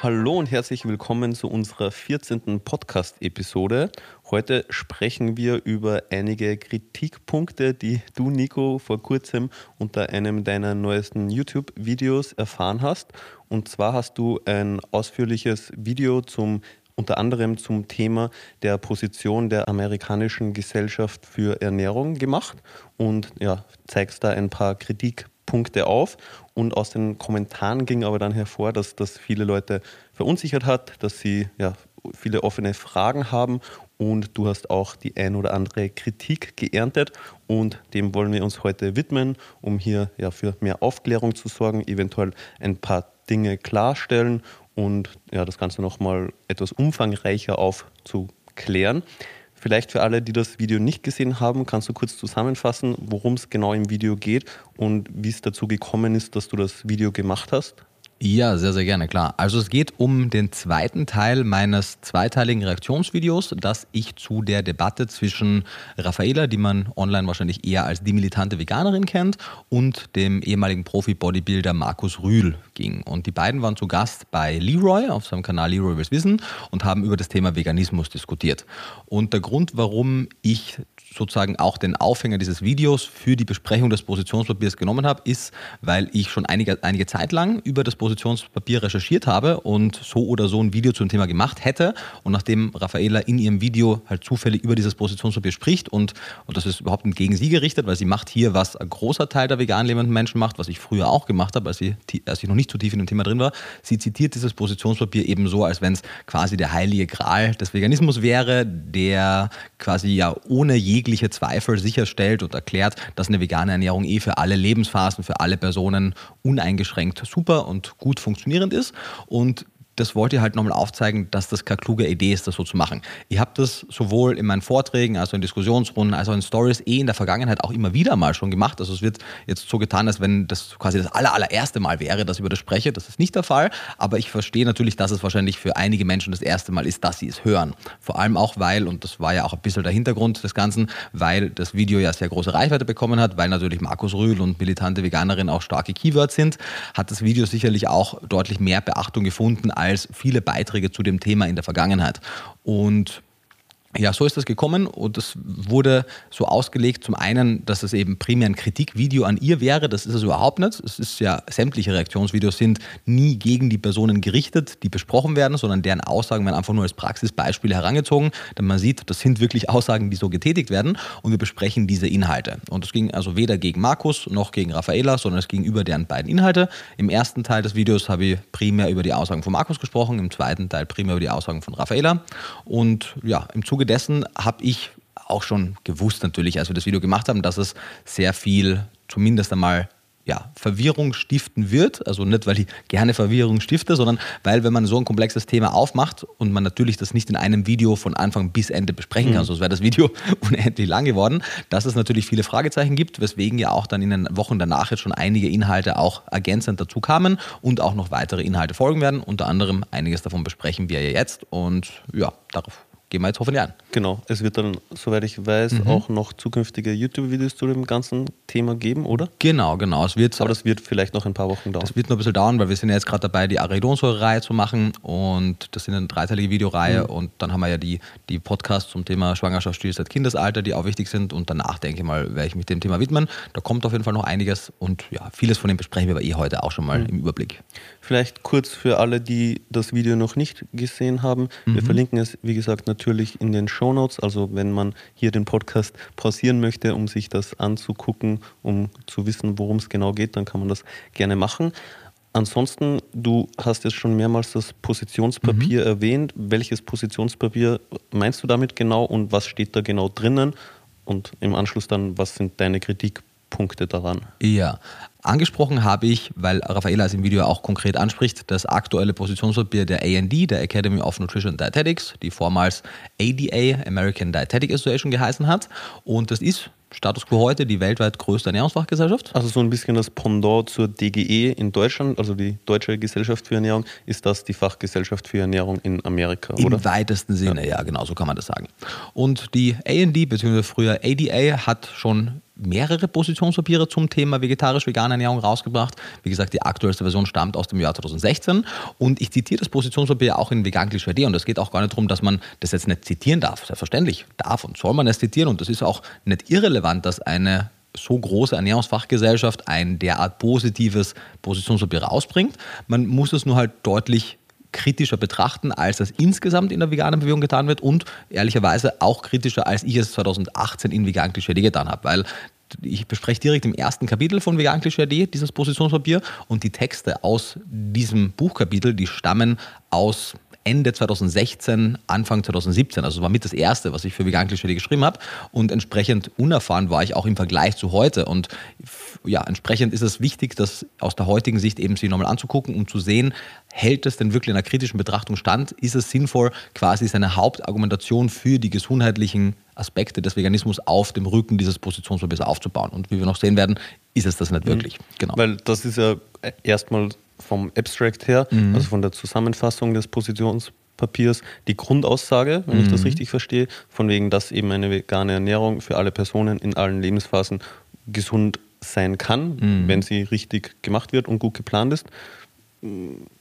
Hallo und herzlich willkommen zu unserer 14. Podcast-Episode. Heute sprechen wir über einige Kritikpunkte, die du, Nico, vor kurzem unter einem deiner neuesten YouTube-Videos erfahren hast. Und zwar hast du ein ausführliches Video zum unter anderem zum Thema der Position der amerikanischen Gesellschaft für Ernährung gemacht und ja, zeigst da ein paar Kritikpunkte Punkte auf. Und aus den Kommentaren ging aber dann hervor, dass das viele Leute verunsichert hat, dass sie ja, viele offene Fragen haben und du hast auch die ein oder andere Kritik geerntet und dem wollen wir uns heute widmen, um hier ja, für mehr Aufklärung zu sorgen, eventuell ein paar Dinge klarstellen und ja, das Ganze nochmal etwas umfangreicher aufzuklären. Vielleicht für alle, die das Video nicht gesehen haben, kannst du kurz zusammenfassen, worum es genau im Video geht und wie es dazu gekommen ist, dass du das Video gemacht hast? Ja, sehr, sehr gerne, klar. Also es geht um den zweiten Teil meines zweiteiligen Reaktionsvideos, das ich zu der Debatte zwischen Raffaela, die man online wahrscheinlich eher als die militante Veganerin kennt, und dem ehemaligen Profi-Bodybuilder Markus Rühl ging. Und die beiden waren zu Gast bei Leroy auf seinem Kanal Leroy Wills Wissen und haben über das Thema Veganismus diskutiert. Und der Grund, warum ich sozusagen auch den Aufhänger dieses Videos für die Besprechung des Positionspapiers genommen habe, ist, weil ich schon einige, einige Zeit lang über das Positionspapier recherchiert habe und so oder so ein Video zum Thema gemacht hätte. Und nachdem Raffaela in ihrem Video halt zufällig über dieses Positionspapier spricht und, und das ist überhaupt gegen sie gerichtet, weil sie macht hier, was ein großer Teil der vegan lebenden Menschen macht, was ich früher auch gemacht habe, als, als ich noch nicht so tief in dem Thema drin war. Sie zitiert dieses Positionspapier eben so, als wenn es quasi der heilige Gral des Veganismus wäre, der quasi ja ohne jegliche jegliche Zweifel sicherstellt und erklärt, dass eine vegane Ernährung eh für alle Lebensphasen, für alle Personen uneingeschränkt super und gut funktionierend ist. Und das wollte ich halt nochmal aufzeigen, dass das keine kluge Idee ist, das so zu machen. Ich habe das sowohl in meinen Vorträgen, also in Diskussionsrunden, als auch in Stories eh in der Vergangenheit auch immer wieder mal schon gemacht. Also es wird jetzt so getan, als wenn das quasi das aller, allererste Mal wäre, dass ich über das spreche. Das ist nicht der Fall, aber ich verstehe natürlich, dass es wahrscheinlich für einige Menschen das erste Mal ist, dass sie es hören. Vor allem auch, weil, und das war ja auch ein bisschen der Hintergrund des Ganzen, weil das Video ja sehr große Reichweite bekommen hat, weil natürlich Markus Rühl und militante Veganerin auch starke Keywords sind, hat das Video sicherlich auch deutlich mehr Beachtung gefunden als als viele Beiträge zu dem Thema in der Vergangenheit. Und ja, so ist das gekommen und es wurde so ausgelegt, zum einen, dass es eben primär ein Kritikvideo an ihr wäre, das ist es überhaupt nicht. Es ist ja, sämtliche Reaktionsvideos sind nie gegen die Personen gerichtet, die besprochen werden, sondern deren Aussagen werden einfach nur als Praxisbeispiele herangezogen, denn man sieht, das sind wirklich Aussagen, die so getätigt werden und wir besprechen diese Inhalte. Und es ging also weder gegen Markus noch gegen Raffaela, sondern es ging über deren beiden Inhalte. Im ersten Teil des Videos habe ich primär über die Aussagen von Markus gesprochen, im zweiten Teil primär über die Aussagen von Raffaela und ja, im Zuge dessen habe ich auch schon gewusst natürlich, als wir das Video gemacht haben, dass es sehr viel, zumindest einmal ja, Verwirrung stiften wird. Also nicht, weil ich gerne Verwirrung stifte, sondern weil, wenn man so ein komplexes Thema aufmacht und man natürlich das nicht in einem Video von Anfang bis Ende besprechen kann, mhm. sonst wäre das Video unendlich lang geworden, dass es natürlich viele Fragezeichen gibt, weswegen ja auch dann in den Wochen danach jetzt schon einige Inhalte auch ergänzend dazu kamen und auch noch weitere Inhalte folgen werden. Unter anderem einiges davon besprechen wir ja jetzt und ja, darauf gehen wir jetzt hoffentlich an. Genau, es wird dann, soweit ich weiß, mhm. auch noch zukünftige YouTube-Videos zu dem ganzen Thema geben, oder? Genau, genau. Es wird, Aber das wird vielleicht noch ein paar Wochen dauern. Das wird noch ein bisschen dauern, weil wir sind ja jetzt gerade dabei, die Arachidonsäure-Reihe zu machen und das sind eine dreiteilige Videoreihe mhm. und dann haben wir ja die, die Podcasts zum Thema Schwangerschaftsstil seit Kindesalter, die auch wichtig sind und danach, denke ich mal, werde ich mich dem Thema widmen. Da kommt auf jeden Fall noch einiges und ja, vieles von dem besprechen wir aber eh heute auch schon mal mhm. im Überblick. Vielleicht kurz für alle, die das Video noch nicht gesehen haben. Wir mhm. verlinken es, wie gesagt, natürlich in den Show Notes. Also wenn man hier den Podcast pausieren möchte, um sich das anzugucken, um zu wissen, worum es genau geht, dann kann man das gerne machen. Ansonsten, du hast jetzt schon mehrmals das Positionspapier mhm. erwähnt. Welches Positionspapier meinst du damit genau und was steht da genau drinnen? Und im Anschluss dann, was sind deine Kritikpunkte daran? Ja, Angesprochen habe ich, weil Raffaella es im Video auch konkret anspricht, das aktuelle Positionspapier der AND, der Academy of Nutrition and Dietetics, die vormals ADA, American Dietetic Association geheißen hat. Und das ist Status quo heute die weltweit größte Ernährungsfachgesellschaft. Also so ein bisschen das Pendant zur DGE in Deutschland, also die Deutsche Gesellschaft für Ernährung, ist das die Fachgesellschaft für Ernährung in Amerika, Im oder? Im weitesten Sinne, ja. ja, genau, so kann man das sagen. Und die AND, beziehungsweise früher ADA, hat schon mehrere Positionspapiere zum Thema vegetarisch-vegane Ernährung rausgebracht. Wie gesagt, die aktuellste Version stammt aus dem Jahr 2016 und ich zitiere das Positionspapier auch in Vegan Klischee und es geht auch gar nicht darum, dass man das jetzt nicht zitieren darf. Selbstverständlich darf und soll man es zitieren und das ist auch nicht irrelevant, dass eine so große Ernährungsfachgesellschaft ein derart positives Positionspapier rausbringt. Man muss es nur halt deutlich kritischer betrachten, als das insgesamt in der veganen Bewegung getan wird und ehrlicherweise auch kritischer, als ich es 2018 in Vegan Klischee getan habe, weil ich bespreche direkt im ersten Kapitel von Vegan Klischee dieses Positionspapier und die Texte aus diesem Buchkapitel, die stammen aus Ende 2016, Anfang 2017. Also war mit das erste, was ich für Vegan Klischee geschrieben habe. Und entsprechend unerfahren war ich auch im Vergleich zu heute. Und ja, entsprechend ist es wichtig, das aus der heutigen Sicht eben sich nochmal anzugucken, um zu sehen, hält es denn wirklich in einer kritischen Betrachtung stand? Ist es sinnvoll, quasi seine Hauptargumentation für die gesundheitlichen Aspekte des Veganismus auf dem Rücken dieses Positionspapiers aufzubauen? Und wie wir noch sehen werden, ist es das nicht mhm. wirklich. Genau. Weil das ist ja erstmal vom Abstract her, mhm. also von der Zusammenfassung des Positionspapiers, die Grundaussage, wenn mhm. ich das mhm. richtig verstehe, von wegen, dass eben eine vegane Ernährung für alle Personen in allen Lebensphasen gesund sein kann, mhm. wenn sie richtig gemacht wird und gut geplant ist.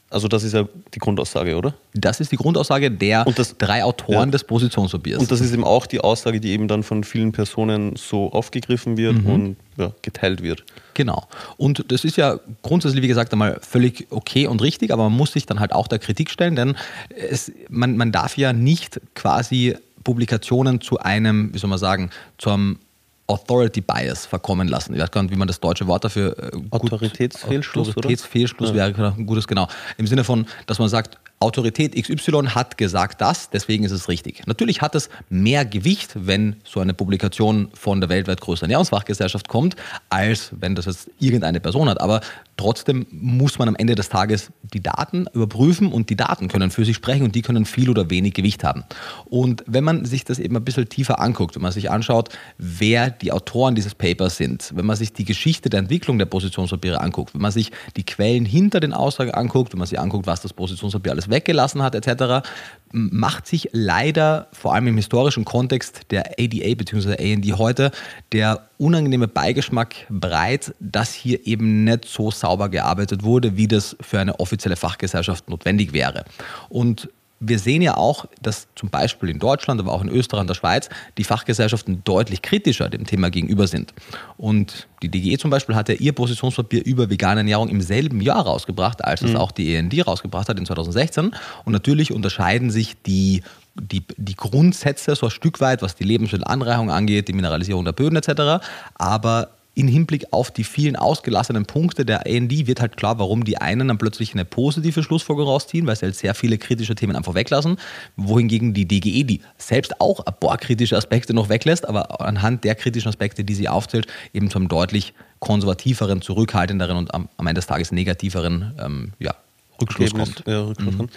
Also das ist ja die Grundaussage, oder? Das ist die Grundaussage der das, drei Autoren ja. des Positionspapiers. Und das ist eben auch die Aussage, die eben dann von vielen Personen so aufgegriffen wird mhm. und ja, geteilt wird. Genau. Und das ist ja grundsätzlich, wie gesagt, einmal völlig okay und richtig, aber man muss sich dann halt auch der Kritik stellen, denn es, man, man darf ja nicht quasi Publikationen zu einem, wie soll man sagen, zu einem Authority Bias verkommen lassen. Ich weiß gar nicht, wie man das deutsche Wort dafür. Äh, Autoritätsfehlschluss. Autoritätsfehlschluss ja. wäre ein gutes, genau. Im Sinne von, dass man sagt, Autorität XY hat gesagt das, deswegen ist es richtig. Natürlich hat es mehr Gewicht, wenn so eine Publikation von der weltweit größten Ernährungsfachgesellschaft kommt, als wenn das jetzt irgendeine Person hat. Aber trotzdem muss man am Ende des Tages die Daten überprüfen und die Daten können für sich sprechen und die können viel oder wenig Gewicht haben. Und wenn man sich das eben ein bisschen tiefer anguckt, wenn man sich anschaut, wer die Autoren dieses Papers sind, wenn man sich die Geschichte der Entwicklung der Positionspapiere anguckt, wenn man sich die Quellen hinter den Aussagen anguckt, wenn man sich anguckt, was das Positionspapier alles weggelassen hat etc., macht sich leider vor allem im historischen Kontext der ADA bzw. AND heute der unangenehme Beigeschmack breit, dass hier eben nicht so sauber gearbeitet wurde, wie das für eine offizielle Fachgesellschaft notwendig wäre. Und wir sehen ja auch, dass zum Beispiel in Deutschland, aber auch in Österreich und der Schweiz die Fachgesellschaften deutlich kritischer dem Thema gegenüber sind. Und die DGE zum Beispiel hat ja ihr Positionspapier über vegane Ernährung im selben Jahr rausgebracht, als es mhm. auch die END rausgebracht hat in 2016. Und natürlich unterscheiden sich die die, die Grundsätze so ein Stück weit, was die Lebensmittelanreichung angeht, die Mineralisierung der Böden etc. Aber in Hinblick auf die vielen ausgelassenen Punkte der AND wird halt klar, warum die einen dann plötzlich eine positive Schlussfolgerung rausziehen, weil sie halt sehr viele kritische Themen einfach weglassen, wohingegen die DGE, die selbst auch ein paar kritische Aspekte noch weglässt, aber anhand der kritischen Aspekte, die sie aufzählt, eben zum deutlich konservativeren, zurückhaltenderen und am, am Ende des Tages negativeren ähm, ja, Rückschluss kommt. Ja, Rückschluss mhm.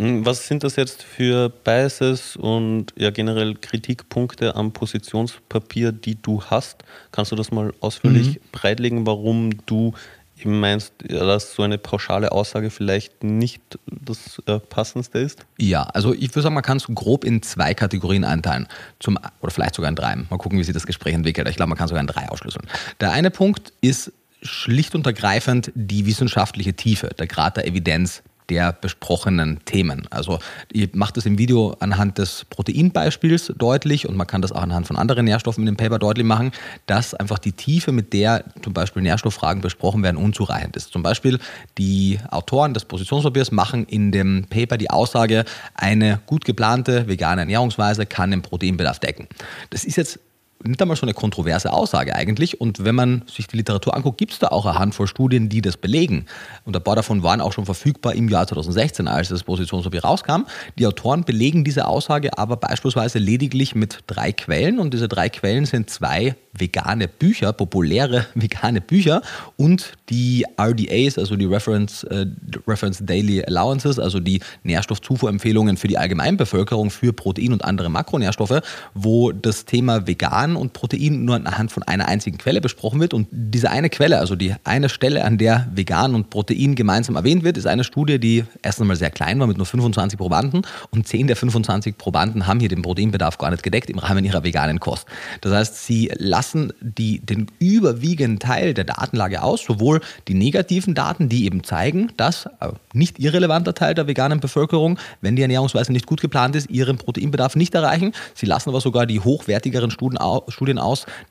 Hm, was sind das jetzt für Biases und ja generell Kritikpunkte am Positionspapier, die du hast? Kannst du das mal ausführlich mhm. breitlegen, warum du eben meinst, dass so eine pauschale Aussage vielleicht nicht das äh, passendste ist? Ja, also ich würde sagen, man kann es grob in zwei Kategorien einteilen. Zum, oder vielleicht sogar in drei. Mal gucken, wie sich das Gespräch entwickelt. Ich glaube, man kann sogar in drei ausschlüsseln. Der eine Punkt ist schlicht und ergreifend die wissenschaftliche Tiefe, der Grad der Evidenz, der besprochenen Themen. Also ich mache das im Video anhand des Proteinbeispiels deutlich und man kann das auch anhand von anderen Nährstoffen in dem Paper deutlich machen, dass einfach die Tiefe, mit der zum Beispiel Nährstofffragen besprochen werden, unzureichend ist. Zum Beispiel die Autoren des Positionspapiers machen in dem Paper die Aussage, eine gut geplante vegane Ernährungsweise kann den Proteinbedarf decken. Das ist jetzt nicht einmal so eine kontroverse Aussage eigentlich. Und wenn man sich die Literatur anguckt, gibt es da auch eine Handvoll Studien, die das belegen. Und ein paar davon waren auch schon verfügbar im Jahr 2016, als das Positionspapier rauskam. Die Autoren belegen diese Aussage aber beispielsweise lediglich mit drei Quellen. Und diese drei Quellen sind zwei vegane Bücher, populäre vegane Bücher und die RDAs, also die Reference, äh, Reference Daily Allowances, also die Nährstoffzufuhrempfehlungen für die Allgemeinbevölkerung für Protein und andere Makronährstoffe, wo das Thema vegan und Protein nur anhand von einer einzigen Quelle besprochen wird. Und diese eine Quelle, also die eine Stelle, an der vegan und Protein gemeinsam erwähnt wird, ist eine Studie, die erst einmal sehr klein war mit nur 25 Probanden und 10 der 25 Probanden haben hier den Proteinbedarf gar nicht gedeckt im Rahmen ihrer veganen Kost. Das heißt, sie lassen die, den überwiegenden Teil der Datenlage aus, sowohl die negativen Daten, die eben zeigen, dass äh, nicht irrelevanter Teil der veganen Bevölkerung, wenn die Ernährungsweise nicht gut geplant ist, ihren Proteinbedarf nicht erreichen. Sie lassen aber sogar die hochwertigeren Studien aus,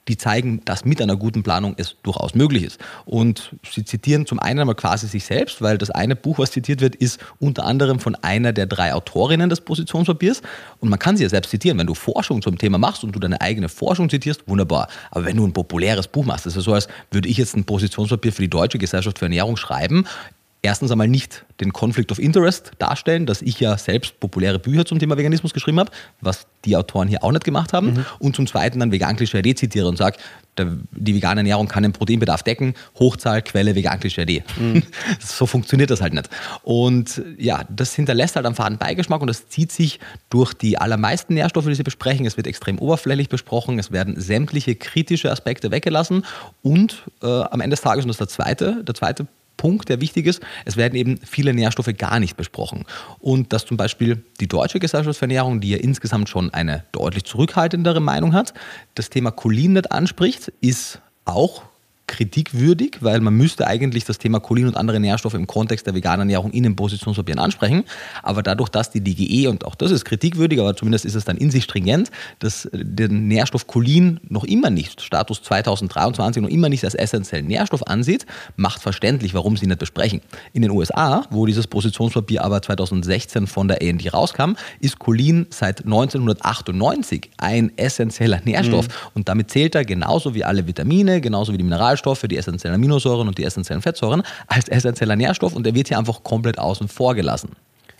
die zeigen, dass mit einer guten Planung es durchaus möglich ist. Und sie zitieren zum einen einmal quasi sich selbst, weil das eine Buch, was zitiert wird, ist unter anderem von einer der drei Autorinnen des Positionspapiers. Und man kann sie ja selbst zitieren. Wenn du Forschung zum Thema machst und du deine eigene Forschung zitierst, wunderbar. Aber wenn du ein populäres Buch machst, das ist ja so, als würde ich jetzt ein Positionspapier für die Deutsche Gesellschaft für Ernährung schreiben, erstens einmal nicht den Conflict of Interest darstellen, dass ich ja selbst populäre Bücher zum Thema Veganismus geschrieben habe, was die Autoren hier auch nicht gemacht haben. Mhm. Und zum Zweiten dann vegan Klischee zitiere und sage, die vegane Ernährung kann den Proteinbedarf decken, Hochzahl, Quelle, vegan Klischee mhm. So funktioniert das halt nicht. Und ja, das hinterlässt halt einen faden Beigeschmack und das zieht sich durch die allermeisten Nährstoffe, die sie besprechen. Es wird extrem oberflächlich besprochen, es werden sämtliche kritische Aspekte weggelassen und äh, am Ende des Tages, und das ist der zweite, der zweite Punkt, der wichtig ist, es werden eben viele Nährstoffe gar nicht besprochen. Und dass zum Beispiel die Deutsche Gesellschaft für Ernährung, die ja insgesamt schon eine deutlich zurückhaltendere Meinung hat, das Thema Cholin nicht anspricht, ist auch kritikwürdig, weil man müsste eigentlich das Thema Cholin und andere Nährstoffe im Kontext der veganen Ernährung in den Positionspapieren ansprechen. Aber dadurch, dass die DGE, und auch das ist kritikwürdig, aber zumindest ist es dann in sich stringent, dass den Nährstoff Cholin noch immer nicht, Status 2023, noch immer nicht als essentiellen Nährstoff ansieht, macht verständlich, warum sie nicht besprechen. In den USA, wo dieses Positionspapier aber 2016 von der AND rauskam, ist Cholin seit 1998 ein essentieller Nährstoff. Mhm. Und damit zählt er genauso wie alle Vitamine, genauso wie die Mineralstoffe, Mineralstoffe, die essentiellen Aminosäuren und die essentiellen Fettsäuren als essentieller Nährstoff und der wird hier einfach komplett außen vor gelassen.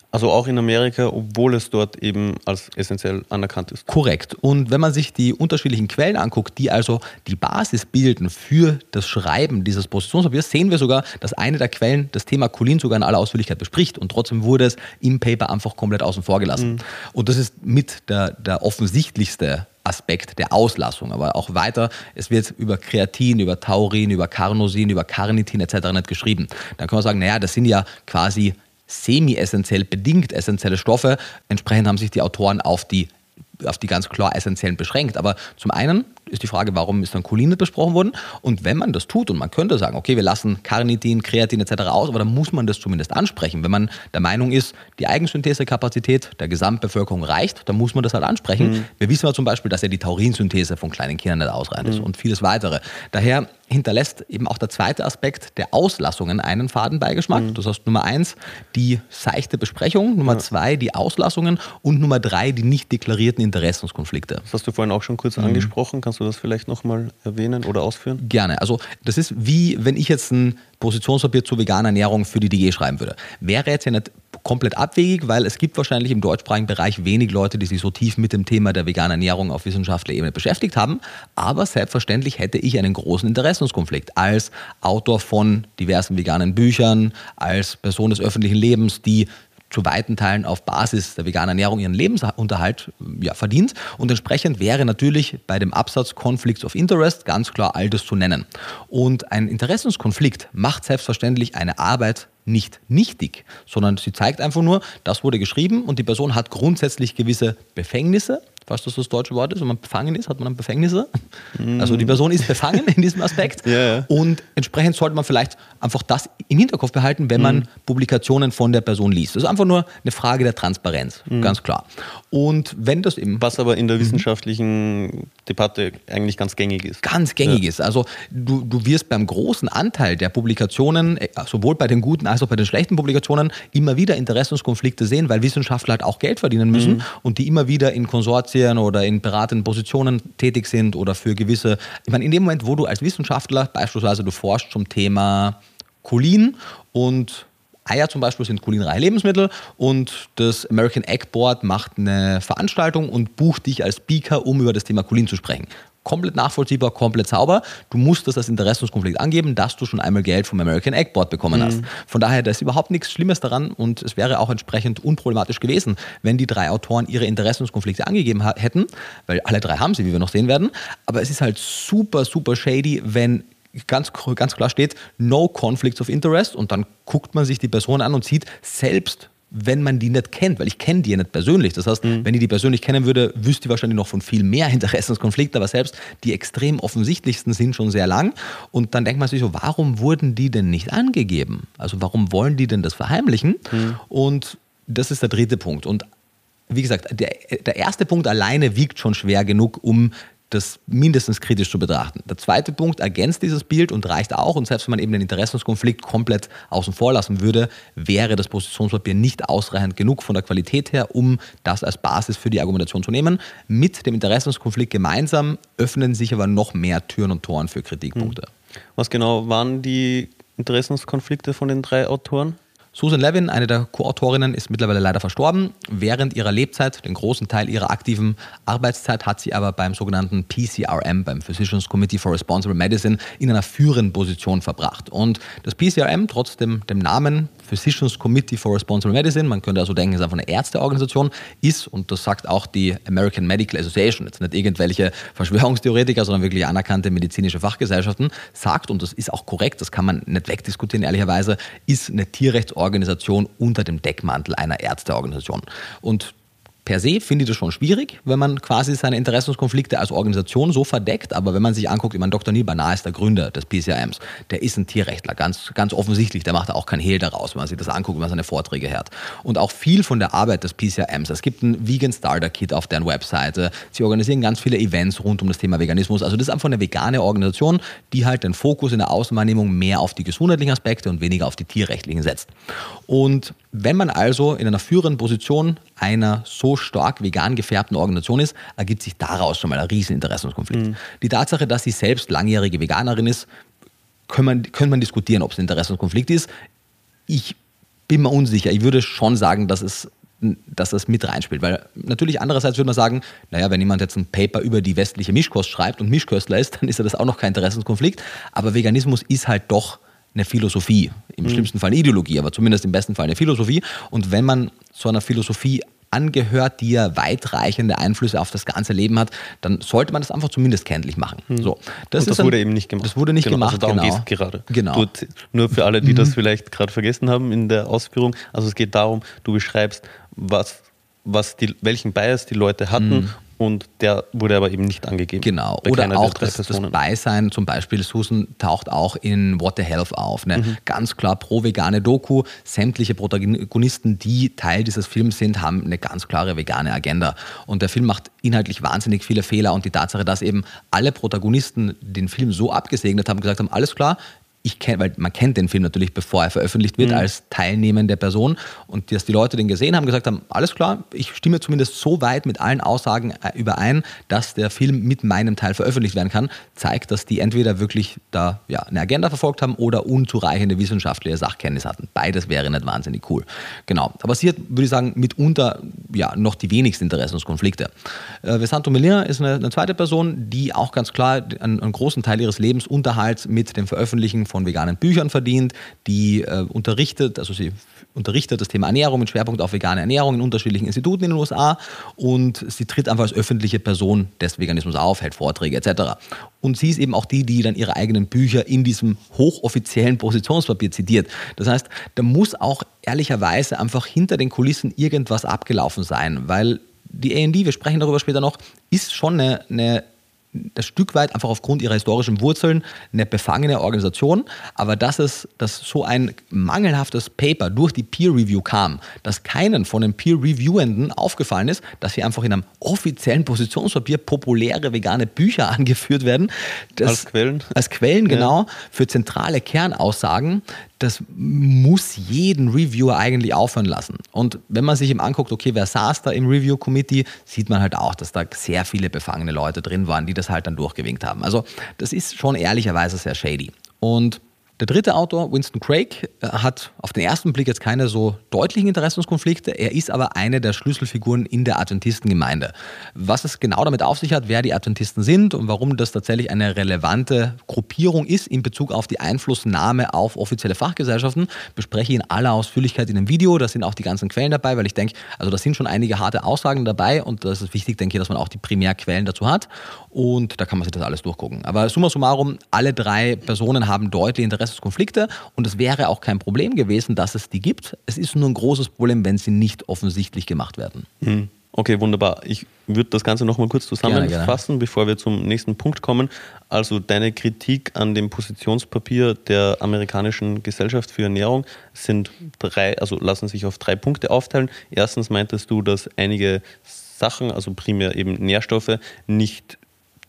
Also auch in Amerika, obwohl es dort eben als essentiell anerkannt ist. Korrekt. Und wenn man sich die unterschiedlichen Quellen anguckt, die also die Basis bilden für das Schreiben dieses Positionspapiers, sehen wir sogar, dass eine der Quellen das Thema Cholin sogar in aller Ausführlichkeit bespricht. Und trotzdem wurde es im Paper einfach komplett außen vor gelassen. Mhm. Und das ist mit der, der offensichtlichste Aspekt der Auslassung. Aber auch weiter, es wird über Kreatin, über Taurin, über Carnosin, über Carnitin etc. nicht geschrieben. Dann kann man sagen, naja, das sind ja quasi semi-essentiell, bedingt essentielle Stoffe. Entsprechend haben sich die Autoren auf die auf die ganz klar essentiellen beschränkt. Aber zum einen ist die Frage, warum ist dann Cholin nicht besprochen worden? Und wenn man das tut und man könnte sagen, okay, wir lassen Carnitin, Kreatin etc. aus, aber dann muss man das zumindest ansprechen. Wenn man der Meinung ist, die Eigensynthesekapazität der Gesamtbevölkerung reicht, dann muss man das halt ansprechen. Mhm. Wir wissen ja zum Beispiel, dass ja die Taurinsynthese von kleinen Kindern nicht ausreichend ist mhm. und vieles weitere. Daher hinterlässt eben auch der zweite Aspekt der Auslassungen einen Fadenbeigeschmack. Mhm. Das heißt Nummer eins die seichte Besprechung, Nummer ja. zwei die Auslassungen und Nummer drei die nicht deklarierten Interessenskonflikte. Das hast du vorhin auch schon kurz mhm. angesprochen. Kannst du das vielleicht nochmal erwähnen oder ausführen? Gerne. Also das ist wie, wenn ich jetzt ein Positionspapier zur veganen Ernährung für die DG schreiben würde. Wäre jetzt ja nicht komplett abwegig, weil es gibt wahrscheinlich im deutschsprachigen Bereich wenig Leute, die sich so tief mit dem Thema der veganen Ernährung auf wissenschaftlicher Ebene beschäftigt haben. Aber selbstverständlich hätte ich einen großen Interessenskonflikt als Autor von diversen veganen Büchern, als Person des öffentlichen Lebens, die zu weiten Teilen auf Basis der veganen Ernährung ihren Lebensunterhalt ja, verdient. Und entsprechend wäre natürlich bei dem Absatz Conflicts of Interest ganz klar all das zu nennen. Und ein Interessenskonflikt macht selbstverständlich eine Arbeit nicht nichtig, sondern sie zeigt einfach nur, das wurde geschrieben und die Person hat grundsätzlich gewisse Befängnisse, Weißt du, was das deutsche Wort ist? Wenn man befangen ist, hat man dann Befängnisse. Mm. Also die Person ist befangen in diesem Aspekt. yeah. Und entsprechend sollte man vielleicht einfach das im Hinterkopf behalten, wenn man mm. Publikationen von der Person liest. Das ist einfach nur eine Frage der Transparenz, mm. ganz klar. Und wenn das eben. Was aber in der mhm. wissenschaftlichen Debatte eigentlich ganz gängig ist. Ganz gängig ja. ist. Also du, du wirst beim großen Anteil der Publikationen, äh, sowohl bei den guten als auch bei den schlechten Publikationen immer wieder Interessenskonflikte sehen, weil Wissenschaftler halt auch Geld verdienen müssen mhm. und die immer wieder in Konsortien oder in beratenden Positionen tätig sind oder für gewisse, ich meine, in dem Moment, wo du als Wissenschaftler beispielsweise du forschst zum Thema Cholin und Eier zum Beispiel sind cholinreiche Lebensmittel und das American Egg Board macht eine Veranstaltung und bucht dich als Speaker, um über das Thema Cholin zu sprechen. Komplett nachvollziehbar, komplett sauber. Du musst das als Interessenskonflikt angeben, dass du schon einmal Geld vom American Egg Board bekommen mhm. hast. Von daher, da ist überhaupt nichts Schlimmes daran und es wäre auch entsprechend unproblematisch gewesen, wenn die drei Autoren ihre Interessenskonflikte angegeben hätten, weil alle drei haben sie, wie wir noch sehen werden. Aber es ist halt super, super shady, wenn ganz, ganz klar steht, no conflicts of interest und dann guckt man sich die Person an und sieht selbst, wenn man die nicht kennt, weil ich kenne die ja nicht persönlich. Das heißt, mhm. wenn ich die persönlich kennen würde, wüsste ich wahrscheinlich noch von viel mehr Interessenskonflikten, aber selbst die extrem offensichtlichsten sind schon sehr lang. Und dann denkt man sich so, warum wurden die denn nicht angegeben? Also warum wollen die denn das verheimlichen? Mhm. Und das ist der dritte Punkt. Und wie gesagt, der, der erste Punkt alleine wiegt schon schwer genug, um das mindestens kritisch zu betrachten. Der zweite Punkt ergänzt dieses Bild und reicht auch. Und selbst wenn man eben den Interessenskonflikt komplett außen vor lassen würde, wäre das Positionspapier nicht ausreichend genug von der Qualität her, um das als Basis für die Argumentation zu nehmen. Mit dem Interessenskonflikt gemeinsam öffnen sich aber noch mehr Türen und Toren für Kritikpunkte. Hm. Was genau waren die Interessenskonflikte von den drei Autoren? Susan Levin, eine der Co-Autorinnen, ist mittlerweile leider verstorben. Während ihrer Lebzeit, den großen Teil ihrer aktiven Arbeitszeit, hat sie aber beim sogenannten PCRM, beim Physicians Committee for Responsible Medicine, in einer führenden Position verbracht. Und das PCRM, trotz dem, dem Namen Physicians Committee for Responsible Medicine, man könnte also denken, es ist einfach eine Ärzteorganisation, ist, und das sagt auch die American Medical Association, jetzt nicht irgendwelche Verschwörungstheoretiker, sondern wirklich anerkannte medizinische Fachgesellschaften, sagt, und das ist auch korrekt, das kann man nicht wegdiskutieren, ehrlicherweise, ist eine Tierrechtsorganisation Organisation unter dem Deckmantel einer Ärzteorganisation. Und per se finde ich das schon schwierig, wenn man quasi seine Interessenskonflikte als Organisation so verdeckt. Aber wenn man sich anguckt, ich meine, Dr. Neil ist der Gründer des PCRMs. Der ist ein Tierrechtler, ganz, ganz offensichtlich. Der macht auch kein Hehl daraus, wenn man sich das anguckt, wenn man seine Vorträge hört. Und auch viel von der Arbeit des PCRMs. Es gibt ein Vegan Starter Kit auf deren Webseite. Sie organisieren ganz viele Events rund um das Thema Veganismus. Also das ist einfach eine vegane Organisation, die halt den Fokus in der Außenwahrnehmung mehr auf die gesundheitlichen Aspekte und weniger auf die tierrechtlichen setzt. Und wenn man also in einer führenden Position einer so stark vegan gefärbten Organisation ist, ergibt sich daraus schon mal ein riesen Interessenskonflikt. Mhm. Die Tatsache, dass sie selbst langjährige Veganerin ist, kann man, könnte man diskutieren, ob es ein Interessenskonflikt ist. Ich bin mir unsicher. Ich würde schon sagen, dass es dass das mit reinspielt. Weil natürlich andererseits würde man sagen, naja, wenn jemand jetzt ein Paper über die westliche Mischkost schreibt und Mischköstler ist, dann ist ja das auch noch kein Interessenskonflikt. Aber Veganismus ist halt doch eine Philosophie, im mhm. schlimmsten Fall eine Ideologie, aber zumindest im besten Fall eine Philosophie. Und wenn man so einer Philosophie angehört, die ja weitreichende Einflüsse auf das ganze Leben hat, dann sollte man das einfach zumindest kenntlich machen. Mhm. So, das, das wurde eben nicht gemacht. Das wurde nicht genau, gemacht. Also darum genau. geht es gerade. Genau. Du, nur für alle, die das mhm. vielleicht gerade vergessen haben in der Ausführung. Also es geht darum, du beschreibst, was was die, welchen Bias die Leute hatten mhm und der wurde aber eben nicht angegeben. Genau. Oder auch das, das, Beisein, zum Beispiel Susan taucht auch in What the Health auf. Ne? Mhm. Ganz klar pro-vegane Doku. Sämtliche Protagonisten, die Teil dieses Films sind, haben eine ganz klare vegane Agenda. Und der Film macht inhaltlich wahnsinnig viele Fehler und die Tatsache, dass eben alle Protagonisten den Film so abgesegnet haben, gesagt haben, alles klar, ich kenne, weil man kennt den Film natürlich, bevor er veröffentlicht wird, mhm. als teilnehmende Person. Und dass die Leute den gesehen haben, gesagt haben, alles klar, ich stimme zumindest so weit mit allen Aussagen äh, überein, dass der Film mit meinem Teil veröffentlicht werden kann, zeigt, dass die entweder wirklich da ja, eine Agenda verfolgt haben oder unzureichende wissenschaftliche Sachkenntnis hatten. Beides wäre nicht wahnsinnig cool. Genau. Aber sie hat, würde ich sagen, mitunter ja, noch die wenigsten Interessenskonflikte. Äh, Vesanto Melina ist eine, eine, zweite Person, die auch ganz klar einen, einen großen Teil ihres Lebensunterhalts mit dem Veröffentlichen von von veganen Büchern verdient, die äh, unterrichtet, also sie unterrichtet das Thema Ernährung mit Schwerpunkt auf vegane Ernährung in unterschiedlichen Instituten in den USA und sie tritt einfach als öffentliche Person des Veganismus auf, hält Vorträge etc. Und sie ist eben auch die, die dann ihre eigenen Bücher in diesem hochoffiziellen Positionspapier zitiert. Das heißt, da muss auch ehrlicherweise einfach hinter den Kulissen irgendwas abgelaufen sein, weil die AD, wir sprechen darüber später noch, ist schon eine, eine das Stück weit einfach aufgrund ihrer historischen Wurzeln eine befangene Organisation, aber dass es dass so ein mangelhaftes Paper durch die Peer Review kam, dass keinen von den Peer Reviewenden aufgefallen ist, dass hier einfach in einem offiziellen Positionspapier populäre vegane Bücher angeführt werden. Das, als Quellen. Als Quellen, genau, ja. für zentrale Kernaussagen, das muss jeden Reviewer eigentlich aufhören lassen. Und wenn man sich eben anguckt, okay, wer saß da im Review Committee, sieht man halt auch, dass da sehr viele befangene Leute drin waren, die das halt dann durchgewinkt haben. Also das ist schon ehrlicherweise sehr shady. Und der dritte Autor, Winston Craig, äh, hat auf den ersten Blick jetzt keine so deutlichen Interessenskonflikte. Er ist aber eine der Schlüsselfiguren in der Adventistengemeinde. Was es genau damit auf sich hat, wer die Adventisten sind und warum das tatsächlich eine relevante Gruppierung ist in Bezug auf die Einflussnahme auf offizielle Fachgesellschaften, bespreche ich in aller Ausführlichkeit in einem Video. Da sind auch die ganzen Quellen dabei, weil ich denke, also da sind schon einige harte Aussagen dabei und das ist wichtig, denke ich, dass man auch die Primärquellen dazu hat und da kann man sich das alles durchgucken. Aber summa summarum, alle drei Personen haben deutliche Interesse Interessenskonflikte und es wäre auch kein Problem gewesen, dass es die gibt. Es ist nur ein großes Problem, wenn sie nicht offensichtlich gemacht werden. Hm. Okay, wunderbar. Ich würde das Ganze nochmal kurz zusammenfassen, gerne, gerne. bevor wir zum nächsten Punkt kommen. Also deine Kritik an dem Positionspapier der amerikanischen Gesellschaft für Ernährung sind drei, also lassen sich auf drei Punkte aufteilen. Erstens meintest du, dass einige Sachen, also primär eben Nährstoffe, nicht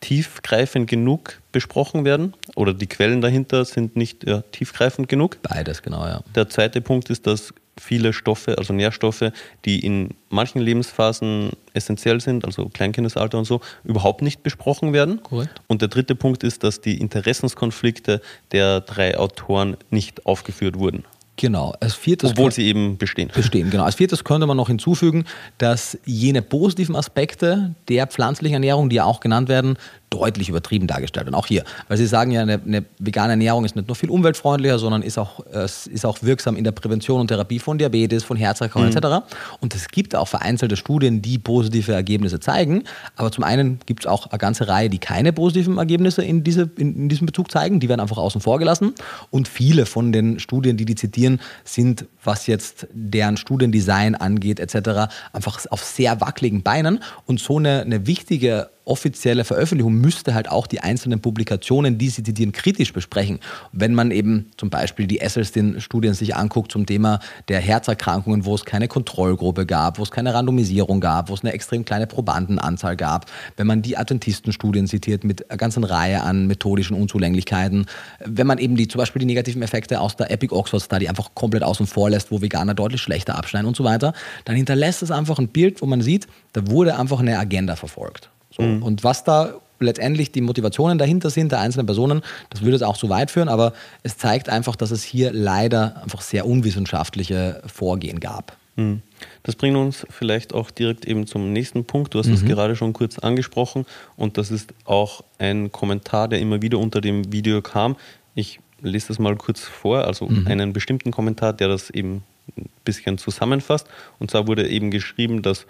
tiefgreifend genug besprochen werden oder die Quellen dahinter sind nicht ja, tiefgreifend genug. Beides, genau, ja. Der zweite Punkt ist, dass viele Stoffe, also Nährstoffe, die in manchen Lebensphasen essentiell sind, also Kleinkindesalter und so, überhaupt nicht besprochen werden. Korrekt. Und der dritte Punkt ist, dass die Interessenskonflikte der drei Autoren nicht aufgeführt wurden. Genau. Als viertes Obwohl sie eben bestehen. Bestehen, genau. Als viertes könnte man noch hinzufügen, dass jene positiven Aspekte der pflanzlichen Ernährung, die ja auch genannt werden, deutlich übertrieben dargestellt. Und auch hier, weil Sie sagen ja, eine, eine, vegane Ernährung ist nicht nur viel umweltfreundlicher, sondern ist auch, äh, ist auch wirksam in der Prävention und Therapie von Diabetes, von Herzerkrankungen mhm. etc. Und es gibt auch vereinzelte Studien, die positive Ergebnisse zeigen. Aber zum einen gibt es auch eine ganze Reihe, die keine positiven Ergebnisse in, diese, in, in diesem Bezug zeigen. Die werden einfach außen vor gelassen. Und viele von den Studien, die die zitieren, sind, was jetzt deren Studiendesign angeht etc., einfach auf sehr wackeligen Beinen. Und so eine, eine wichtige offizielle Veröffentlichung müsste halt auch die einzelnen Publikationen, die sie zitieren, kritisch besprechen. Wenn man eben zum Beispiel die Esselstyn-Studien sich anguckt zum Thema der Herzerkrankungen, wo es keine Kontrollgruppe gab, wo es keine Randomisierung gab, wo es eine extrem kleine Probandenanzahl gab, wenn man die Adventisten-Studien zitiert mit einer ganzen Reihe an methodischen Unzulänglichkeiten, wenn man eben die, zum Beispiel die negativen Effekte aus der Epic Oxford Study einfach komplett außen vor lässt, wo Veganer deutlich schlechter abschneiden und so weiter, dann hinterlässt es einfach ein Bild, wo man sieht, da wurde einfach eine Agenda verfolgt. So. Mhm. Und was da letztendlich die Motivationen dahinter sind, der einzelnen Personen, das würde es auch zu weit führen, aber es zeigt einfach, dass es hier leider einfach sehr unwissenschaftliche Vorgehen gab. Mhm. Das bringt uns vielleicht auch direkt eben zum nächsten Punkt. Du hast es mhm. gerade schon kurz angesprochen und das ist auch ein Kommentar, der immer wieder unter dem Video kam. Ich lese das mal kurz vor, also mhm. einen bestimmten Kommentar, der das eben ein bisschen zusammenfasst. Und zwar wurde eben geschrieben, dass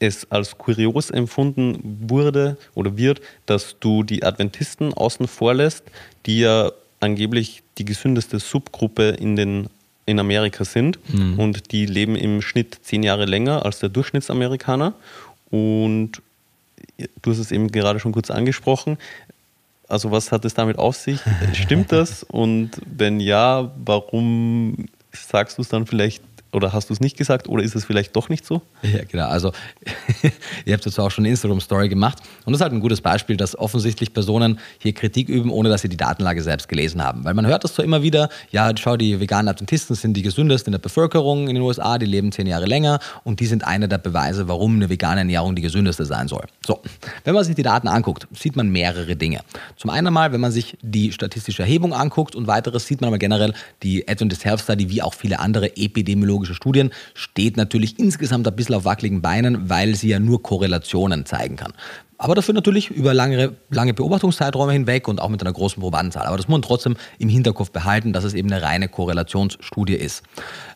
es als kurios empfunden wurde oder wird, dass du die Adventisten außen vor lässt, die ja angeblich die gesündeste Subgruppe in, den, in Amerika sind mhm. und die leben im Schnitt zehn Jahre länger als der Durchschnittsamerikaner. Und du hast es eben gerade schon kurz angesprochen. Also was hat es damit auf sich? Stimmt das? Und wenn ja, warum sagst du es dann vielleicht oder hast du es nicht gesagt oder ist es vielleicht doch nicht so? Ja, genau. Also, ihr habt dazu auch schon eine Instagram-Story gemacht. Und das ist halt ein gutes Beispiel, dass offensichtlich Personen hier Kritik üben, ohne dass sie die Datenlage selbst gelesen haben. Weil man hört das zwar immer wieder, ja, schau, die veganen Adventisten sind die gesündesten in der Bevölkerung in den USA, die leben zehn Jahre länger und die sind einer der Beweise, warum eine vegane Ernährung die gesündeste sein soll. So, wenn man sich die Daten anguckt, sieht man mehrere Dinge. Zum einen mal, wenn man sich die statistische Erhebung anguckt und weiteres, sieht man aber generell die Adventist Health Study wie auch viele andere Epidemiologen epidemiologische Studien, steht natürlich insgesamt ein bisschen auf wackeligen Beinen, weil sie ja nur Korrelationen zeigen kann. Aber dafür natürlich über lange, lange Beobachtungszeiträume hinweg und auch mit einer großen Probandenzahl. Aber das muss man trotzdem im Hinterkopf behalten, dass es eben eine reine Korrelationsstudie ist.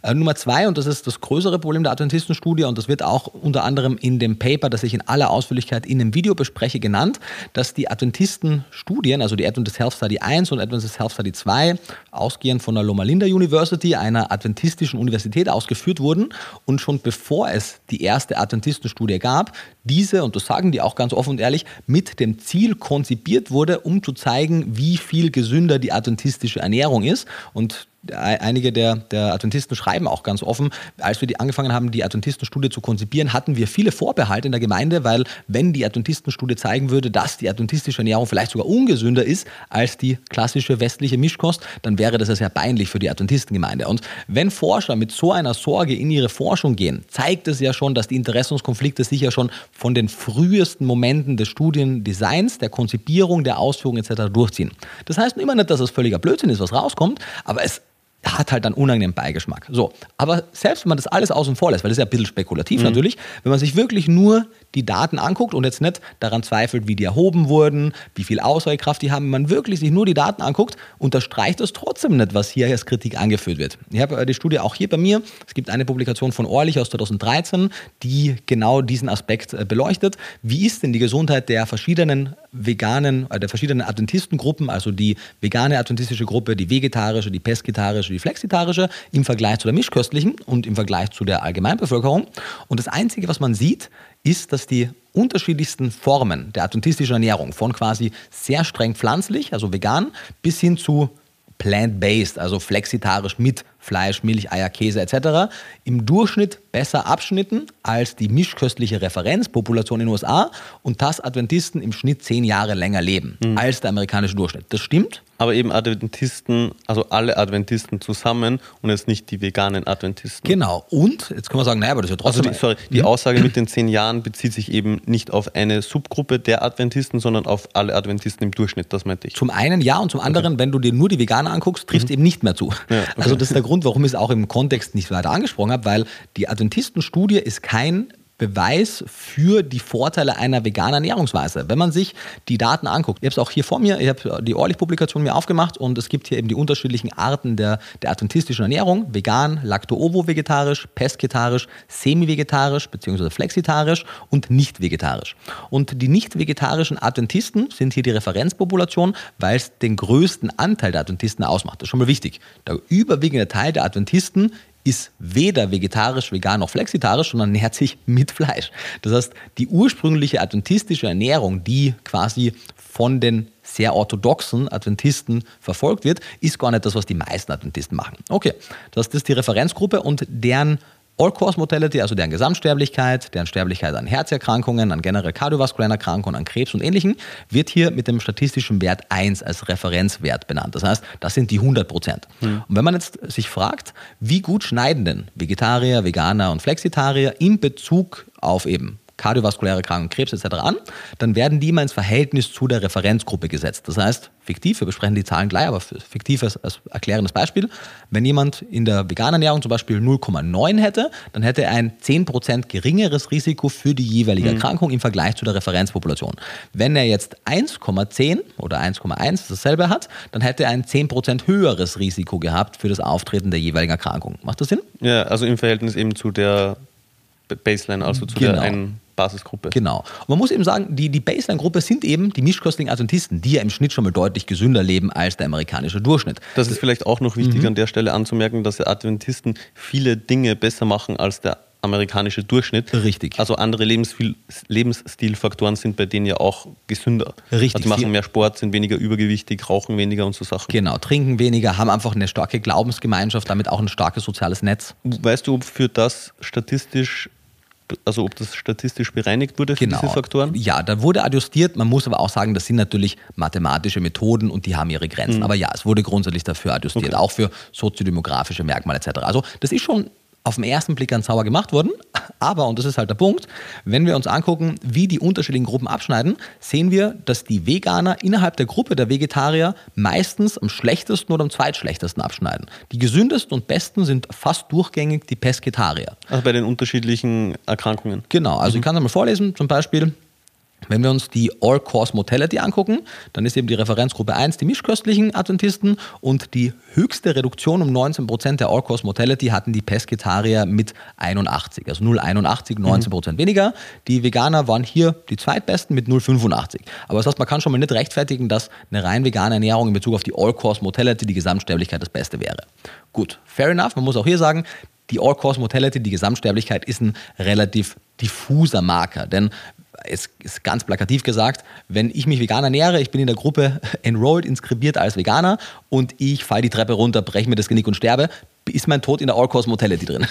Äh, Nummer zwei, und das ist das größere Problem der Adventistenstudie, und das wird auch unter anderem in dem Paper, das ich in aller Ausführlichkeit in dem Video bespreche, genannt, dass die Adventistenstudien, also die Adventist Health Study 1 und Adventist Health Study 2, ausgehend von der Loma Linda University, einer adventistischen Universität, ausgeführt wurden. Und schon bevor es die erste Adventistenstudie gab, diese, und das sagen die auch ganz offen und ehrlich, mit dem Ziel konzipiert wurde, um zu zeigen, wie viel gesünder die adventistische Ernährung ist. Und einige der, der Adventisten schreiben auch ganz offen, als wir die angefangen haben, die Adventistenstudie zu konzipieren, hatten wir viele Vorbehalte in der Gemeinde, weil wenn die Adventistenstudie zeigen würde, dass die adventistische Ernährung vielleicht sogar ungesünder ist als die klassische westliche Mischkost, dann wäre das ja sehr peinlich für die Adventistengemeinde. Und wenn Forscher mit so einer Sorge in ihre Forschung gehen, zeigt es ja schon, dass die Interessenskonflikte sich ja schon von den frühesten Momenten des Studiendesigns, der Konzipierung, der Ausführung etc. durchziehen. Das heißt immer nicht, dass es völliger Blödsinn ist, was rauskommt, aber es hat halt einen unangenehmen Beigeschmack. So, aber selbst wenn man das alles außen vor lässt, weil das ist ja ein bisschen spekulativ mhm. natürlich, wenn man sich wirklich nur die Daten anguckt und jetzt nicht daran zweifelt, wie die erhoben wurden, wie viel Aussagekraft die haben, wenn man wirklich sich nur die Daten anguckt, unterstreicht das trotzdem nicht, was hier als Kritik angeführt wird. Ich habe äh, die Studie auch hier bei mir. Es gibt eine Publikation von Orlich aus 2013, die genau diesen Aspekt äh, beleuchtet. Wie ist denn die Gesundheit der verschiedenen veganen, äh, der verschiedenen Adventistengruppen, also die vegane adventistische Gruppe, die vegetarische, die pesketarische, die flexitarische, im Vergleich zu der mischköstlichen und im Vergleich zu der Allgemeinbevölkerung. Und das Einzige, was man sieht, ist, dass die unterschiedlichsten Formen der adventistischen Ernährung, von quasi sehr streng pflanzlich, also vegan, bis hin zu plant-based, also flexitarisch mit Fleisch, Milch, Eier, Käse etc., im Durchschnitt besser abschnitten als die mischköstliche Referenzpopulation in den USA und dass Adventisten im Schnitt zehn Jahre länger leben mhm. als der amerikanische Durchschnitt. Das stimmt. Aber eben Adventisten, also alle Adventisten zusammen und jetzt nicht die veganen Adventisten. Genau. Und jetzt kann man sagen, naja, aber das ist ja trotzdem. Also die, sorry, die mhm. Aussage mit den zehn Jahren bezieht sich eben nicht auf eine Subgruppe der Adventisten, sondern auf alle Adventisten im Durchschnitt, das meinte ich. Zum einen ja und zum anderen, okay. wenn du dir nur die Veganer anguckst, trifft mhm. eben nicht mehr zu. Ja, okay. Also das ist der Grund, warum ich es auch im Kontext nicht weiter angesprochen habe, weil die Adventistenstudie ist kein Beweis für die Vorteile einer veganen Ernährungsweise. Wenn man sich die Daten anguckt, ich habe es auch hier vor mir, ich habe die Orlich-Publikation mir aufgemacht und es gibt hier eben die unterschiedlichen Arten der, der adventistischen Ernährung, vegan, lacto-ovo-vegetarisch, pesketarisch, semi-vegetarisch bzw. flexitarisch und nicht vegetarisch. Und die nicht vegetarischen Adventisten sind hier die Referenzpopulation, weil es den größten Anteil der Adventisten ausmacht. Das ist schon mal wichtig. Der überwiegende Teil der Adventisten ist weder vegetarisch, vegan noch flexitarisch, sondern nährt sich mit Fleisch. Das heißt, die ursprüngliche adventistische Ernährung, die quasi von den sehr orthodoxen Adventisten verfolgt wird, ist gar nicht das, was die meisten Adventisten machen. Okay, das ist die Referenzgruppe und deren All-Cause-Mortality, also deren Gesamtsterblichkeit, deren Sterblichkeit an Herzerkrankungen, an generell kardiovaskulären Erkrankungen, an Krebs und Ähnlichem, wird hier mit dem statistischen Wert 1 als Referenzwert benannt. Das heißt, das sind die 100 Prozent. Mhm. Und wenn man jetzt sich fragt, wie gut schneiden denn Vegetarier, Veganer und Flexitarier in Bezug auf eben kardiovaskuläre Erkrankungen, Krebs etc. an, dann werden die immer ins Verhältnis zu der Referenzgruppe gesetzt. Das heißt, fiktiv, wir besprechen die Zahlen gleich, aber fiktiv als, als erklärendes Beispiel, wenn jemand in der veganen Ernährung zum Beispiel 0,9 hätte, dann hätte er ein 10% geringeres Risiko für die jeweilige mhm. Erkrankung im Vergleich zu der Referenzpopulation. Wenn er jetzt 1,10 oder 1,1 dasselbe hat, dann hätte er ein 10% höheres Risiko gehabt für das Auftreten der jeweiligen Erkrankung. Macht das Sinn? Ja, also im Verhältnis eben zu der Baseline, also zu genau. der einen Basisgruppe. Genau. Und man muss eben sagen, die, die Baseline-Gruppe sind eben die mischköstlichen Adventisten, die ja im Schnitt schon mal deutlich gesünder leben als der amerikanische Durchschnitt. Das ist vielleicht auch noch wichtig mhm. an der Stelle anzumerken, dass die Adventisten viele Dinge besser machen als der amerikanische Durchschnitt. Richtig. Also andere Lebensstil, Lebensstilfaktoren sind bei denen ja auch gesünder. Richtig. Also die machen mehr Sport, sind weniger übergewichtig, rauchen weniger und so Sachen. Genau, trinken weniger, haben einfach eine starke Glaubensgemeinschaft, damit auch ein starkes soziales Netz. Weißt du, ob für das statistisch also ob das statistisch bereinigt wurde für genau. diese Faktoren? Ja, da wurde adjustiert. Man muss aber auch sagen, das sind natürlich mathematische Methoden und die haben ihre Grenzen. Mhm. Aber ja, es wurde grundsätzlich dafür adjustiert, okay. auch für soziodemografische Merkmale etc. Also das ist schon auf den ersten Blick ganz sauber gemacht worden. Aber, und das ist halt der Punkt, wenn wir uns angucken, wie die unterschiedlichen Gruppen abschneiden, sehen wir, dass die Veganer innerhalb der Gruppe der Vegetarier meistens am schlechtesten oder am zweitschlechtesten abschneiden. Die gesündesten und besten sind fast durchgängig die Pesketarier. Also bei den unterschiedlichen Erkrankungen. Genau, also mhm. ich kann es mal vorlesen, zum Beispiel wenn wir uns die All-Cause Mortality angucken, dann ist eben die Referenzgruppe 1 die mischköstlichen Adventisten und die höchste Reduktion um 19% der All-Cause Mortality hatten die Pesketarier mit 81, also 0,81, 19% mhm. weniger. Die Veganer waren hier die zweitbesten mit 0,85. Aber das heißt, man kann schon mal nicht rechtfertigen, dass eine rein vegane Ernährung in Bezug auf die All-Cause Mortality, die Gesamtsterblichkeit, das Beste wäre. Gut, fair enough. Man muss auch hier sagen, die All-Cause Mortality, die Gesamtsterblichkeit, ist ein relativ diffuser Marker. Denn es ist ganz plakativ gesagt, wenn ich mich vegan ernähre, ich bin in der Gruppe enrolled, inskribiert als Veganer und ich falle die Treppe runter, breche mir das Genick und sterbe, ist mein Tod in der All-Cause Mortality drin.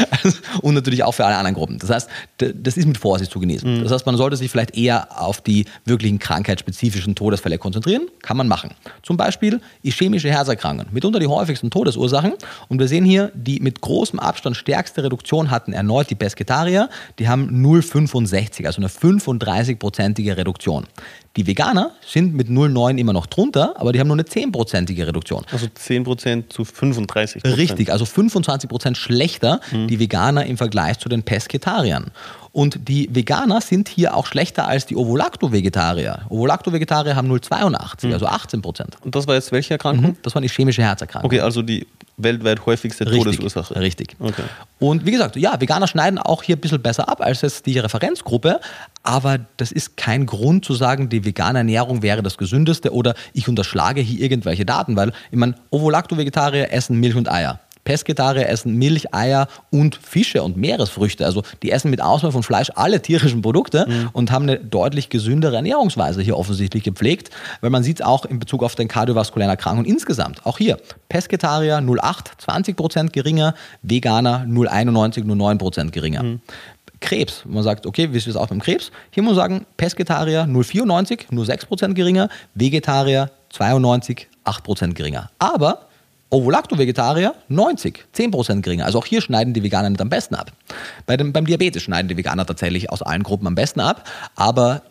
und natürlich auch für alle anderen Gruppen. Das heißt, das ist mit Vorsicht zu genießen. Mhm. Das heißt, man sollte sich vielleicht eher auf die wirklichen krankheitsspezifischen Todesfälle konzentrieren. Kann man machen. Zum Beispiel ischämische Herzerkrankungen. Mitunter die häufigsten Todesursachen. Und wir sehen hier, die mit großem Abstand stärkste Reduktion hatten erneut die Pesketarier. Die haben 0,65, also eine 35-prozentige Reduktion. Die Veganer sind mit 0,9 immer noch drunter, aber die haben nur eine 10-prozentige Reduktion. Also 10% zu 35%. Richtig, also 25% schlechter mhm. die Veganer im Vergleich zu den Pesketariern. Und die Veganer sind hier auch schlechter als die Ovolacto-Vegetarier. Ovolacto-Vegetarier haben 0,82, mhm. also 18% Und das war jetzt welche Erkrankung? Mhm, das war die chemische Herzerkrankung. Okay, also die weltweit häufigste richtig, Todesursache. Richtig. Okay. Und wie gesagt, ja, Veganer schneiden auch hier ein bisschen besser ab als jetzt die Referenzgruppe, aber das ist kein Grund zu sagen, die vegane Ernährung wäre das gesündeste oder ich unterschlage hier irgendwelche Daten, weil ich meine, Ovo-Lacto-Vegetarier essen Milch und Eier. Pesketarier essen Milch, Eier und Fische und Meeresfrüchte. Also die essen mit Ausnahme von Fleisch alle tierischen Produkte mhm. und haben eine deutlich gesündere Ernährungsweise hier offensichtlich gepflegt, weil man sieht es auch in Bezug auf den kardiovaskulären Erkrankungen insgesamt. Auch hier Pesketarier 0,8, 20 Prozent geringer, Veganer 0,91, nur 9 Prozent geringer. Mhm. Krebs. Man sagt, okay, wie ist es auch beim Krebs? Hier muss man sagen, Pesketarier 0,94, nur 6% geringer, Vegetarier 92, 8% geringer. Aber Ovo-Lacto-Vegetarier 90, 10% geringer. Also auch hier schneiden die Veganer nicht am besten ab. Bei dem, beim Diabetes schneiden die Veganer tatsächlich aus allen Gruppen am besten ab, aber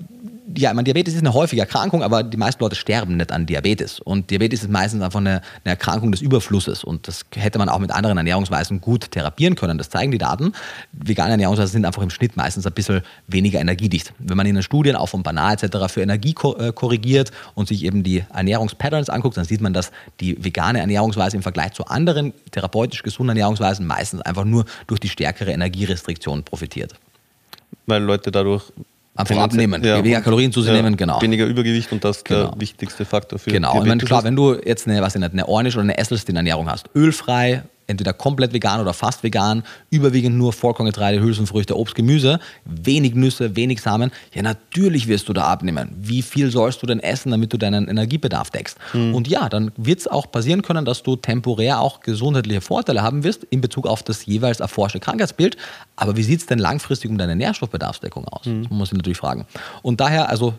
ja, meine, Diabetes ist eine häufige Erkrankung, aber die meisten Leute sterben nicht an Diabetes. Und Diabetes ist meistens einfach eine, eine, Erkrankung des Überflusses. Und das hätte man auch mit anderen Ernährungsweisen gut therapieren können. Das zeigen die Daten. Vegane Ernährungsweisen sind einfach im Schnitt meistens ein bisschen weniger energiedicht. Wenn man in den Studien auch von Banal etc. für Energie äh, korrigiert und sich eben die Ernährungspatterns anguckt, dann sieht man, dass die vegane Ernährungsweise im Vergleich zu anderen therapeutisch gesunden Ernährungsweisen meistens einfach nur durch die stärkere Energierestriktion profitiert. Weil Leute dadurch Einfach abnehmen, ja, weniger Kalorien zu sich ja, nehmen, genau. Weniger Übergewicht und das genau. der wichtigste Faktor für Genau, und wenn, klar, wenn du jetzt eine, was ich nicht, eine Ornisch oder eine Esselstyn-Ernährung hast, ölfrei, entweder komplett vegan oder fast vegan, überwiegend nur Vollkorngetreide, Hülsenfrüchte, Obst, Gemüse, wenig Nüsse, wenig Samen, ja natürlich wirst du da abnehmen. Wie viel sollst du denn essen, damit du deinen Energiebedarf deckst? Mhm. Und ja, dann wird es auch passieren können, dass du temporär auch gesundheitliche Vorteile haben wirst in Bezug auf das jeweils erforschte Krankheitsbild. Aber wie sieht es denn langfristig um deine Nährstoffbedarfsdeckung aus? Mhm. Das muss man natürlich fragen. Und daher, also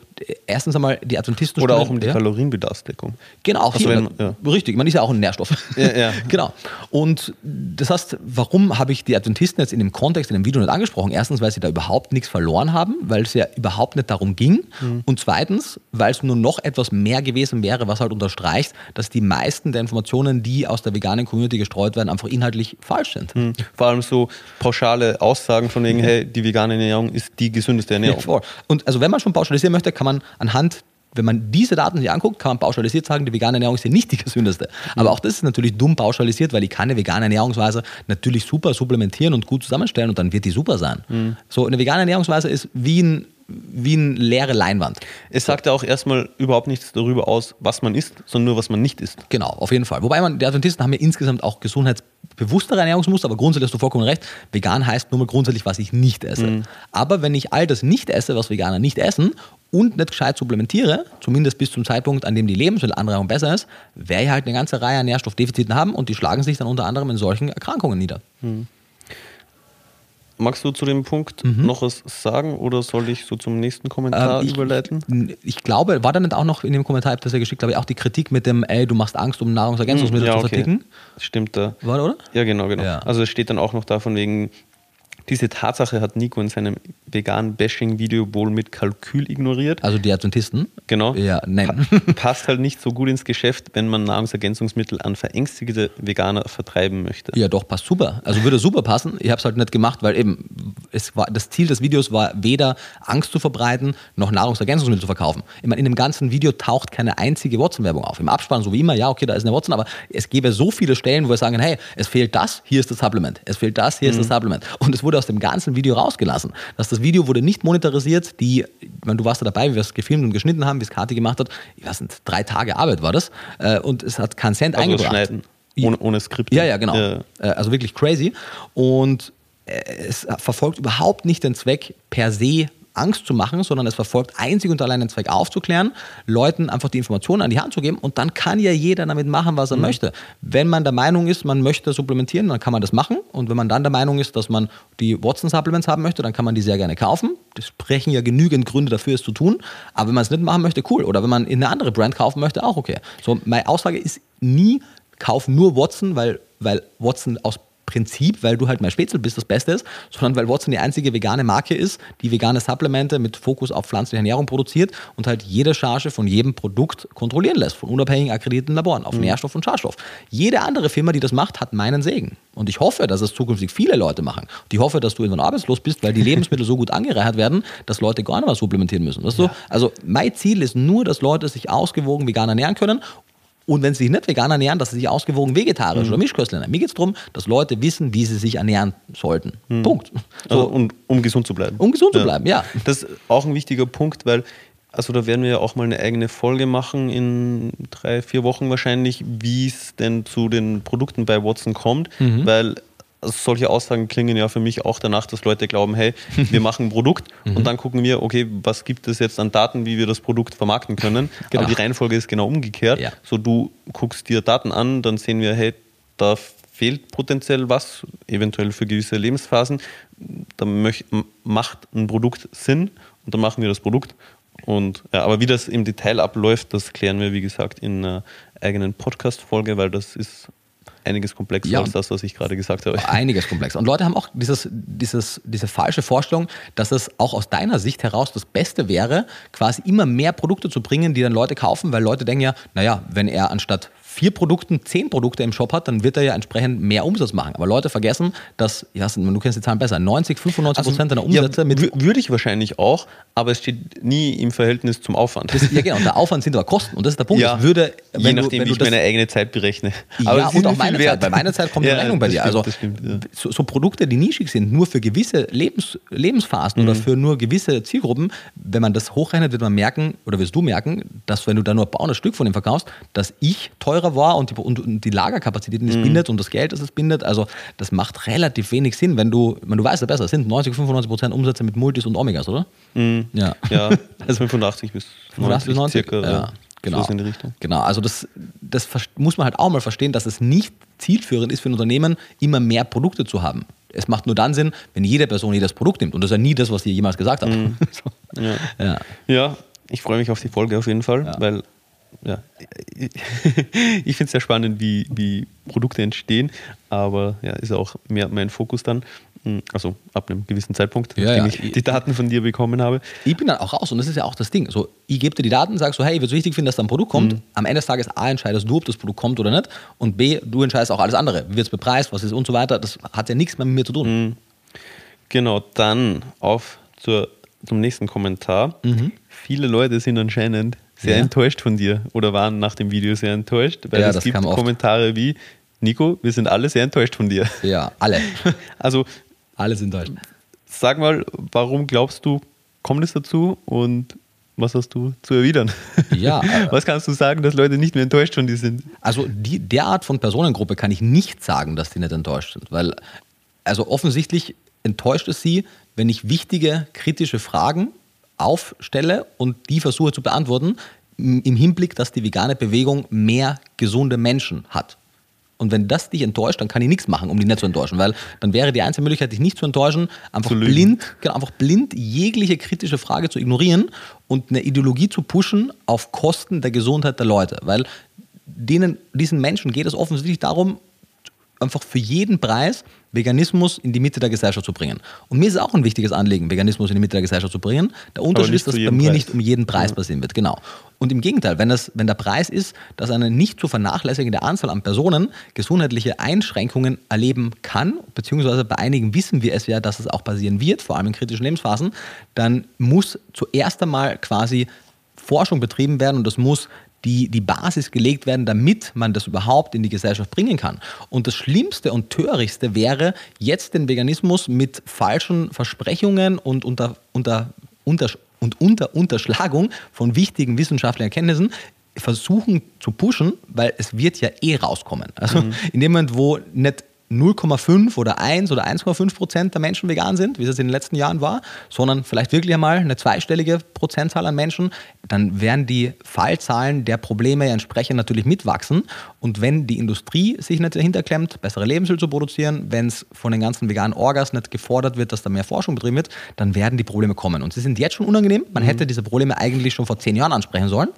erstens einmal die Adventisten. Oder auch um die ja? Kalorienbedarfsdeckung. Genau, auch also hier. Wenn, ja. Richtig, man ist ja auch ein Nährstoff. Ja, ja. genau. Und das heißt, warum habe ich die Adventisten jetzt in dem Kontext, in dem Video nicht angesprochen? Erstens, weil sie da überhaupt nichts verloren haben, weil es ja überhaupt nicht darum ging. Mhm. Und zweitens, weil es nur noch etwas mehr gewesen wäre, was halt unterstreicht, dass die meisten der Informationen, die aus der veganen Community gestreut werden, einfach inhaltlich falsch sind. Mhm. Vor allem so pauschale Aussagen von wegen, hey, die vegane Ernährung ist die gesündeste Ernährung. Ja, und also wenn man schon pauschalisieren möchte, kann man anhand wenn man diese Daten sich anguckt, kann man pauschalisiert sagen, die vegane Ernährung ist ja nicht die gesündeste. Aber auch das ist natürlich dumm pauschalisiert, weil ich kann eine vegane Ernährungsweise natürlich super supplementieren und gut zusammenstellen und dann wird die super sein. Mhm. So, eine vegane Ernährungsweise ist wie ein wie eine leere Leinwand. Es sagt ja auch erstmal überhaupt nichts darüber aus, was man isst, sondern nur, was man nicht isst. Genau, auf jeden Fall. Wobei man, die Adventisten haben ja insgesamt auch gesundheitsbewusstere Ernährungsmuster, aber grundsätzlich hast du vollkommen recht. Vegan heißt nur mal grundsätzlich, was ich nicht esse. Mhm. Aber wenn ich all das nicht esse, was Veganer nicht essen, und nicht gescheit supplementiere, zumindest bis zum Zeitpunkt, an dem die Lebensmittelanreichung besser ist, werde ich halt eine ganze Reihe an Nährstoffdefiziten haben und die schlagen sich dann unter anderem in solchen Erkrankungen nieder. Mhm. Magst du zu dem Punkt mhm. noch was sagen oder soll ich so zum nächsten Kommentar ähm, ich, überleiten? Ich, glaube, war da nicht auch noch in dem Kommentar, das er geschickt habe, auch die Kritik mit dem, ey, du machst Angst, um Nahrungsergänzungsmittel ja, zu okay. verticken? Stimmt da. War, oder? Ja, genau, genau. Ja. Also es steht dann auch noch davon wegen, diese Tatsache hat Nico in seinem veganen Bashing-Video wohl mit Kalkül ignoriert. Also die Adventisten? Genau. Ja, nein. Pa passt halt nicht so gut ins Geschäft, wenn man Nahrungsergänzungsmittel an verängstigte Veganer vertreiben möchte. Ja, doch, passt super. Also würde super passen. Ich habe es halt nicht gemacht, weil eben es war, das Ziel des Videos war weder Angst zu verbreiten, noch Nahrungsergänzungsmittel zu verkaufen. Ich meine, in dem ganzen Video taucht keine einzige Watson-Werbung auf. Im Abspann, so wie immer, ja, okay, da ist eine Watson, aber es gäbe so viele Stellen, wo wir sagen, hey, es fehlt das, hier ist das Supplement. Es fehlt das, hier mhm. ist das. Supplement. Und es wurde aus dem ganzen Video rausgelassen. Dass das Video wurde nicht monetarisiert, die, meine, du warst da dabei, wie wir es gefilmt und geschnitten haben, wie es Kati gemacht hat. Ich weiß nicht, drei Tage Arbeit war das. Äh, und es hat keinen Cent also eingebracht. Schneiden. Ohne, ohne Skript. Ja, ja, genau. Ja. Äh, also wirklich crazy. Und äh, es verfolgt überhaupt nicht den Zweck, per se Angst zu machen, sondern es verfolgt einzig und allein den Zweck aufzuklären, Leuten einfach die Informationen an die Hand zu geben und dann kann ja jeder damit machen, was er mhm. möchte. Wenn man der Meinung ist, man möchte supplementieren, dann kann man das machen und wenn man dann der Meinung ist, dass man die Watson-Supplements haben möchte, dann kann man die sehr gerne kaufen. Das sprechen ja genügend Gründe dafür, es zu tun, aber wenn man es nicht machen möchte, cool. Oder wenn man in eine andere Brand kaufen möchte, auch okay. So, meine Aussage ist nie, kauf nur Watson, weil, weil Watson aus Prinzip, weil du halt mein Spätzle bist, das Beste ist, sondern weil Watson die einzige vegane Marke ist, die vegane Supplemente mit Fokus auf pflanzliche Ernährung produziert und halt jede Charge von jedem Produkt kontrollieren lässt, von unabhängigen akkreditierten Laboren auf mhm. Nährstoff und Schadstoff. Jede andere Firma, die das macht, hat meinen Segen. Und ich hoffe, dass es zukünftig viele Leute machen. Und ich hoffe, dass du irgendwann arbeitslos bist, weil die Lebensmittel so gut angereichert werden, dass Leute gar nicht mehr supplementieren müssen. Weißt ja. du? Also mein Ziel ist nur, dass Leute sich ausgewogen vegan ernähren können und wenn sie sich nicht vegan ernähren, dass sie sich ausgewogen vegetarisch mhm. oder Mischköstler ernähren. Mir geht es darum, dass Leute wissen, wie sie sich ernähren sollten. Mhm. Punkt. So. Also, und, um gesund zu bleiben. Um gesund ja. zu bleiben, ja. Das ist auch ein wichtiger Punkt, weil, also da werden wir ja auch mal eine eigene Folge machen in drei, vier Wochen wahrscheinlich, wie es denn zu den Produkten bei Watson kommt, mhm. weil also solche Aussagen klingen ja für mich auch danach, dass Leute glauben, hey, wir machen ein Produkt und mhm. dann gucken wir, okay, was gibt es jetzt an Daten, wie wir das Produkt vermarkten können. Genau. Aber die Reihenfolge ist genau umgekehrt. Ja. So, du guckst dir Daten an, dann sehen wir, hey, da fehlt potenziell was, eventuell für gewisse Lebensphasen. Da macht ein Produkt Sinn und dann machen wir das Produkt. Und ja, aber wie das im Detail abläuft, das klären wir, wie gesagt, in einer eigenen Podcast-Folge, weil das ist einiges komplexer ja, als das, was ich gerade gesagt habe. Einiges komplexer. Und Leute haben auch dieses, dieses, diese falsche Vorstellung, dass es auch aus deiner Sicht heraus das Beste wäre, quasi immer mehr Produkte zu bringen, die dann Leute kaufen, weil Leute denken ja, naja, wenn er anstatt vier Produkten zehn Produkte im Shop hat, dann wird er ja entsprechend mehr Umsatz machen. Aber Leute vergessen, dass, ja, du kennst die Zahlen besser, 90, 95 also, Prozent deiner Umsätze ja, mit. Würde ich wahrscheinlich auch, aber es steht nie im Verhältnis zum Aufwand. Das, ja, genau. Und der Aufwand sind aber Kosten. Und das ist der Punkt. Ja, würde, je nachdem, du, wie ich meine eigene Zeit berechne. Aber ja, und auch meine Zeit. Bei meiner Zeit kommt ja, die Rechnung bei dir. Stimmt, also, stimmt, so, so, Produkte, die nischig sind, nur für gewisse Lebens, Lebensphasen mhm. oder für nur gewisse Zielgruppen, wenn man das hochrechnet, wird man merken, oder wirst du merken, dass wenn du da nur ein paar Stück von dem verkaufst, dass ich teurer war und die, und und die Lagerkapazitäten, die es mhm. bindet und das Geld, das es bindet. Also das macht relativ wenig Sinn, wenn du, wenn du weißt ja besser, es sind 90, 95 Prozent Umsätze mit Multis und Omegas, oder? Mhm. Ja. ja, also 85 bis 90, bis 90 circa. Ja. Genau. genau, also das, das muss man halt auch mal verstehen, dass es nicht zielführend ist für ein Unternehmen, immer mehr Produkte zu haben. Es macht nur dann Sinn, wenn jede Person jedes Produkt nimmt. Und das ist ja nie das, was ihr jemals gesagt habt. Mhm. so. ja. Ja. ja. ich freue mich auf die Folge auf jeden Fall, ja. weil ja, ich finde es sehr spannend, wie, wie Produkte entstehen, aber ja, ist auch mehr mein Fokus dann. Hm, also ab einem gewissen Zeitpunkt, ja, ja. ich die Daten von dir bekommen habe. Ich bin dann auch raus und das ist ja auch das Ding. So, ich gebe dir die Daten, sag so, hey, ich würde es wichtig finden, dass da ein Produkt kommt. Mhm. Am Ende des Tages A, entscheidest du, ob das Produkt kommt oder nicht. Und B, du entscheidest auch alles andere. Wie wird es bepreist, was ist und so weiter. Das hat ja nichts mehr mit mir zu tun. Mhm. Genau, dann auf zur, zum nächsten Kommentar. Mhm. Viele Leute sind anscheinend sehr ja. enttäuscht von dir oder waren nach dem Video sehr enttäuscht, weil ja, es gibt Kommentare wie, Nico, wir sind alle sehr enttäuscht von dir. Ja, alle. Also, alle sind enttäuscht. Sag mal, warum glaubst du, kommt es dazu und was hast du zu erwidern? Ja. was kannst du sagen, dass Leute nicht mehr enttäuscht von dir sind? Also, die, der Art von Personengruppe kann ich nicht sagen, dass die nicht enttäuscht sind, weil, also offensichtlich enttäuscht es sie, wenn ich wichtige, kritische Fragen aufstelle und die versuche zu beantworten, im Hinblick, dass die vegane Bewegung mehr gesunde Menschen hat. Und wenn das dich enttäuscht, dann kann ich nichts machen, um dich nicht zu enttäuschen, weil dann wäre die einzige Möglichkeit, dich nicht zu enttäuschen, einfach zu blind, genau, einfach blind jegliche kritische Frage zu ignorieren und eine Ideologie zu pushen auf Kosten der Gesundheit der Leute, weil denen, diesen Menschen geht es offensichtlich darum, einfach für jeden Preis Veganismus in die Mitte der Gesellschaft zu bringen. Und mir ist es auch ein wichtiges Anliegen, Veganismus in die Mitte der Gesellschaft zu bringen. Der Unterschied ist, dass es bei mir Preis. nicht um jeden Preis passieren wird. Genau. Und im Gegenteil, wenn, das, wenn der Preis ist, dass eine nicht zu vernachlässigende Anzahl an Personen gesundheitliche Einschränkungen erleben kann, beziehungsweise bei einigen wissen wir es ja, dass es auch passieren wird, vor allem in kritischen Lebensphasen, dann muss zuerst einmal quasi Forschung betrieben werden und das muss die, die Basis gelegt werden, damit man das überhaupt in die Gesellschaft bringen kann. Und das Schlimmste und Törichtste wäre, jetzt den Veganismus mit falschen Versprechungen und unter, unter, unter, und unter Unterschlagung von wichtigen wissenschaftlichen Erkenntnissen versuchen zu pushen, weil es wird ja eh rauskommen. Also mhm. in dem Moment, wo nicht 0,5 oder 1 oder 1,5 Prozent der Menschen vegan sind, wie es in den letzten Jahren war, sondern vielleicht wirklich einmal eine zweistellige Prozentzahl an Menschen, dann werden die Fallzahlen der Probleme entsprechend natürlich mitwachsen. Und wenn die Industrie sich nicht dahinter klemmt, bessere Lebensmittel zu produzieren, wenn es von den ganzen veganen Orgas nicht gefordert wird, dass da mehr Forschung betrieben wird, dann werden die Probleme kommen. Und sie sind jetzt schon unangenehm. Man mhm. hätte diese Probleme eigentlich schon vor zehn Jahren ansprechen sollen.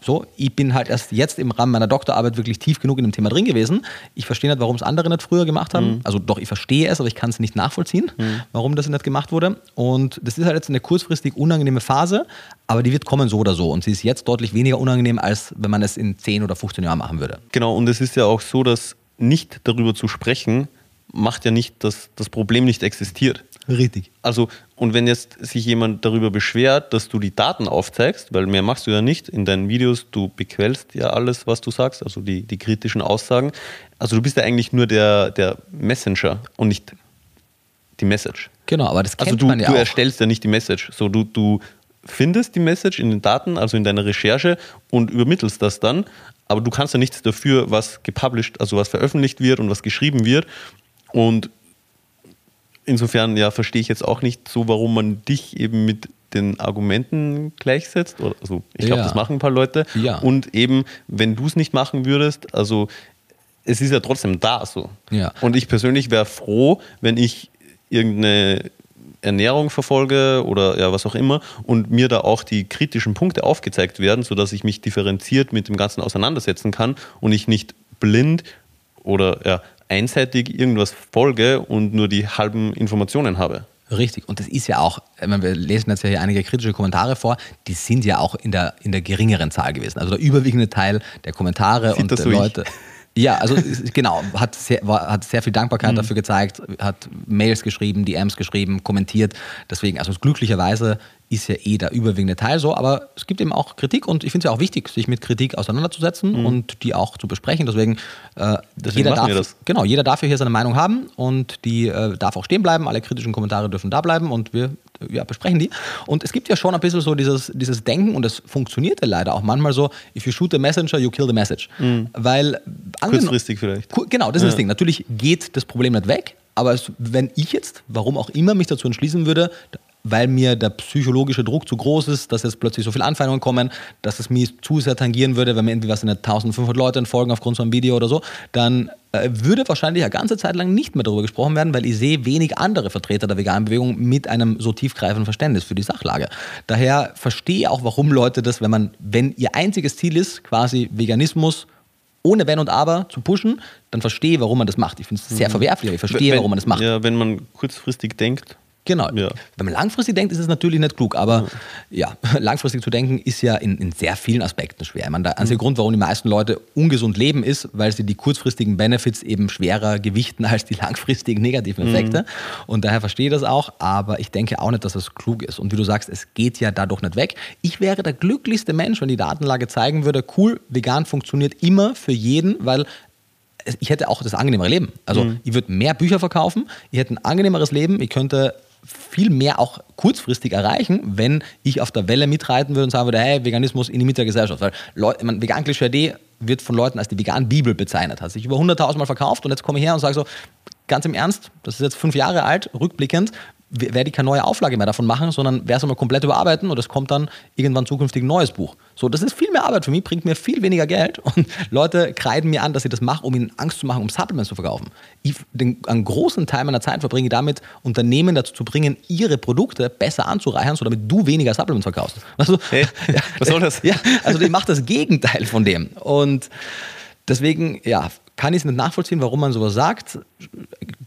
So, ich bin halt erst jetzt im Rahmen meiner Doktorarbeit wirklich tief genug in dem Thema drin gewesen. Ich verstehe nicht, warum es andere nicht früher gemacht haben. Mhm. Also doch, ich verstehe es, aber ich kann es nicht nachvollziehen, mhm. warum das nicht gemacht wurde. Und das ist halt jetzt eine kurzfristig unangenehme Phase, aber die wird kommen so oder so. Und sie ist jetzt deutlich weniger unangenehm, als wenn man es in 10 oder 15 Jahren machen würde. Genau, und es ist ja auch so, dass nicht darüber zu sprechen, macht ja nicht, dass das Problem nicht existiert. Richtig. Also, und wenn jetzt sich jemand darüber beschwert, dass du die Daten aufzeigst, weil mehr machst du ja nicht in deinen Videos, du bequälst ja alles, was du sagst, also die, die kritischen Aussagen. Also du bist ja eigentlich nur der, der Messenger und nicht die Message. Genau, aber das kennt also du, man ja du auch. erstellst ja nicht die Message. So, du, du findest die Message in den Daten, also in deiner Recherche und übermittelst das dann, aber du kannst ja nichts dafür, was gepublished, also was veröffentlicht wird und was geschrieben wird. Und insofern ja verstehe ich jetzt auch nicht so, warum man dich eben mit den Argumenten gleichsetzt. Also ich glaube, ja. das machen ein paar Leute. Ja. Und eben, wenn du es nicht machen würdest, also es ist ja trotzdem da so. Ja. Und ich persönlich wäre froh, wenn ich irgendeine Ernährung verfolge oder ja, was auch immer und mir da auch die kritischen Punkte aufgezeigt werden, sodass ich mich differenziert mit dem Ganzen auseinandersetzen kann und ich nicht blind oder ja, einseitig irgendwas folge und nur die halben Informationen habe. Richtig, und das ist ja auch, wir lesen jetzt ja hier einige kritische Kommentare vor, die sind ja auch in der, in der geringeren Zahl gewesen. Also der überwiegende Teil der Kommentare Sieht und der so Leute. Ich? Ja, also genau, hat sehr, war, hat sehr viel Dankbarkeit mhm. dafür gezeigt, hat Mails geschrieben, DMs geschrieben, kommentiert. Deswegen, also glücklicherweise ist ja eh der überwiegende Teil so, aber es gibt eben auch Kritik und ich finde es ja auch wichtig, sich mit Kritik auseinanderzusetzen mhm. und die auch zu besprechen. Deswegen, äh, Deswegen jeder, darf, Genau, jeder darf hier seine Meinung haben und die äh, darf auch stehen bleiben. Alle kritischen Kommentare dürfen da bleiben und wir ja, besprechen die. Und es gibt ja schon ein bisschen so dieses, dieses Denken und es funktioniert ja leider auch manchmal so, if you shoot the messenger, you kill the message. Mhm. Weil Kurzfristig vielleicht. Genau, das ist ja. das Ding. Natürlich geht das Problem nicht weg, aber es, wenn ich jetzt, warum auch immer, mich dazu entschließen würde, weil mir der psychologische Druck zu groß ist, dass jetzt plötzlich so viele Anfeindungen kommen, dass es mich zu sehr tangieren würde, wenn mir irgendwie was in 1500 Leute folgen aufgrund so einem Video oder so, dann äh, würde wahrscheinlich eine ganze Zeit lang nicht mehr darüber gesprochen werden, weil ich sehe wenig andere Vertreter der veganen Bewegung mit einem so tiefgreifenden Verständnis für die Sachlage. Daher verstehe ich auch, warum Leute das, wenn man, wenn ihr einziges Ziel ist, quasi Veganismus ohne Wenn und Aber zu pushen, dann verstehe ich, warum man das macht. Ich finde es sehr mhm. verwerflich, aber ich verstehe, wenn, warum man das macht. Ja, wenn man kurzfristig denkt, Genau. Ja. Wenn man langfristig denkt, ist es natürlich nicht klug, aber ja, ja langfristig zu denken ist ja in, in sehr vielen Aspekten schwer. Ich meine, der einzige mhm. Grund, warum die meisten Leute ungesund leben, ist, weil sie die kurzfristigen Benefits eben schwerer gewichten als die langfristigen negativen Effekte. Mhm. Und daher verstehe ich das auch, aber ich denke auch nicht, dass das klug ist. Und wie du sagst, es geht ja dadurch nicht weg. Ich wäre der glücklichste Mensch, wenn die Datenlage zeigen würde, cool, vegan funktioniert immer für jeden, weil ich hätte auch das angenehmere Leben. Also mhm. ich würde mehr Bücher verkaufen, ich hätte ein angenehmeres Leben, ich könnte viel mehr auch kurzfristig erreichen, wenn ich auf der Welle mitreiten würde und sagen würde, hey, Veganismus in die Mitte der Gesellschaft. Weil Leute, man, vegan Klischee wird von Leuten als die vegan Bibel bezeichnet, hat sich über 100.000 Mal verkauft und jetzt komme ich her und sage so, ganz im Ernst, das ist jetzt fünf Jahre alt, rückblickend, werde ich keine neue Auflage mehr davon machen, sondern werde es einmal komplett überarbeiten und es kommt dann irgendwann zukünftig ein neues Buch. So, das ist viel mehr Arbeit für mich, bringt mir viel weniger Geld und Leute kreiden mir an, dass ich das mache, um ihnen Angst zu machen, um Supplements zu verkaufen. Ich, den, einen großen Teil meiner Zeit verbringe ich damit, Unternehmen dazu zu bringen, ihre Produkte besser anzureichern, so damit du weniger Supplements verkaufst. Also, hey, ja, was soll das? Ja, also ich mache das Gegenteil von dem. Und deswegen, ja, kann ich es nicht nachvollziehen, warum man sowas sagt,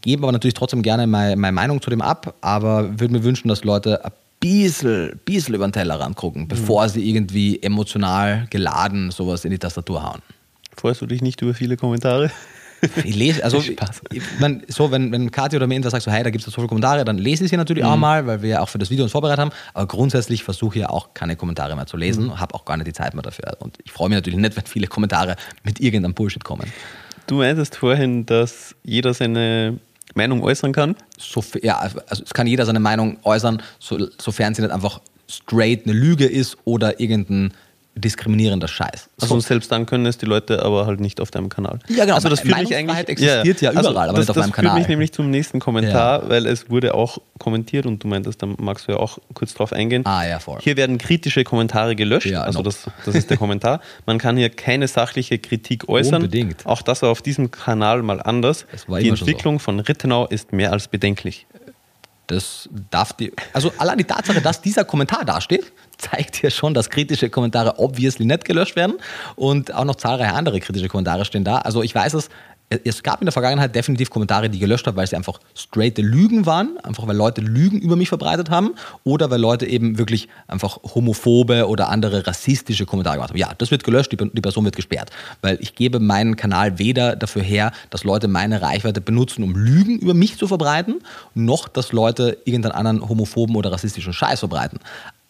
gebe aber natürlich trotzdem gerne meine, meine Meinung zu dem ab, aber würde mir wünschen, dass Leute ein bisschen, bisschen über den Tellerrand gucken, bevor mhm. sie irgendwie emotional geladen sowas in die Tastatur hauen. Freust du dich nicht über viele Kommentare? Ich lese, also ich, man, so, wenn, wenn Kathi oder mir irgendwas sagt, so, hey, da gibt es so viele Kommentare, dann lese ich sie natürlich mhm. auch mal, weil wir ja auch für das Video uns vorbereitet haben. Aber grundsätzlich versuche ich ja auch keine Kommentare mehr zu lesen, mhm. habe auch gar nicht die Zeit mehr dafür. Und ich freue mich natürlich nicht, wenn viele Kommentare mit irgendeinem Bullshit kommen. Du meintest vorhin, dass jeder seine Meinung äußern kann? So, ja, also es kann jeder seine Meinung äußern, so, sofern sie nicht einfach straight eine Lüge ist oder irgendein diskriminierender Scheiß. Also selbst dann können es die Leute aber halt nicht auf deinem Kanal. Ja, genau. Also das führt mich eigentlich existiert ja Also überall, aber das, nicht auf das meinem führt Kanal. mich nämlich zum nächsten Kommentar, weil es wurde auch kommentiert und du meintest, da magst du ja auch kurz drauf eingehen. Ah, ja, voll. Hier werden kritische Kommentare gelöscht. Ja, also no. das, das ist der Kommentar. Man kann hier keine sachliche Kritik äußern. Unbedingt. Auch das war auf diesem Kanal mal anders. Das war die schon so. Entwicklung von Rittenau ist mehr als bedenklich. Das darf die. Also allein die Tatsache, dass dieser Kommentar dasteht, zeigt ja schon, dass kritische Kommentare obviously nicht gelöscht werden. Und auch noch zahlreiche andere kritische Kommentare stehen da. Also ich weiß es. Es gab in der Vergangenheit definitiv Kommentare, die gelöscht habe, weil sie einfach straighte Lügen waren, einfach weil Leute Lügen über mich verbreitet haben oder weil Leute eben wirklich einfach homophobe oder andere rassistische Kommentare gemacht haben. Ja, das wird gelöscht, die, die Person wird gesperrt, weil ich gebe meinen Kanal weder dafür her, dass Leute meine Reichweite benutzen, um Lügen über mich zu verbreiten, noch dass Leute irgendeinen anderen homophoben oder rassistischen Scheiß verbreiten.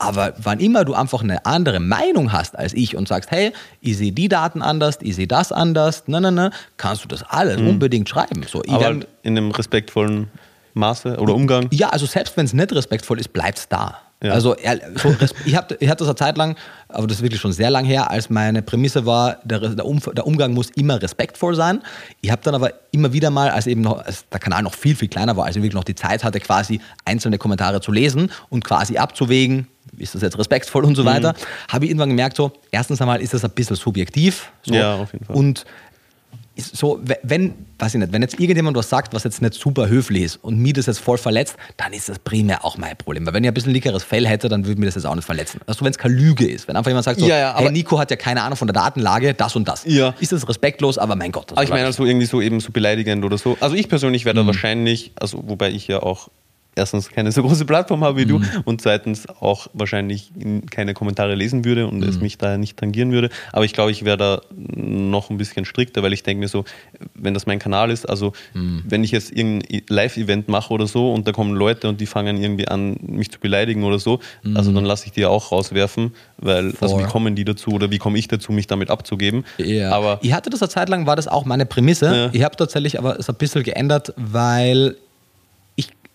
Aber wann immer du einfach eine andere Meinung hast als ich und sagst, hey, ich sehe die Daten anders, ich sehe das anders, ne, ne, ne, kannst du das alles unbedingt schreiben. So, Aber halt in einem respektvollen Maße oder Umgang. ja, also selbst wenn es nicht respektvoll ist, bleibt es da. Ja. Also ich, hab, ich hatte das eine Zeit lang, aber das ist wirklich schon sehr lang her, als meine Prämisse war, der, der, um, der Umgang muss immer respektvoll sein. Ich habe dann aber immer wieder mal, als eben noch, als der Kanal noch viel, viel kleiner war, als ich wirklich noch die Zeit hatte, quasi einzelne Kommentare zu lesen und quasi abzuwägen, ist das jetzt respektvoll und so weiter, habe ich irgendwann gemerkt, so, erstens einmal ist das ein bisschen subjektiv. So, Ja, auf jeden Fall. Und so, we- wenn, weiß ich nicht, wenn jetzt irgendjemand was sagt, was jetzt nicht super höflich ist und mir das jetzt voll verletzt, dann ist das primär auch mein Problem. Weil wenn ich ein bisschen lickeres Fell hätte, dann würde mir das jetzt auch nicht verletzen. Also wenn es keine Lüge ist, wenn einfach jemand sagt so, Ja, ja, hey, aber- Nico hat ja keine Ahnung von der Datenlage, das und das. Ja. Ist das respektlos, aber mein Gott. Aber ich meine also irgendwie so eben so beleidigend oder so. Also ich persönlich Mhm. wäre da wahrscheinlich, also wobei ich ja auch erstens keine so große Plattform habe wie du Mhm. und zweitens auch wahrscheinlich keine Kommentare lesen würde und Mhm. es mich daher nicht tangieren würde. Aber ich glaube, ich wäre da noch ein bisschen strikter, weil ich denke mir so, wenn das mein Kanal ist, also Mhm. wenn ich jetzt irgendein Live-Event mache oder so und da kommen Leute und die fangen irgendwie an, mich zu beleidigen oder so, also dann lasse ich die ja auch rauswerfen, weil also wie Mhm. Kommen die dazu oder wie komme ich dazu, mich damit abzugeben? Ja. Aber ich hatte das eine Zeit lang, war das auch meine Prämisse. Ja. Ich habe tatsächlich aber es ein bisschen geändert, weil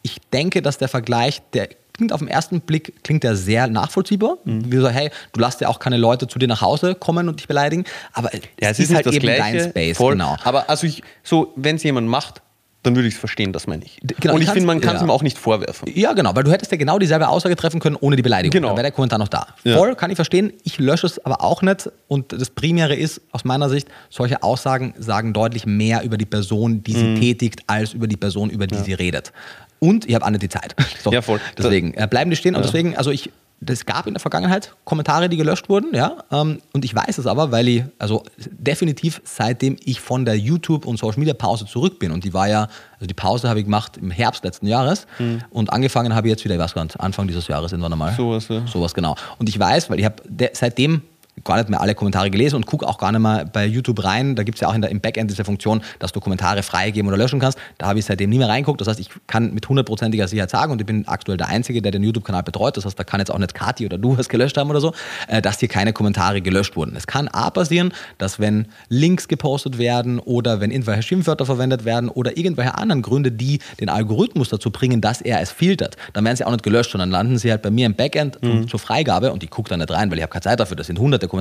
ich, denke, dass der Vergleich, der klingt auf den ersten Blick, klingt der sehr nachvollziehbar. Mhm. Wie so, hey, du lässt ja auch keine Leute zu dir nach Hause kommen und dich beleidigen, aber Ja, es ist, halt nicht das eben Gleiche, dein Space. voll. Genau. Aber also ich, so, wenn es jemand macht, dann würde ich es verstehen, das meine ich. D- genau, Und ich finde, man kann es ja. ihm auch nicht vorwerfen. Ja, genau, weil du hättest ja genau dieselbe Aussage treffen können ohne die Beleidigung. Genau. Dann wäre der Kommentar noch da. Ja. Voll, kann ich verstehen. Ich lösche es aber auch nicht. Und das Primäre ist, aus meiner Sicht, solche Aussagen sagen deutlich mehr über die Person, die Mhm. sie tätigt, als über die Person, über die sie redet. Und ich habe auch nicht die Zeit. So, Ja, voll. Deswegen äh, bleiben die stehen. Und deswegen, also ich, es gab in der Vergangenheit Kommentare, die gelöscht wurden, ja. Ähm, und ich weiß es aber, weil ich, also definitiv seitdem ich von der YouTube- und Social Media Pause zurück bin, und die war ja, also die Pause habe ich gemacht im Herbst letzten Jahres und angefangen habe ich jetzt wieder, ich weiß gar nicht, Anfang dieses Jahres irgendwann einmal. Sowas, ja. Sowas, genau. Und ich weiß, weil ich habe de- seitdem gar nicht mehr alle Kommentare gelesen und gucke auch gar nicht mehr bei YouTube rein. Da gibt es ja auch in der, im Backend diese Funktion, dass du Kommentare freigeben oder löschen kannst. Da habe ich seitdem nie mehr reingeguckt. Das heißt, ich kann mit hundertprozentiger Sicherheit sagen, und ich bin aktuell der Einzige, der den YouTube-Kanal betreut, das heißt, da kann jetzt auch nicht Kati oder du was gelöscht haben oder so, äh, dass hier keine Kommentare gelöscht wurden. Es kann A passieren, dass wenn Links gepostet werden oder wenn irgendwelche Schimpfwörter verwendet werden oder irgendwelche anderen Gründe, die den Algorithmus dazu bringen, dass er es filtert, dann werden sie auch nicht gelöscht, sondern landen sie halt bei mir im Backend zum- zur Freigabe und ich gucke da nicht rein, weil ich habe keine Zeit dafür. Das sind hunderte Kommentare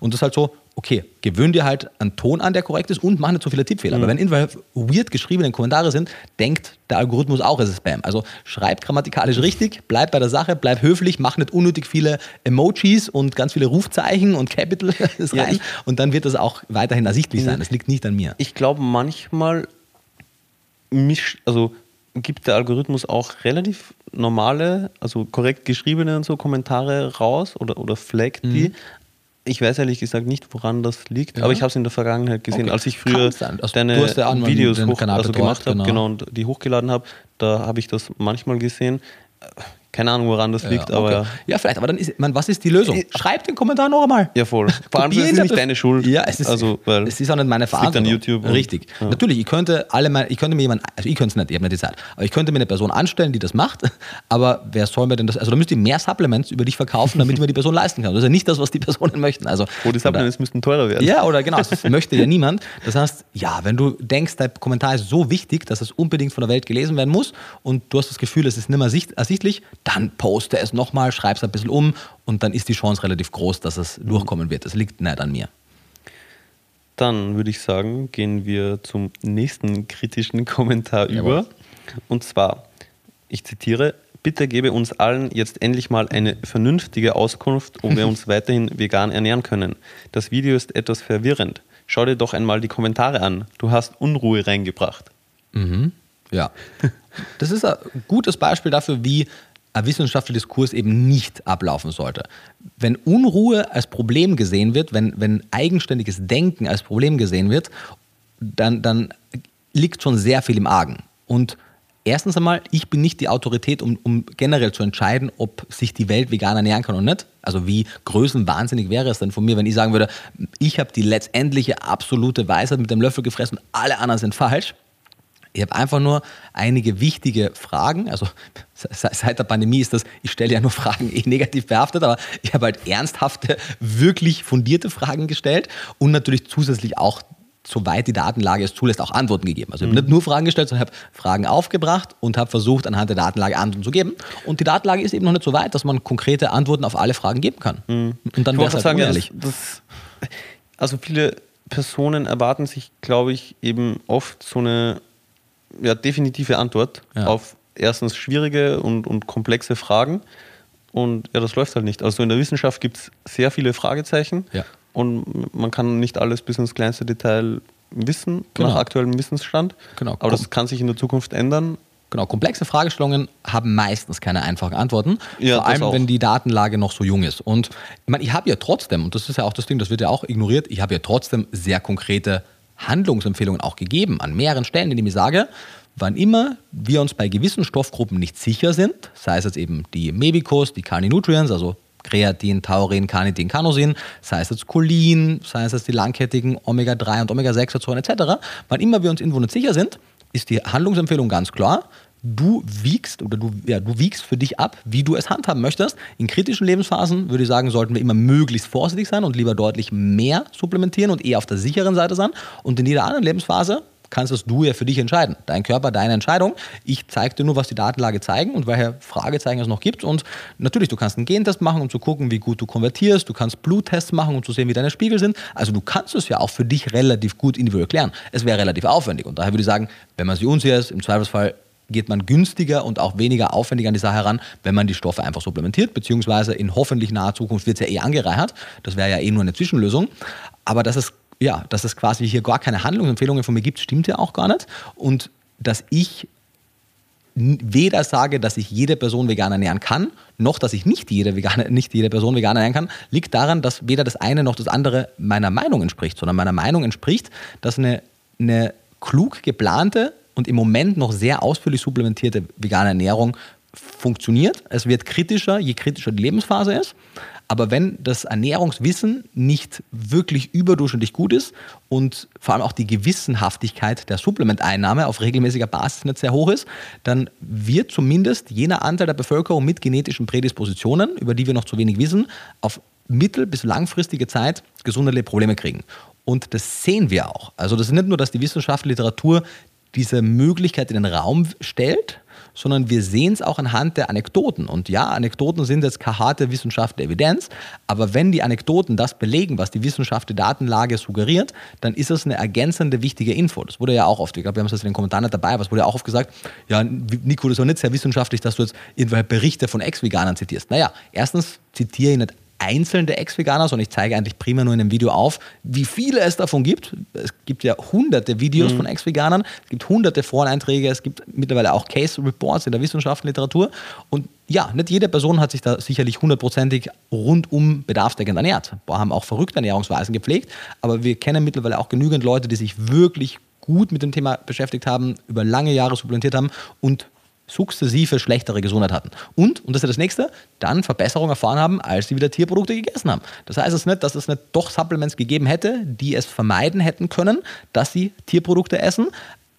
und das ist halt so, okay, gewöhn dir halt einen Ton an, der korrekt ist und mach nicht so viele Tippfehler. Aber wenn irgendwelche weird geschriebenen Kommentare sind, denkt der Algorithmus auch, es ist Spam. Also schreib grammatikalisch richtig, bleib bei der Sache, bleib höflich, mach nicht unnötig viele Emojis und ganz viele Rufzeichen und Capitals Ja, rein und dann wird das auch weiterhin ersichtlich sein. Das liegt nicht an mir. Ich glaube, manchmal mischt, also gibt der Algorithmus auch relativ normale, also korrekt geschriebene und so Kommentare raus oder, oder flaggt die. Mhm. Ich weiß ehrlich gesagt nicht, woran das liegt, aber ich habe es in der Vergangenheit gesehen, Okay. als ich früher. Also, deine ja auch Videos den hoch, also gemacht habe, genau. genau, und die hochgeladen habe, da habe ich das manchmal gesehen. Keine Ahnung, woran das liegt, ja, aber okay. ja. ja, vielleicht, aber dann ist, man, was ist die Lösung? Schreib den Kommentar noch einmal. Ja, voll. Vor allem, ist ihn nicht deine Schuld. Ja, es ist, Also, weil es ist auch nicht meine liegt an Verantwortung. YouTube Richtig. ja. Natürlich, ich könnte alle meine, ich könnte mir jemanden, also ich könnte es nicht, ich habe nicht die Zeit, aber ich könnte mir eine Person anstellen, die das macht, aber wer soll mir denn das, also da müsste ich mehr Supplements über dich verkaufen, damit mir die Person leisten kann. Das ist ja nicht das, was die Personen möchten. Also, Oh, die Supplements müssten teurer werden. ja, oder genau, das möchte ja niemand. Das heißt, ja, wenn du denkst, dein Kommentar ist so wichtig, dass es unbedingt von der Welt gelesen werden muss und du hast das Gefühl, es ist nicht mehr sicht, ersichtlich, dann poste es nochmal, schreib es ein bisschen um und dann ist die Chance relativ groß, dass es durchkommen wird. Das liegt nicht an mir. Dann würde ich sagen, gehen wir zum nächsten kritischen Kommentar Jawohl. über. Und zwar, ich zitiere, bitte gebe uns allen jetzt endlich mal eine vernünftige Auskunft, ob wir uns weiterhin vegan ernähren können. Das Video ist etwas verwirrend. Schau dir doch einmal die Kommentare an. Du hast Unruhe reingebracht. Ja. Das ist ein gutes Beispiel dafür, wie ein wissenschaftlicher Diskurs eben nicht ablaufen sollte. Wenn Unruhe als Problem gesehen wird, wenn, wenn eigenständiges Denken als Problem gesehen wird, dann, dann liegt schon sehr viel im Argen. Und erstens einmal, ich bin nicht die Autorität, um, um generell zu entscheiden, ob sich die Welt vegan ernähren kann oder nicht. Also wie größenwahnsinnig wäre es denn von mir, wenn ich sagen würde, ich habe die letztendliche absolute Weisheit mit dem Löffel gefressen und alle anderen sind falsch. Ich habe einfach nur einige wichtige Fragen. Also se- seit der Pandemie ist das, ich stelle ja nur Fragen eh negativ behaftet, aber ich habe halt ernsthafte, wirklich fundierte Fragen gestellt und natürlich zusätzlich auch, soweit die Datenlage es zulässt, auch Antworten gegeben. Also ich habe nicht nur Fragen gestellt, sondern habe Fragen aufgebracht und habe versucht, anhand der Datenlage Antworten zu geben. Und die Datenlage ist eben noch nicht so weit, dass man konkrete Antworten auf alle Fragen geben kann. Und dann Ich wäre es wollte halt sagen, ja, unehrlich. das, das, also viele Personen erwarten sich, glaube ich, eben oft so eine ja, definitive Antwort Ja. auf erstens schwierige und, und komplexe Fragen. Und ja, das läuft halt nicht. Also in der Wissenschaft gibt es sehr viele Fragezeichen Ja. und man kann nicht alles bis ins kleinste Detail wissen, Genau. nach aktuellem Wissensstand. Genau. Aber das kann sich in der Zukunft ändern. Genau, komplexe Fragestellungen haben meistens keine einfachen Antworten. Ja, vor allem, auch. wenn die Datenlage noch so jung ist. Und ich meine, ich habe ja trotzdem, und das ist ja auch das Ding, das wird ja auch ignoriert, ich habe ja trotzdem sehr konkrete Handlungsempfehlungen auch gegeben an mehreren Stellen, indem ich sage, wann immer wir uns bei gewissen Stoffgruppen nicht sicher sind, sei es jetzt eben die Mebicos, die Carninutrients, also Kreatin, Taurin, Carnitin, Canosin, sei es jetzt Cholin, sei es jetzt die langkettigen Omega-3 und Omega-6-Fettsäuren etc. Wann immer wir uns irgendwo nicht sicher sind, ist die Handlungsempfehlung ganz klar. Du wiegst oder du, ja, du wiegst für dich ab, wie du es handhaben möchtest. In kritischen Lebensphasen würde ich sagen, sollten wir immer möglichst vorsichtig sein und lieber deutlich mehr supplementieren und eher auf der sicheren Seite sein. Und in jeder anderen Lebensphase kannst das du ja für dich entscheiden. Dein Körper, deine Entscheidung. Ich zeige dir nur, was die Datenlage zeigen und welche Fragezeichen es noch gibt. Und natürlich, du kannst einen Gentest machen, um zu gucken, wie gut du konvertierst. Du kannst Bluttests machen, um zu sehen, wie deine Spiegel sind. Also du kannst es ja auch für dich relativ gut individuell klären. Es wäre relativ aufwendig. Und daher würde ich sagen, wenn man sich unsicher ist, im Zweifelsfall geht man günstiger und auch weniger aufwendig an die Sache heran, wenn man die Stoffe einfach supplementiert, beziehungsweise in hoffentlich naher Zukunft wird es ja eh angereichert. Das wäre ja eh nur eine Zwischenlösung. Aber dass es, ja, dass es quasi hier gar keine Handlungsempfehlungen von mir gibt, stimmt ja auch gar nicht. Und dass ich weder sage, dass ich jede Person vegan ernähren kann, noch dass ich nicht jede, vegane, nicht jede Person vegan ernähren kann, liegt daran, dass weder das eine noch das andere meiner Meinung entspricht, sondern meiner Meinung entspricht, dass eine, eine klug geplante und im Moment noch sehr ausführlich supplementierte vegane Ernährung funktioniert. Es wird kritischer, je kritischer die Lebensphase ist. Aber wenn das Ernährungswissen nicht wirklich überdurchschnittlich gut ist und vor allem auch die Gewissenhaftigkeit der Supplementeinnahme auf regelmäßiger Basis nicht sehr hoch ist, dann wird zumindest jener Anteil der Bevölkerung mit genetischen Prädispositionen, über die wir noch zu wenig wissen, auf mittel- bis langfristige Zeit gesundheitliche Probleme kriegen. Und das sehen wir auch. Also das ist nicht nur, dass die wissenschaftliche Literatur diese Möglichkeit in den Raum stellt, sondern wir sehen es auch anhand der Anekdoten. Und ja, Anekdoten sind jetzt keine harte wissenschaftliche Evidenz, aber wenn die Anekdoten das belegen, was die wissenschaftliche Datenlage suggeriert, dann ist es eine ergänzende, wichtige Info. Das wurde ja auch oft, ich glaube, wir haben es in den Kommentaren dabei, aber es wurde ja auch oft gesagt, ja, Nico, das ist doch nicht sehr wissenschaftlich, dass du jetzt irgendwelche Berichte von Ex-Veganern zitierst. Naja, erstens zitiere ich nicht einzelne Ex-Veganer, sondern ich zeige eigentlich primär nur in dem Video auf, wie viele es davon gibt. Es gibt ja hunderte Videos von Ex-Veganern, es gibt hunderte Foreneinträge, es gibt mittlerweile auch Case-Reports in der wissenschaftlichen Literatur. Und ja, nicht jede Person hat sich da sicherlich hundertprozentig rundum bedarfsdeckend ernährt. Wir haben auch verrückte Ernährungsweisen gepflegt, aber wir kennen mittlerweile auch genügend Leute, die sich wirklich gut mit dem Thema beschäftigt haben, über lange Jahre supplementiert haben und sukzessive schlechtere Gesundheit hatten. Und, und das ist das nächste, dann Verbesserungen erfahren haben, als sie wieder Tierprodukte gegessen haben. Das heißt es nicht, dass es nicht doch Supplements gegeben hätte, die es vermeiden hätten können, dass sie Tierprodukte essen.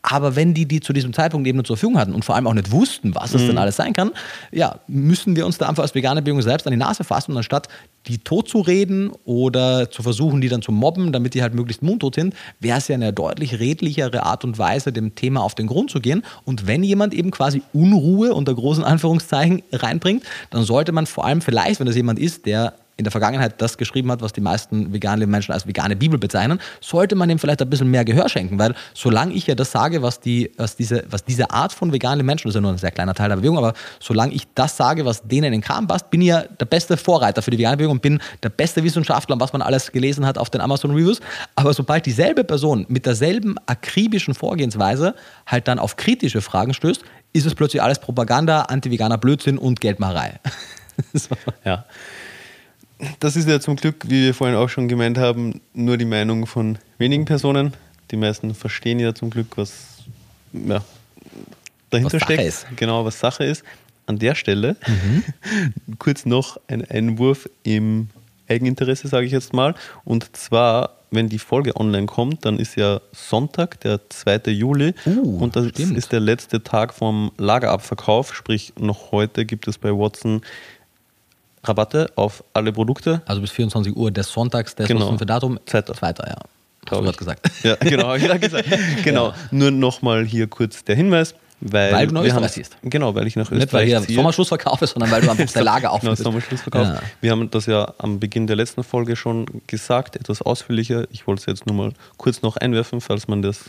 Aber wenn die die zu diesem Zeitpunkt eben nur zur Verfügung hatten und vor allem auch nicht wussten, was es Mhm. denn alles sein kann, ja, müssen wir uns da einfach als vegane Bewegung selbst an die Nase fassen und anstatt die tot zu reden oder zu versuchen, die dann zu mobben, damit die halt möglichst mundtot sind, wäre es ja eine deutlich redlichere Art und Weise, dem Thema auf den Grund zu gehen. Und wenn jemand eben quasi Unruhe unter großen Anführungszeichen reinbringt, dann sollte man vor allem vielleicht, wenn das jemand ist, der in der Vergangenheit das geschrieben hat, was die meisten vegan lebenden Menschen als vegane Bibel bezeichnen, sollte man dem vielleicht ein bisschen mehr Gehör schenken, weil solange ich ja das sage, was, die, was, diese, was diese Art von veganen Menschen, das ist ja nur ein sehr kleiner Teil der Bewegung, aber solange ich das sage, was denen in den Kram passt, bin ich ja der beste Vorreiter für die vegane Bewegung und bin der beste Wissenschaftler, was man alles gelesen hat auf den Amazon Reviews. Aber sobald dieselbe Person mit derselben akribischen Vorgehensweise halt dann auf kritische Fragen stößt, ist es plötzlich alles Propaganda, anti-veganer Blödsinn und Geldmacherei. Ja. Das ist ja zum Glück, wie wir vorhin auch schon gemeint haben, nur die Meinung von wenigen Personen. Die meisten verstehen ja zum Glück, was ja, dahinter Was steckt. ist. Genau, was Sache ist. An der Stelle kurz noch ein Einwurf im Eigeninteresse, sage ich jetzt mal. Und zwar, wenn die Folge online kommt, dann ist ja Sonntag, der 2. Juli. Uh, und das stimmt. ist der letzte Tag vom Lagerabverkauf. Sprich, noch heute gibt es bei Watson Rabatte auf alle Produkte. Also bis 24 Uhr des Sonntags, des Genau. Datum? Zweiter. Zweiter, ja. Hast du gerade gesagt. Ja, genau, hab ich gerade gesagt. Genau. Nur nochmal hier kurz der Hinweis. Weil, Weil du nach Österreich haben- ziehst. Genau, weil ich nach Nicht, weil Österreich hier ziehe. Sommerschlussverkauf ist, sondern weil du einfach dein Lager Genau, aufnimmst. Sommerschlussverkauf. Ja. Wir haben das ja am Beginn der letzten Folge schon gesagt, etwas ausführlicher. Ich wollte es jetzt nur mal kurz noch einwerfen, falls man das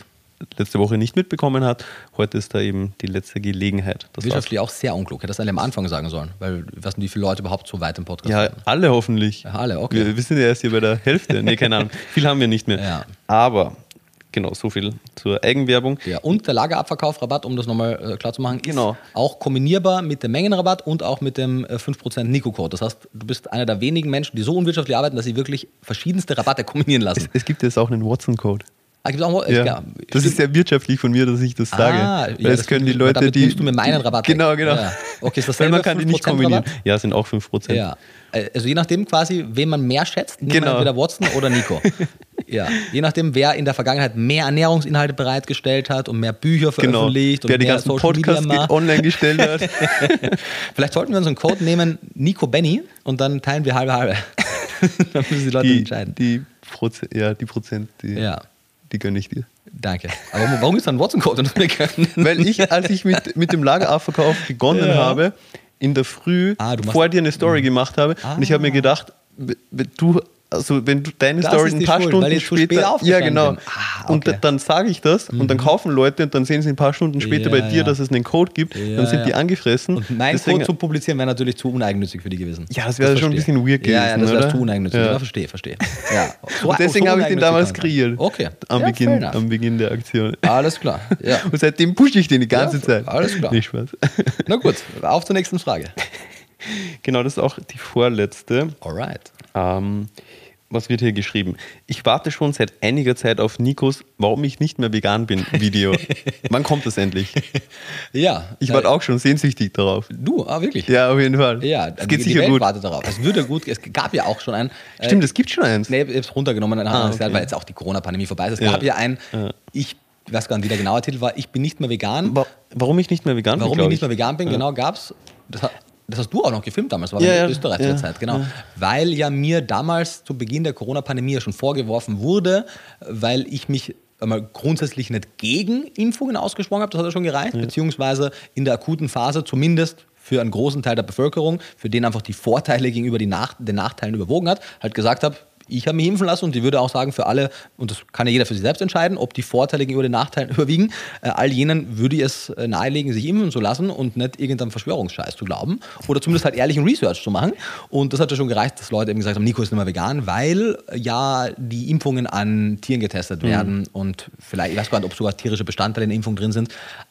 letzte Woche nicht mitbekommen hat. Heute ist da eben die letzte Gelegenheit. Das Wirtschaftlich auch sehr unklug. Hätte das eigentlich am Anfang sagen sollen, weil nicht, wie viele Leute überhaupt so weit im Podcast Ja, hören. alle hoffentlich. Ja, alle, okay. Wir, wir sind ja erst hier bei der Hälfte. Nee, keine Ahnung. Viel haben wir nicht mehr. Ja. Aber, genau, so viel zur Eigenwerbung. Ja, und der Lagerabverkauf-Rabatt, um das nochmal äh, klar zu machen, Genau. ist auch kombinierbar mit dem Mengenrabatt und auch mit dem äh, 5% Nico-Code. Das heißt, du bist einer der wenigen Menschen, die so unwirtschaftlich arbeiten, dass sie wirklich verschiedenste Rabatte kombinieren lassen. Es gibt jetzt auch einen Watson-Code. Auch, Ja, ja, das ist sehr wirtschaftlich von mir, dass ich das sage. Ah, weil ja, das das können die Leute, damit die. du mir meinen Rabatt. Genau, genau. Ja. Okay, ist weil dasselbe man kann die nicht 5% kombinieren. Rabatt? Ja, sind auch 5%. Ja. Äh, Also je nachdem quasi, wen man mehr schätzt, nimmt Genau. man entweder Watson oder Nico. ja. Je nachdem, wer in der Vergangenheit mehr Ernährungsinhalte bereitgestellt hat und mehr Bücher Genau. veröffentlicht und Wer die mehr ganzen Social Podcasts online gestellt hat. Vielleicht sollten wir uns einen Code nehmen, Nico Benny, und dann teilen wir halbe halbe. dann müssen die Leute die, entscheiden. die, Proze ja, die Prozent, die, Ja. Die gönne ich dir. Danke. Aber warum- ist dann ein Watson-Code? und Weil ich, als ich mit, mit dem Lagerabverkauf begonnen Ja. habe, in der Früh Ah, vor dir eine Story gemacht habe und ich habe mir gedacht, w- w- du, also wenn du deine Das Story ein paar Schuld, Stunden später, spät ja genau. Ah, und okay. dann sage ich das und dann kaufen Leute und dann sehen sie ein paar Stunden später Ja, bei dir, ja. dass es einen Code gibt, Ja, dann sind die ja. angefressen. Und mein Deswegen- Code zu publizieren wäre natürlich zu uneigennützig für die gewesen. Ja, das wäre schon ein bisschen weird Ja, ja, gewesen, das wäre zu uneigennützig. Ja. Ja, verstehe, verstehe. Ja. So- und deswegen so habe ich den damals kreiert. Okay. Am, Ja, Beginn, am Beginn der Aktion. Alles klar. Ja. Und seitdem pushe ich den die ganze Ja, Zeit. alles klar. Nicht Spaß. Na gut, auf zur nächsten Frage. Genau, das ist auch die vorletzte. Alright. Ähm, was wird hier geschrieben? Ich warte schon seit einiger Zeit auf Nikos Warum ich nicht mehr vegan bin Video. Wann kommt das endlich? Ja. Ich warte auch schon sehnsüchtig darauf. Du, ah, wirklich? Ja, auf jeden Fall. Ja, es die- geht die sicher Welt gut. wartet darauf. Es würde gut, es gab ja auch schon ein. äh, Stimmt, es gibt schon eins. Nee, ich habe es runtergenommen, dann Ah, haben es gesagt, okay. weil jetzt auch die Corona-Pandemie vorbei ist. Es Ja. gab ja ein, Ja. ich weiß gar nicht, wie der genaue Titel war, ich bin nicht mehr vegan. Wa- Warum ich nicht mehr vegan bin, Warum ich nicht mehr vegan bin, genau, gab es. Das, hast du auch noch gefilmt damals, war Ja, in ja, Österreich ja, der Zeit, genau. Weil ja mir damals zu Beginn der Corona-Pandemie ja schon vorgeworfen wurde, weil ich mich einmal grundsätzlich nicht gegen Impfungen ausgesprochen habe, das hat ja schon gereicht, beziehungsweise in der akuten Phase zumindest für einen großen Teil der Bevölkerung, für den einfach die Vorteile gegenüber die Nach den Nachteilen überwogen hat, halt gesagt habe, ich habe mich impfen lassen und ich würde auch sagen, für alle, und das kann ja jeder für sich selbst entscheiden, ob die Vorteile gegenüber den Nachteilen überwiegen, äh, all jenen würde ich es äh, nahelegen, sich impfen zu lassen und nicht irgendeinem Verschwörungsscheiß zu glauben oder zumindest halt ehrlichen Research zu machen. Und das hat ja schon gereicht, dass Leute eben gesagt haben, Nico ist nicht mehr vegan, weil äh, ja die Impfungen an Tieren getestet Mhm. werden und vielleicht, ich weiß gar nicht, ob sogar tierische Bestandteile in der Impfung drin sind,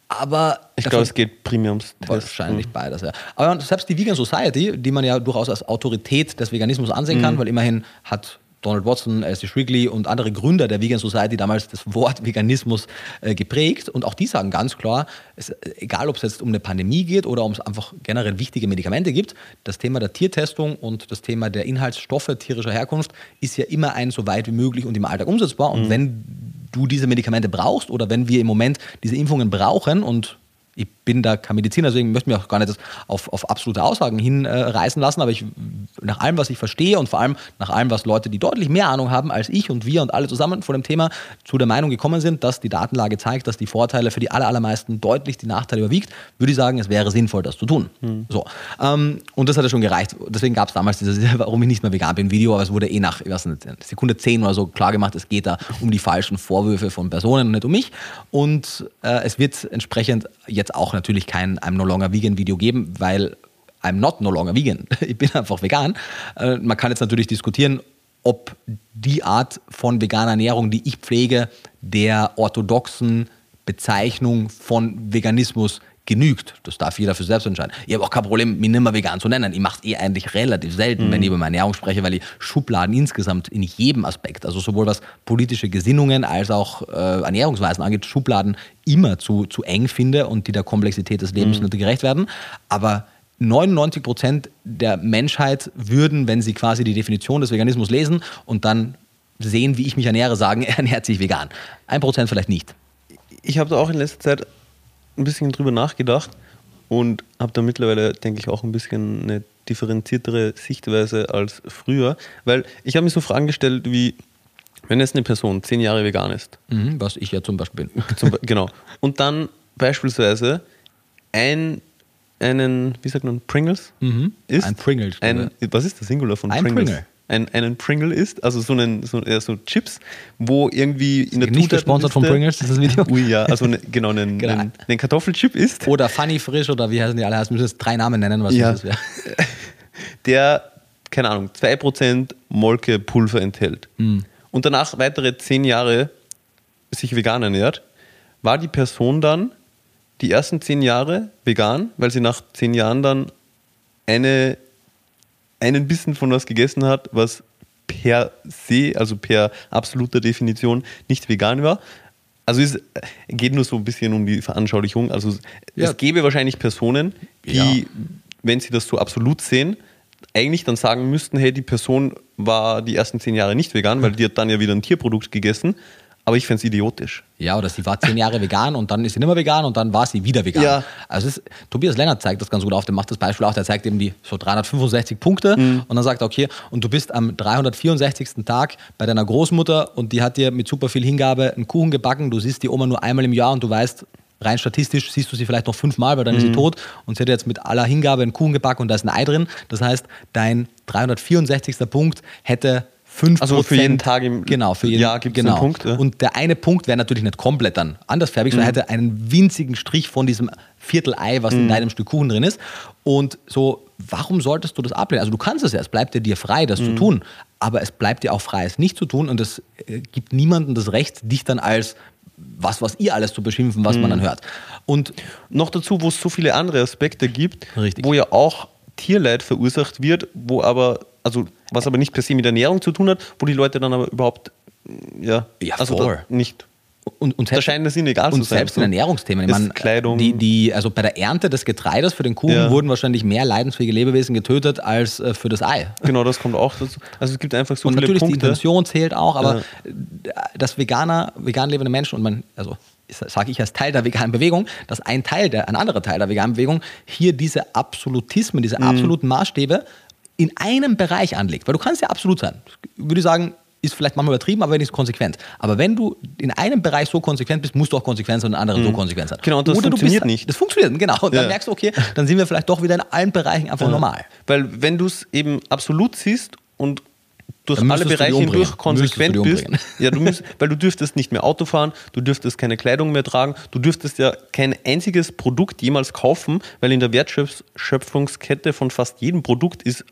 aber Ich glaube, es geht primär ums Testen. Wahrscheinlich beides, ja. Aber selbst die Vegan Society, die man ja durchaus als Autorität des Veganismus ansehen Mhm. kann, weil immerhin hat Donald Watson, Alistair Shrigley und andere Gründer der Vegan Society damals das Wort Veganismus äh, geprägt. Und auch die sagen ganz klar, es, äh, egal ob es jetzt um eine Pandemie geht oder um es einfach generell wichtige Medikamente gibt, das Thema der Tiertestung und das Thema der Inhaltsstoffe tierischer Herkunft ist ja immer ein so weit wie möglich und im Alltag umsetzbar. Und wenn du diese Medikamente brauchst oder wenn wir im Moment diese Impfungen brauchen und ich bin da kein Mediziner, deswegen möchte ich mich auch gar nicht auf, auf absolute Aussagen hinreißen lassen, aber ich, nach allem, was ich verstehe und vor allem nach allem, was Leute, die deutlich mehr Ahnung haben als ich und wir und alle zusammen von dem Thema zu der Meinung gekommen sind, dass die Datenlage zeigt, dass die Vorteile für die allermeisten deutlich die Nachteile überwiegt, würde ich sagen, es wäre sinnvoll, das zu tun. Hm. So. Ähm, und das hat ja schon gereicht. Deswegen gab es damals dieses, warum ich nicht mehr vegan bin, Video, aber es wurde eh nach ich weiß nicht, Sekunde 10 oder so klar gemacht, es geht da um die falschen Vorwürfe von Personen und nicht um mich. Und äh, es wird entsprechend jetzt auch natürlich kein I'm no longer vegan Video geben, weil I'm not no longer vegan. Ich bin einfach vegan. Äh, man kann jetzt natürlich diskutieren, ob die Art von veganer Ernährung, die ich pflege, der orthodoxen Bezeichnung von Veganismus genügt. Das darf jeder für selbst entscheiden. Ich habe auch kein Problem, mich nicht mehr vegan zu nennen. Ich mache es eh eigentlich relativ selten, mhm. wenn ich über meine Ernährung spreche, weil ich Schubladen insgesamt in jedem Aspekt, also sowohl was politische Gesinnungen als auch äh, Ernährungsweisen angeht, Schubladen immer zu, zu eng finde und die der Komplexität des Lebens mhm. nicht gerecht werden. Aber 99 Prozent der Menschheit würden, wenn sie quasi die Definition des Veganismus lesen und dann sehen, wie ich mich ernähre, sagen, er ernährt sich vegan. Ein Prozent vielleicht nicht. Ich habe da auch in letzter Zeit ein bisschen drüber nachgedacht und habe da mittlerweile, denke ich, auch ein bisschen eine differenziertere Sichtweise als früher, weil ich habe mir so Fragen gestellt wie, wenn jetzt eine Person zehn Jahre vegan ist. Mhm, was ich ja zum Beispiel bin. Zum, genau. Und dann beispielsweise ein, einen, wie sagt man, Pringles mhm. ist. Ein Pringles. Ein, was ist der Singular von ein Pringles? Pringle ein, einen Pringle isst, also so einen so, ja, so Chips, wo irgendwie in der Nicht gesponsert von Pringles, das Video? Ui, ja, also ne, genau, einen, genau. Einen, einen, Kartoffelchip isst. Oder Funny Frisch oder wie heißen die alle? Wir müssen jetzt drei Namen nennen, was ja. das wäre. Der, keine Ahnung, 2% Molkepulver enthält mhm. und danach weitere zehn Jahre sich vegan ernährt, war die Person dann die ersten zehn Jahre vegan, weil sie nach zehn Jahren dann eine einen Bissen von was gegessen hat, was per se, also per absoluter Definition nicht vegan war. Also es geht nur so ein bisschen um die Veranschaulichung. Also ja. es gäbe wahrscheinlich Personen, die, ja. wenn sie das so absolut sehen, eigentlich dann sagen müssten, hey, die Person war die ersten zehn Jahre nicht vegan, weil die hat dann ja wieder ein Tierprodukt gegessen. Aber ich fände es idiotisch. Ja, oder sie war zehn Jahre vegan und dann ist sie nicht mehr vegan und dann war sie wieder vegan. Ja. Also ist, Tobias Lennart zeigt das ganz gut auf, der macht das Beispiel auch, der zeigt eben die so 365 Punkte mhm. und dann sagt er, okay, und du bist am 364. Tag bei deiner Großmutter und die hat dir mit super viel Hingabe einen Kuchen gebacken, du siehst die Oma nur einmal im Jahr und du weißt, rein statistisch siehst du sie vielleicht noch fünfmal, weil dann mhm. ist sie mhm. tot und sie hat jetzt mit aller Hingabe einen Kuchen gebacken und da ist ein Ei drin. Das heißt, dein 364. Punkt hätte 5 Also für jeden Tag im genau, für jeden, Jahr gibt es genau. einen Punkt. Ja. Und der eine Punkt wäre natürlich nicht komplett dann andersfärbig, mhm. sondern hätte einen winzigen Strich von diesem Viertel-Ei, was mhm. in deinem Stück Kuchen drin ist. Und so, warum solltest du das ablehnen? Also du kannst es ja, es bleibt ja dir frei, das mhm. zu tun. Aber es bleibt dir auch frei, es nicht zu tun. Und es äh, gibt niemandem das Recht, dich dann als was, was ihr alles zu beschimpfen, was man mhm. dann hört. Und noch dazu, wo es so viele andere Aspekte gibt, Richtig. wo ja auch Tierleid verursacht wird, wo aber also was aber nicht per se mit Ernährung zu tun hat, wo die Leute dann aber überhaupt ja, ja also voll. nicht und, und selbst, da scheint es ihnen egal und zu sein. selbst in Ernährungsthemen. Ich meine, Kleidung. Die, die, also bei der Ernte des Getreides für den Kuchen ja. wurden wahrscheinlich mehr leidensfähige Lebewesen getötet als äh, für das Ei. Genau, das kommt auch dazu. Also es gibt einfach so und viele natürlich Punkte. die Intention zählt auch, aber ja. das Veganer, vegan lebende Menschen und man, also sage ich als Teil der veganen Bewegung, dass ein Teil, der, ein anderer Teil der veganen Bewegung hier diese Absolutismen, diese mhm. absoluten Maßstäbe in einem Bereich anlegt, weil du kannst ja absolut sein, würde ich sagen, ist vielleicht manchmal übertrieben, aber nicht konsequent. Aber wenn du in einem Bereich so konsequent bist, musst du auch konsequent sein und in anderen mhm. so konsequent sein. Genau, und das Oder funktioniert bist, nicht. Das funktioniert, genau. Und ja. dann merkst du, okay, dann sind wir vielleicht doch wieder in allen Bereichen einfach ja. normal. Weil wenn du es eben absolut siehst und durch alle Bereiche hindurch konsequent bist, ja, du müsst, weil du dürftest nicht mehr Auto fahren, du dürftest keine Kleidung mehr tragen, du dürftest ja kein einziges Produkt jemals kaufen, weil in der Wertschöpfungskette von fast jedem Produkt ist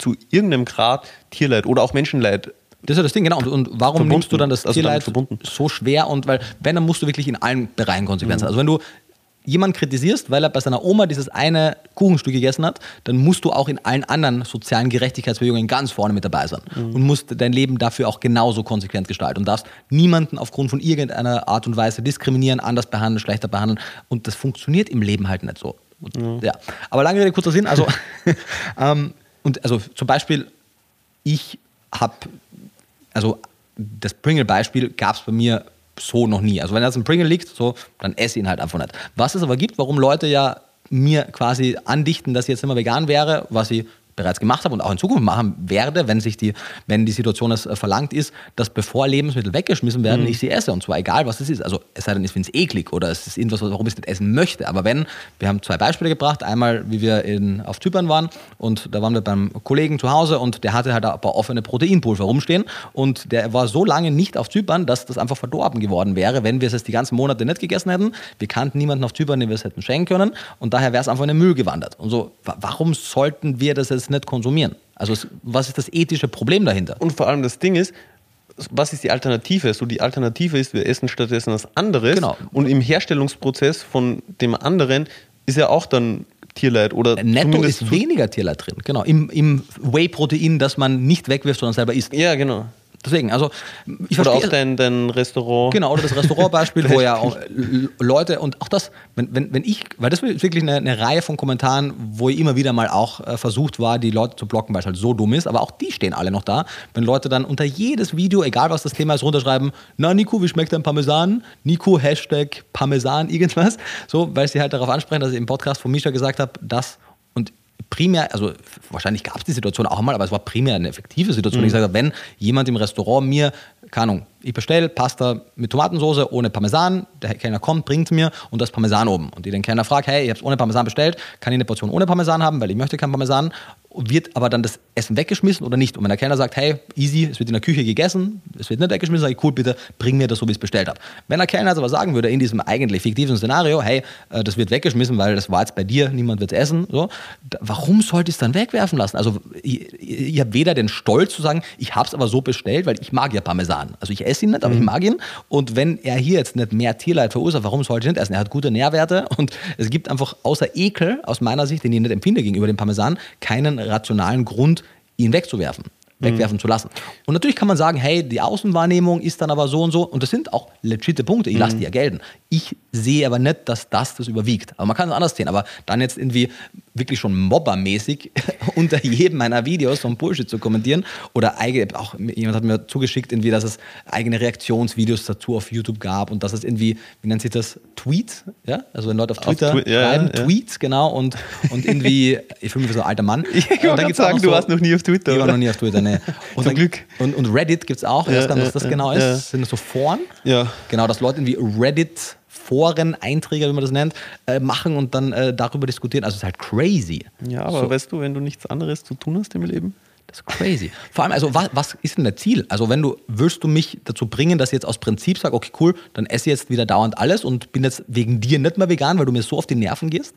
zu irgendeinem Grad Tierleid oder auch Menschenleid das ist ja das Ding, genau. Und, und warum verbunden, nimmst du dann das also Tierleid so schwer? Und weil, wenn, dann musst du wirklich in allen Bereichen konsequent sein. Mhm. Also wenn du jemanden kritisierst, weil er bei seiner Oma dieses eine Kuchenstück gegessen hat, dann musst du auch in allen anderen sozialen Gerechtigkeitsbewegungen ganz vorne mit dabei sein mhm. und musst dein Leben dafür auch genauso konsequent gestalten und darfst niemanden aufgrund von irgendeiner Art und Weise diskriminieren, anders behandeln, schlechter behandeln und das funktioniert im Leben halt nicht so. Und, mhm. ja. Aber lange Rede, kurzer Sinn, also ähm, und also zum Beispiel, ich habe, also das Pringle-Beispiel gab es bei mir so noch nie. Also wenn jetzt ein Pringle liegt, so, dann esse ich ihn halt einfach nicht. Was es aber gibt, warum Leute ja mir quasi andichten, dass ich jetzt immer vegan wäre, was ich bereits gemacht habe und auch in Zukunft machen werde, wenn sich die, wenn die Situation es äh, verlangt ist, dass bevor Lebensmittel weggeschmissen werden, mhm. ich sie esse. Und zwar egal, was es ist. Also es sei denn, ich finde es eklig oder es ist irgendwas, warum ich es nicht essen möchte. Aber wenn, wir haben zwei Beispiele gebracht. Einmal, wie wir in, auf Zypern waren und da waren wir beim Kollegen zu Hause und der hatte halt ein paar offene Proteinpulver rumstehen und der war so lange nicht auf Zypern, dass das einfach verdorben geworden wäre, wenn wir es jetzt die ganzen Monate nicht gegessen hätten. Wir kannten niemanden auf Zypern, den wir es hätten schenken können und daher wäre es einfach in den Müll gewandert. Und so, warum sollten wir das jetzt nicht konsumieren. Also was ist das ethische Problem dahinter? Und vor allem das Ding ist, was ist die Alternative? So die Alternative ist, wir essen stattdessen was anderes. Genau. Und im Herstellungsprozess von dem anderen ist ja auch dann Tierleid oder äh, Netto ist weniger Tierleid drin. Genau. Im, im Whey-Protein, das man nicht wegwirft, sondern selber isst. Ja, genau. Deswegen, also ich verstehe. Oder auch dein, dein Restaurant. Genau, oder das Restaurantbeispiel, wo ja auch Leute und auch das, wenn, wenn, wenn ich, weil das ist wirklich eine, eine Reihe von Kommentaren, wo ich immer wieder mal auch äh, versucht war, die Leute zu blocken, weil es halt so dumm ist, aber auch die stehen alle noch da. Wenn Leute dann unter jedes Video, egal was das Thema ist, runterschreiben, na Nico, wie schmeckt dein Parmesan? Nico, Hashtag Parmesan, irgendwas. So, weil sie halt darauf ansprechen, dass ich im Podcast von Misha gesagt habe, dass primär, also wahrscheinlich gab es die Situation auch mal, aber es war primär eine effektive Situation. Mhm. Ich sage, wenn jemand im Restaurant mir, keine Ahnung, ich bestelle Pasta mit Tomatensauce ohne Parmesan, der Kellner kommt, bringt mir und das Parmesan oben. Und ich den Kellner fragt, hey, ich habe es ohne Parmesan bestellt, kann ich eine Portion ohne Parmesan haben, weil ich möchte kein Parmesan wird aber dann das Essen weggeschmissen oder nicht? Und wenn der Kellner sagt, hey, easy, es wird in der Küche gegessen, es wird nicht weggeschmissen, sage ich, cool, bitte bring mir das so, wie ich es bestellt habe. Wenn der Kellner jetzt aber sagen würde, in diesem eigentlich fiktiven Szenario, hey, äh, das wird weggeschmissen, weil das war jetzt bei dir, niemand wird es essen, so, warum sollte ich es dann wegwerfen lassen? Also ich, ich habe weder den Stolz zu sagen, ich habe es aber so bestellt, weil ich mag ja Parmesan. Also ich esse ihn nicht, aber mhm. ich mag ihn. Und wenn er hier jetzt nicht mehr Tierleid verursacht, warum sollte ich nicht essen? Er hat gute Nährwerte und es gibt einfach außer Ekel, aus meiner Sicht, den ich nicht empfinde gegenüber dem Parmesan, keinen rationalen Grund, ihn wegzuwerfen wegwerfen mhm. zu lassen. Und natürlich kann man sagen, hey, die Außenwahrnehmung ist dann aber so und so. Und das sind auch legitime Punkte. Ich lasse mhm. die ja gelten. Ich sehe aber nicht, dass das das überwiegt. Aber man kann es anders sehen. Aber dann jetzt irgendwie wirklich schon mobbermäßig unter jedem meiner Videos so ein Bullshit zu kommentieren oder eigene, auch jemand hat mir zugeschickt, irgendwie, dass es eigene Reaktionsvideos dazu auf YouTube gab und dass es irgendwie, wie nennt sich das, Tweets, ja, also wenn Leute auf Twitter auf Twi schreiben, ja, Tweets, genau, und, und irgendwie, ich fühle mich wie so ein alter Mann. Ich kann sagen, du so, warst noch nie auf Twitter, Ich war noch nie auf Twitter, ne. Und Zum dann, Glück. Und, und Reddit gibt es auch, ich weiß gar nicht, was das genau ist, sind das so Foren? Ja. Genau, dass Leute irgendwie Reddit Foren-Einträge, wie man das nennt, äh, machen und dann äh, darüber diskutieren. Also es ist halt crazy. Ja, aber so. weißt du, wenn du nichts anderes zu tun hast im Leben? Das ist crazy. Vor allem, also was, was ist denn der Ziel? Also wenn du, willst du mich dazu bringen, dass ich jetzt aus Prinzip sage, okay, cool, dann esse ich jetzt wieder dauernd alles und bin jetzt wegen dir nicht mehr vegan, weil du mir so auf die Nerven gehst?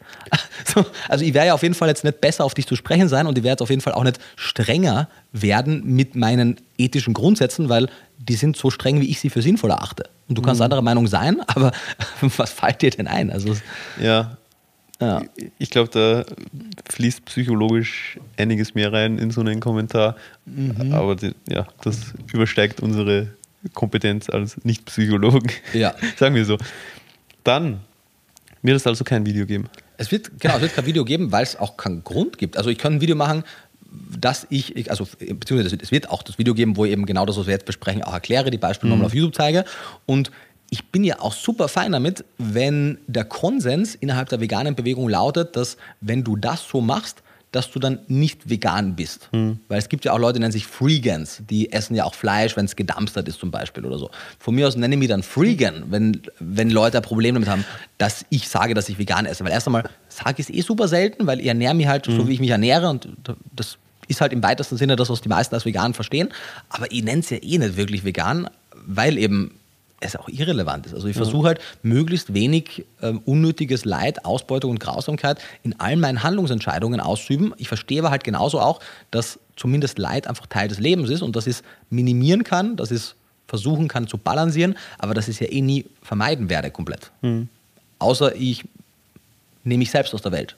also ich werde ja auf jeden Fall jetzt nicht besser auf dich zu sprechen sein und ich werde jetzt auf jeden Fall auch nicht strenger werden mit meinen ethischen Grundsätzen, weil die sind so streng, wie ich sie für sinnvoll erachte. Und du kannst mhm. anderer Meinung sein, aber was fällt dir denn ein? Also, ja. ja. Ich glaube, da fließt psychologisch einiges mehr rein in so einen Kommentar. Mhm. Aber die, ja, das übersteigt unsere Kompetenz als Nicht-Psychologen. Ja. Sagen wir so. Dann wird es also kein Video geben. Es wird, genau, es wird kein Video geben, weil es auch keinen Grund gibt. Also ich kann ein Video machen, dass ich, also beziehungsweise es wird auch das Video geben, wo ich eben genau das, was wir jetzt besprechen, auch erkläre, die Beispiele mhm. nochmal auf YouTube zeige. Und ich bin ja auch super fein damit, wenn der Konsens innerhalb der veganen Bewegung lautet, dass wenn du das so machst, dass du dann nicht vegan bist. Mhm. Weil es gibt ja auch Leute, die nennen sich Freegans, die essen ja auch Fleisch, wenn es gedampstert ist zum Beispiel oder so. Von mir aus nenne ich mich dann Freegan, wenn, wenn Leute ein Problem damit haben, dass ich sage, dass ich vegan esse. Weil erst einmal sage ich es eh super selten, weil ich ernähre mich halt mhm. so, wie ich mich ernähre und das ist halt im weitesten Sinne das, was die meisten als vegan verstehen. Aber ich nenne es ja eh nicht wirklich vegan, weil eben es auch irrelevant ist. Also ich versuche halt möglichst wenig ähm, unnötiges Leid, Ausbeutung und Grausamkeit in all meinen Handlungsentscheidungen auszuüben. Ich verstehe aber halt genauso auch, dass zumindest Leid einfach Teil des Lebens ist und dass ich es minimieren kann, dass ich es versuchen kann zu balancieren, aber dass ich es ja eh nie vermeiden werde komplett. Mhm. Außer ich nehme mich selbst aus der Welt.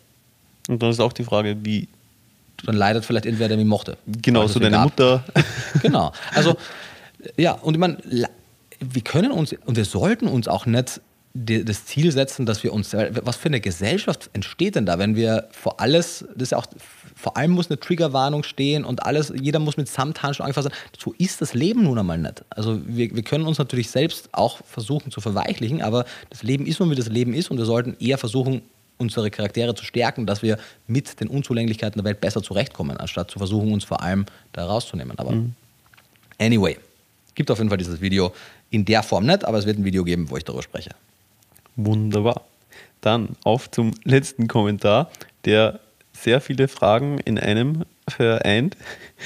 Und dann ist auch die Frage, wie dann leidet vielleicht irgendwer, der mich mochte. Genau, so deine gab. Mutter. genau. Also, ja, und ich meine, wir können uns und wir sollten uns auch nicht das Ziel setzen, dass wir uns, was für eine Gesellschaft entsteht denn da, wenn wir vor alles, das ist auch, vor allem muss eine Triggerwarnung stehen und alles, jeder muss mit Samthandschuhen angefasst sein. So ist das Leben nun einmal nicht. Also wir, wir können uns natürlich selbst auch versuchen zu verweichlichen, aber das Leben ist nun, wie das Leben ist und wir sollten eher versuchen, unsere Charaktere zu stärken, dass wir mit den Unzulänglichkeiten der Welt besser zurechtkommen, anstatt zu versuchen, uns vor allem da rauszunehmen. Aber mhm. anyway, gibt auf jeden Fall dieses Video in der Form nicht, aber es wird ein Video geben, wo ich darüber spreche. Wunderbar. Dann auf zum letzten Kommentar, der sehr viele Fragen in einem vereint.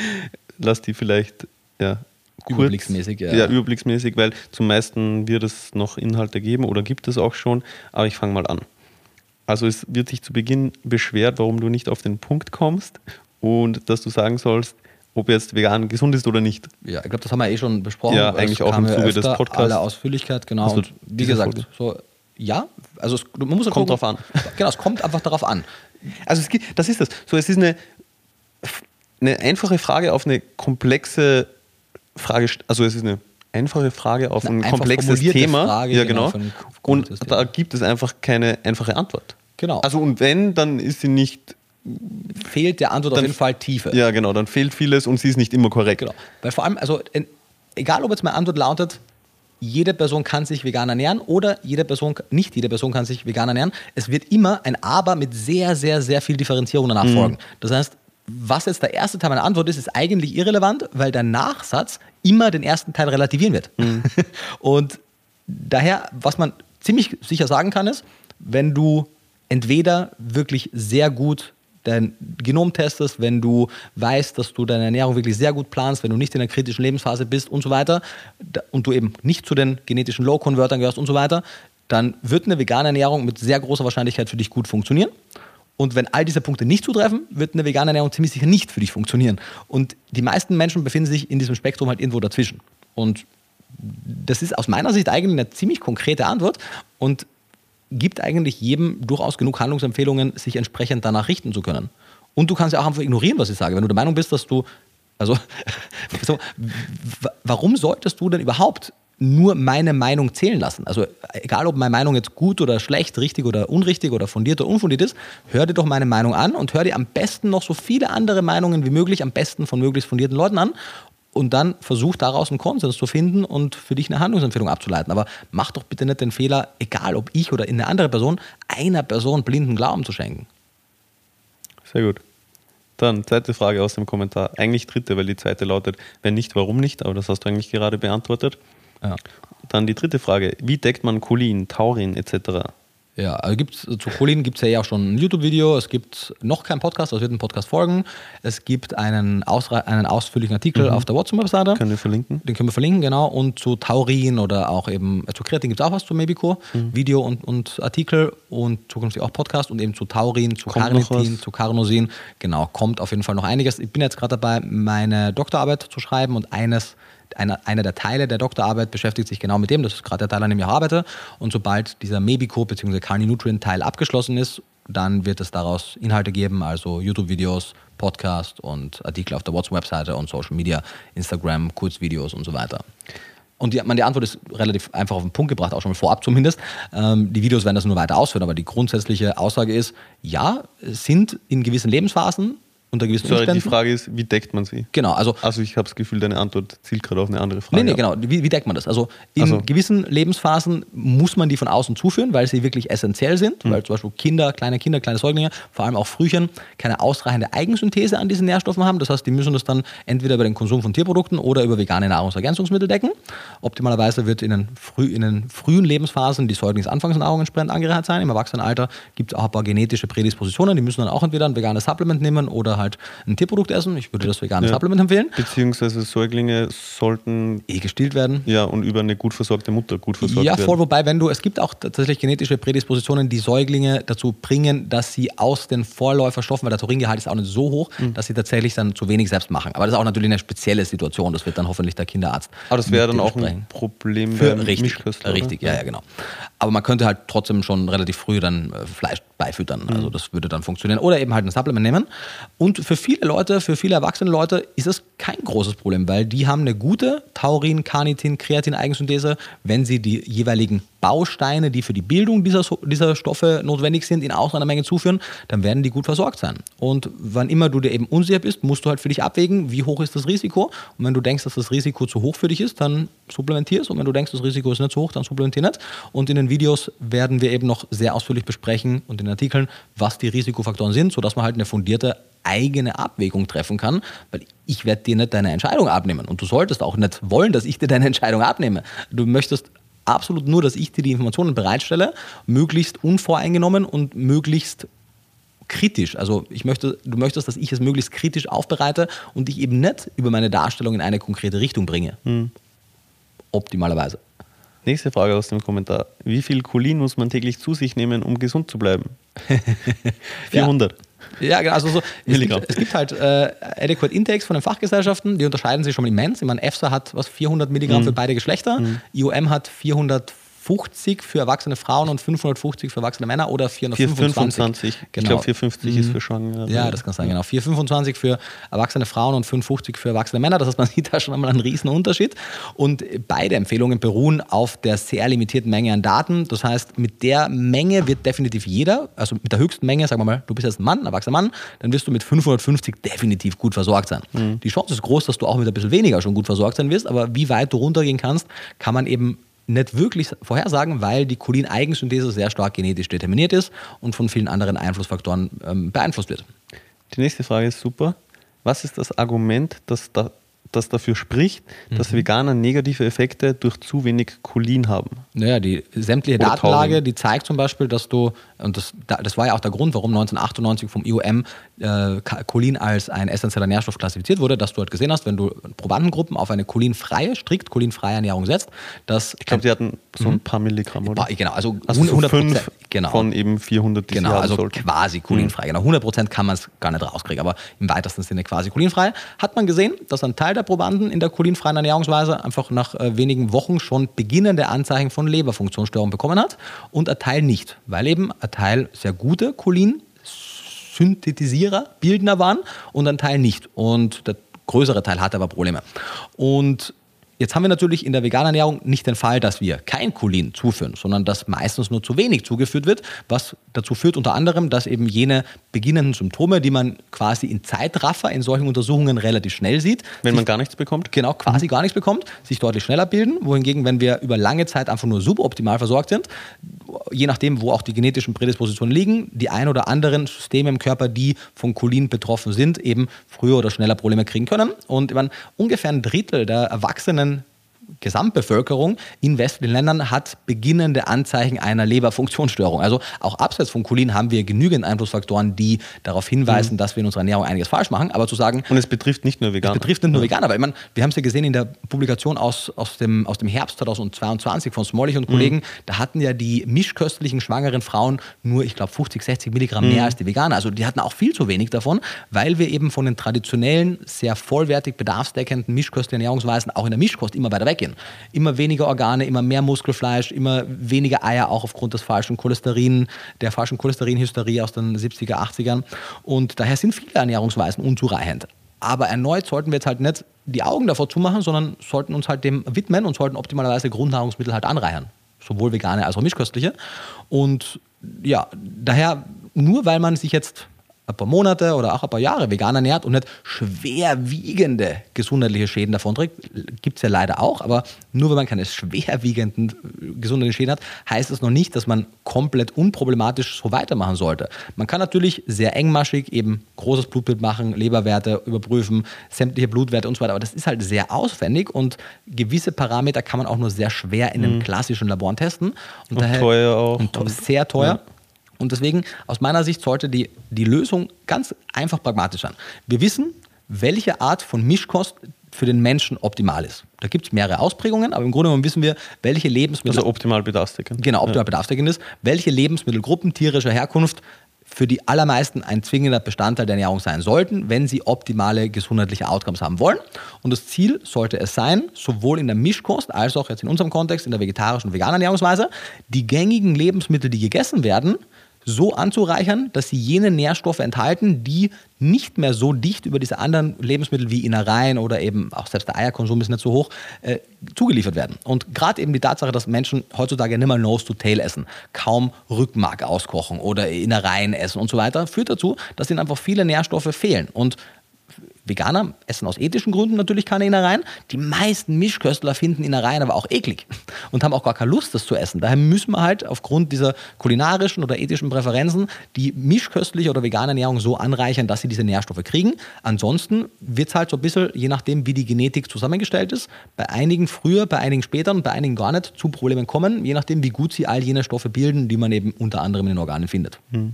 Lass die vielleicht ja, kurz, überblicksmäßig. Ja. ja, überblicksmäßig, weil zum meisten wird es noch Inhalte geben oder gibt es auch schon. Aber ich fange mal an. Also es wird sich zu Beginn beschwert, warum du nicht auf den Punkt kommst und dass du sagen sollst, ob jetzt vegan gesund ist oder nicht. Ja, ich glaube, das haben wir eh schon besprochen. Ja, eigentlich auch im Zuge des Podcasts. Alle Ausführlichkeit, genau. Und wie gesagt, so, ja, also es, man muss kommt darauf an. Genau, es kommt einfach darauf an. Also es, das ist das. So, es ist eine, eine einfache Frage auf eine komplexe Frage, also es ist eine einfache Frage auf ein komplexes Thema. Frage, ja, genau. genau. Und da gibt es einfach keine einfache Antwort. Genau. Also und wenn, dann ist sie nicht fehlt der Antwort dann, auf jeden Fall Tiefe. Ja, genau, dann fehlt vieles und sie ist nicht immer korrekt. Genau. Weil vor allem, also egal ob jetzt meine Antwort lautet, jede Person kann sich vegan ernähren oder jede Person, nicht jede Person kann sich vegan ernähren. Es wird immer ein Aber mit sehr, sehr, sehr viel Differenzierung danach mhm. folgen. Das heißt, was jetzt der erste Teil meiner Antwort ist, ist eigentlich irrelevant, weil der Nachsatz immer den ersten Teil relativieren wird. Mhm. Und daher, was man ziemlich sicher sagen kann, ist, wenn du entweder wirklich sehr gut dein Genom testest, wenn du weißt, dass du deine Ernährung wirklich sehr gut planst, wenn du nicht in einer kritischen Lebensphase bist und so weiter und du eben nicht zu den genetischen Low-Convertern gehörst und so weiter, dann wird eine vegane Ernährung mit sehr großer Wahrscheinlichkeit für dich gut funktionieren. Und wenn all diese Punkte nicht zutreffen, wird eine vegane Ernährung ziemlich sicher nicht für dich funktionieren. Und die meisten Menschen befinden sich in diesem Spektrum halt irgendwo dazwischen. Und das ist aus meiner Sicht eigentlich eine ziemlich konkrete Antwort und gibt eigentlich jedem durchaus genug Handlungsempfehlungen, sich entsprechend danach richten zu können. Und du kannst ja auch einfach ignorieren, was ich sage. Wenn du der Meinung bist, dass du, also, so, warum solltest du denn überhaupt nur meine Meinung zählen lassen. Also egal, ob meine Meinung jetzt gut oder schlecht, richtig oder unrichtig oder fundiert oder unfundiert ist, hör dir doch meine Meinung an und hör dir am besten noch so viele andere Meinungen wie möglich, am besten von möglichst fundierten Leuten an und dann versuch daraus einen Konsens zu finden und für dich eine Handlungsempfehlung abzuleiten. Aber mach doch bitte nicht den Fehler, egal ob ich oder eine andere Person, einer Person blinden Glauben zu schenken. Sehr gut. Dann zweite Frage aus dem Kommentar. Eigentlich dritte, weil die zweite lautet, wenn nicht, warum nicht? Aber das hast du eigentlich gerade beantwortet. Ja. Dann die dritte Frage: Wie deckt man Cholin, Taurin etc.? Ja, also gibt's, zu Cholin gibt es ja, ja auch schon ein YouTube-Video. Es gibt noch keinen Podcast, es wird ein Podcast folgen. Es gibt einen, einen ausführlichen Artikel mhm. auf der WhatsApp-Webseite. Können wir verlinken. Den können wir verlinken, genau. Und zu Taurin oder auch eben äh, zu Kreatin gibt es auch was zu Mebico. Mhm. Video und, und Artikel und zukünftig auch Podcast und eben zu Taurin, zu Carnitin, zu Carnosin. Genau, kommt auf jeden Fall noch einiges. Ich bin jetzt gerade dabei, meine Doktorarbeit zu schreiben und eines einer, einer der Teile der Doktorarbeit beschäftigt sich genau mit dem. Das ist gerade der Teil, an dem ich arbeite. Und sobald dieser Mebico bzw. Carni Nutrient Teil abgeschlossen ist, dann wird es daraus Inhalte geben, also YouTube-Videos, Podcast und Artikel auf der WhatsApp-Webseite und Social Media, Instagram, Kurzvideos und so weiter. Und die, meine Antwort ist relativ einfach auf den Punkt gebracht, auch schon mal vorab zumindest. Ähm, die Videos werden das nur weiter ausführen, aber die grundsätzliche Aussage ist, ja, sind in gewissen Lebensphasen unter gewissen Sorry, Umständen. die Frage ist, wie deckt man sie? Genau, also. Also ich habe das Gefühl, deine Antwort zielt gerade auf eine andere Frage. Nee, nee, genau. Wie, wie deckt man das? Also in also. gewissen Lebensphasen muss man die von außen zuführen, weil sie wirklich essentiell sind, mhm. weil zum Beispiel Kinder, kleine Kinder, kleine Säuglinge, vor allem auch Frühchen, keine ausreichende Eigensynthese an diesen Nährstoffen haben. Das heißt, die müssen das dann entweder über den Konsum von Tierprodukten oder über vegane Nahrungsergänzungsmittel decken. Optimalerweise wird in den, früh, in den frühen Lebensphasen die Säuglingsanfangsnahrung entsprechend angereichert sein. Im Erwachsenenalter gibt es auch ein paar genetische Prädispositionen, die müssen dann auch entweder ein veganes Supplement nehmen oder halt ein Tierprodukt Produkt essen. Ich würde das vegane ja. Supplement empfehlen. Beziehungsweise Säuglinge sollten eh gestillt werden. Ja, und über eine gut versorgte Mutter gut versorgt ja, werden. Ja, voll. Wobei, wenn du, es gibt auch tatsächlich genetische Prädispositionen, die Säuglinge dazu bringen, dass sie aus den Vorläuferstoffen, weil der Tauringehalt ist auch nicht so hoch, mhm. dass sie tatsächlich dann zu wenig selbst machen. Aber das ist auch natürlich eine spezielle Situation. Das wird dann hoffentlich der Kinderarzt. Aber das wäre dann auch ein Problem für richtig, Richtig, ja, ja, genau. Aber man könnte halt trotzdem schon relativ früh dann äh, Fleisch beifüttern. Mhm. Also das würde dann funktionieren. Oder eben halt ein Supplement nehmen. Und für viele Leute, für viele erwachsene Leute ist es kein großes Problem, weil die haben eine gute Taurin, Carnitin, Kreatin-Eigensynthese, wenn sie die jeweiligen Bausteine, die für die Bildung dieser, dieser Stoffe notwendig sind, in ausreichender Menge zuführen, dann werden die gut versorgt sein. Und wann immer du dir eben unsicher bist, musst du halt für dich abwägen, wie hoch ist das Risiko. Und wenn du denkst, dass das Risiko zu hoch für dich ist, dann supplementierst. Und wenn du denkst, das Risiko ist nicht zu hoch, dann supplementier nicht. Und in den Videos werden wir eben noch sehr ausführlich besprechen und in den Artikeln, was die Risikofaktoren sind, sodass man halt eine fundierte eigene Abwägung treffen kann, weil ich werde dir nicht deine Entscheidung abnehmen und du solltest auch nicht wollen, dass ich dir deine Entscheidung abnehme. Du möchtest absolut nur, dass ich dir die Informationen bereitstelle, möglichst unvoreingenommen und möglichst kritisch. Also ich möchte, du möchtest, dass ich es möglichst kritisch aufbereite und dich eben nicht über meine Darstellung in eine konkrete Richtung bringe. Mhm. Optimalerweise. Nächste Frage aus dem Kommentar. Wie viel Cholin muss man täglich zu sich nehmen, um gesund zu bleiben? 400. Ja. Ja, genau. Also so, es, gibt, es, gibt, halt äh, Adequate Intakes von den Fachgesellschaften, die unterscheiden sich schon mal immens. Ich meine, EFSA hat was 400 Milligramm mhm. für beide Geschlechter, mhm. IOM hat 400 450 für erwachsene Frauen und 550 für erwachsene Männer oder 425. 425. Genau. Ich glaube 450 mhm. ist für Schwangere. Ja, das kann sein, genau. 425 für erwachsene Frauen und 550 für erwachsene Männer. Das heißt, man sieht da schon einmal einen riesen Unterschied. Und beide Empfehlungen beruhen auf der sehr limitierten Menge an Daten. Das heißt, mit der Menge wird definitiv jeder, also mit der höchsten Menge, sagen wir mal, du bist jetzt ein Mann, ein erwachsener Mann, dann wirst du mit 550 definitiv gut versorgt sein. Mhm. Die Chance ist groß, dass du auch mit ein bisschen weniger schon gut versorgt sein wirst, aber wie weit du runtergehen kannst, kann man eben nicht wirklich vorhersagen, weil die Cholin-Eigensynthese sehr stark genetisch determiniert ist und von vielen anderen Einflussfaktoren ähm, beeinflusst wird. Die nächste Frage ist super. Was ist das Argument, das da das dafür spricht, dass mhm. Veganer negative Effekte durch zu wenig Cholin haben. Naja, die sämtliche Oder Datenlage, Taurin. die zeigt zum Beispiel, dass du, und das, das war ja auch der Grund, warum 1998 vom IOM äh, Cholin als ein essentieller Nährstoff klassifiziert wurde, dass du halt gesehen hast, wenn du Probandengruppen auf eine cholinfreie, strikt cholinfreie Ernährung setzt, dass... Ich glaube, die hatten so ein mhm. paar Milligramm, oder? Genau, also, also 100 Prozent. Genau. Von eben 400, die Genau, also sollten. quasi cholinfrei. Mhm. Genau, 100 Prozent kann man es gar nicht rauskriegen, aber im weitesten Sinne quasi cholinfrei. Hat man gesehen, dass ein Teil der Probanden in der cholinfreien Ernährungsweise einfach nach äh, wenigen Wochen schon beginnende Anzeichen von Leberfunktionsstörungen bekommen hat und ein Teil nicht, weil eben ein Teil sehr gute Cholin Synthetisierer, Bildner waren und ein Teil nicht. Und der größere Teil hatte aber Probleme. Und Jetzt haben wir natürlich in der veganen Ernährung nicht den Fall, dass wir kein Cholin zuführen, sondern dass meistens nur zu wenig zugeführt wird, was dazu führt unter anderem, dass eben jene beginnenden Symptome, die man quasi in Zeitraffer in solchen Untersuchungen relativ schnell sieht. Wenn man gar nichts bekommt? Genau, quasi mhm. gar nichts bekommt, sich deutlich schneller bilden. Wohingegen, wenn wir über lange Zeit einfach nur suboptimal versorgt sind, je nachdem, wo auch die genetischen Prädispositionen liegen, die ein oder anderen Systeme im Körper, die von Cholin betroffen sind, eben früher oder schneller Probleme kriegen können. Und meine, ungefähr ein Drittel der Erwachsenen Gesamtbevölkerung in westlichen Ländern hat beginnende Anzeichen einer Leberfunktionsstörung. Also auch abseits von Cholin haben wir genügend Einflussfaktoren, die darauf hinweisen, mhm. dass wir in unserer Ernährung einiges falsch machen. Aber zu sagen. Und es betrifft nicht nur Veganer. Es betrifft nicht nur Veganer, weil ich meine, wir haben es ja gesehen in der Publikation aus, aus, dem, aus dem Herbst 2022 von Smolich und Kollegen, mhm. da hatten ja die mischköstlichen schwangeren Frauen nur, ich glaube, 50, 60 Milligramm mhm. mehr als die Veganer. Also die hatten auch viel zu wenig davon, weil wir eben von den traditionellen, sehr vollwertig bedarfsdeckenden mischköstlichen Ernährungsweisen auch in der Mischkost immer weiter weg weggehen. Immer weniger Organe, immer mehr Muskelfleisch, immer weniger Eier, auch aufgrund des falschen Cholesterin, der falschen Cholesterinhysterie aus den 70er, 80ern. Und daher sind viele Ernährungsweisen unzureichend. Aber erneut sollten wir jetzt halt nicht die Augen davor zumachen, sondern sollten uns halt dem widmen und sollten optimalerweise Grundnahrungsmittel halt anreichern. Sowohl vegane als auch mischköstliche. Und ja, daher, nur weil man sich jetzt ein paar Monate oder auch ein paar Jahre vegan ernährt und nicht schwerwiegende gesundheitliche Schäden davon trägt, gibt es ja leider auch, aber nur wenn man keine schwerwiegenden gesundheitlichen Schäden hat, heißt das noch nicht, dass man komplett unproblematisch so weitermachen sollte. Man kann natürlich sehr engmaschig eben großes Blutbild machen, Leberwerte überprüfen, sämtliche Blutwerte und so weiter, aber das ist halt sehr aufwendig und gewisse Parameter kann man auch nur sehr schwer in einem mhm. klassischen Labor testen. Und, und daher, teuer auch. Und sehr teuer. Ja. Und deswegen, aus meiner Sicht, sollte die, die Lösung ganz einfach pragmatisch sein. Wir wissen, welche Art von Mischkost für den Menschen optimal ist. Da gibt es mehrere Ausprägungen, aber im Grunde genommen wissen wir, welche Lebensmittel. Also optimal bedarfsdeckend. Genau, optimal ja. bedarfsdeckend ist, welche Lebensmittelgruppen tierischer Herkunft für die allermeisten ein zwingender Bestandteil der Ernährung sein sollten, wenn sie optimale gesundheitliche Outcomes haben wollen. Und das Ziel sollte es sein, sowohl in der Mischkost als auch jetzt in unserem Kontext in der vegetarischen und veganen Ernährungsweise, die gängigen Lebensmittel, die gegessen werden, so anzureichern, dass sie jene Nährstoffe enthalten, die nicht mehr so dicht über diese anderen Lebensmittel wie Innereien oder eben auch selbst der Eierkonsum ist nicht so hoch, äh, zugeliefert werden. Und gerade eben die Tatsache, dass Menschen heutzutage nicht mehr Nose to Tail essen, kaum Rückmark auskochen oder Innereien essen und so weiter, führt dazu, dass ihnen einfach viele Nährstoffe fehlen. Und Veganer essen aus ethischen Gründen natürlich keine Innereien. Die meisten Mischköstler finden Innereien aber auch eklig und haben auch gar keine Lust, das zu essen. Daher müssen wir halt aufgrund dieser kulinarischen oder ethischen Präferenzen die mischköstliche oder vegane Ernährung so anreichern, dass sie diese Nährstoffe kriegen. Ansonsten wird es halt so ein bisschen, je nachdem, wie die Genetik zusammengestellt ist, bei einigen früher, bei einigen später und bei einigen gar nicht zu Problemen kommen, je nachdem, wie gut sie all jene Stoffe bilden, die man eben unter anderem in den Organen findet. Hm.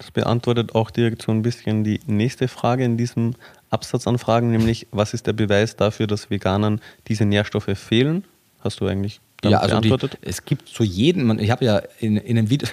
Das beantwortet auch direkt so ein bisschen die nächste Frage in diesem Absatzanfragen, nämlich was ist der Beweis dafür, dass Veganern diese Nährstoffe fehlen? Hast du eigentlich ja, also beantwortet? Die, es gibt zu jedem, ich habe ja in, in einem Video,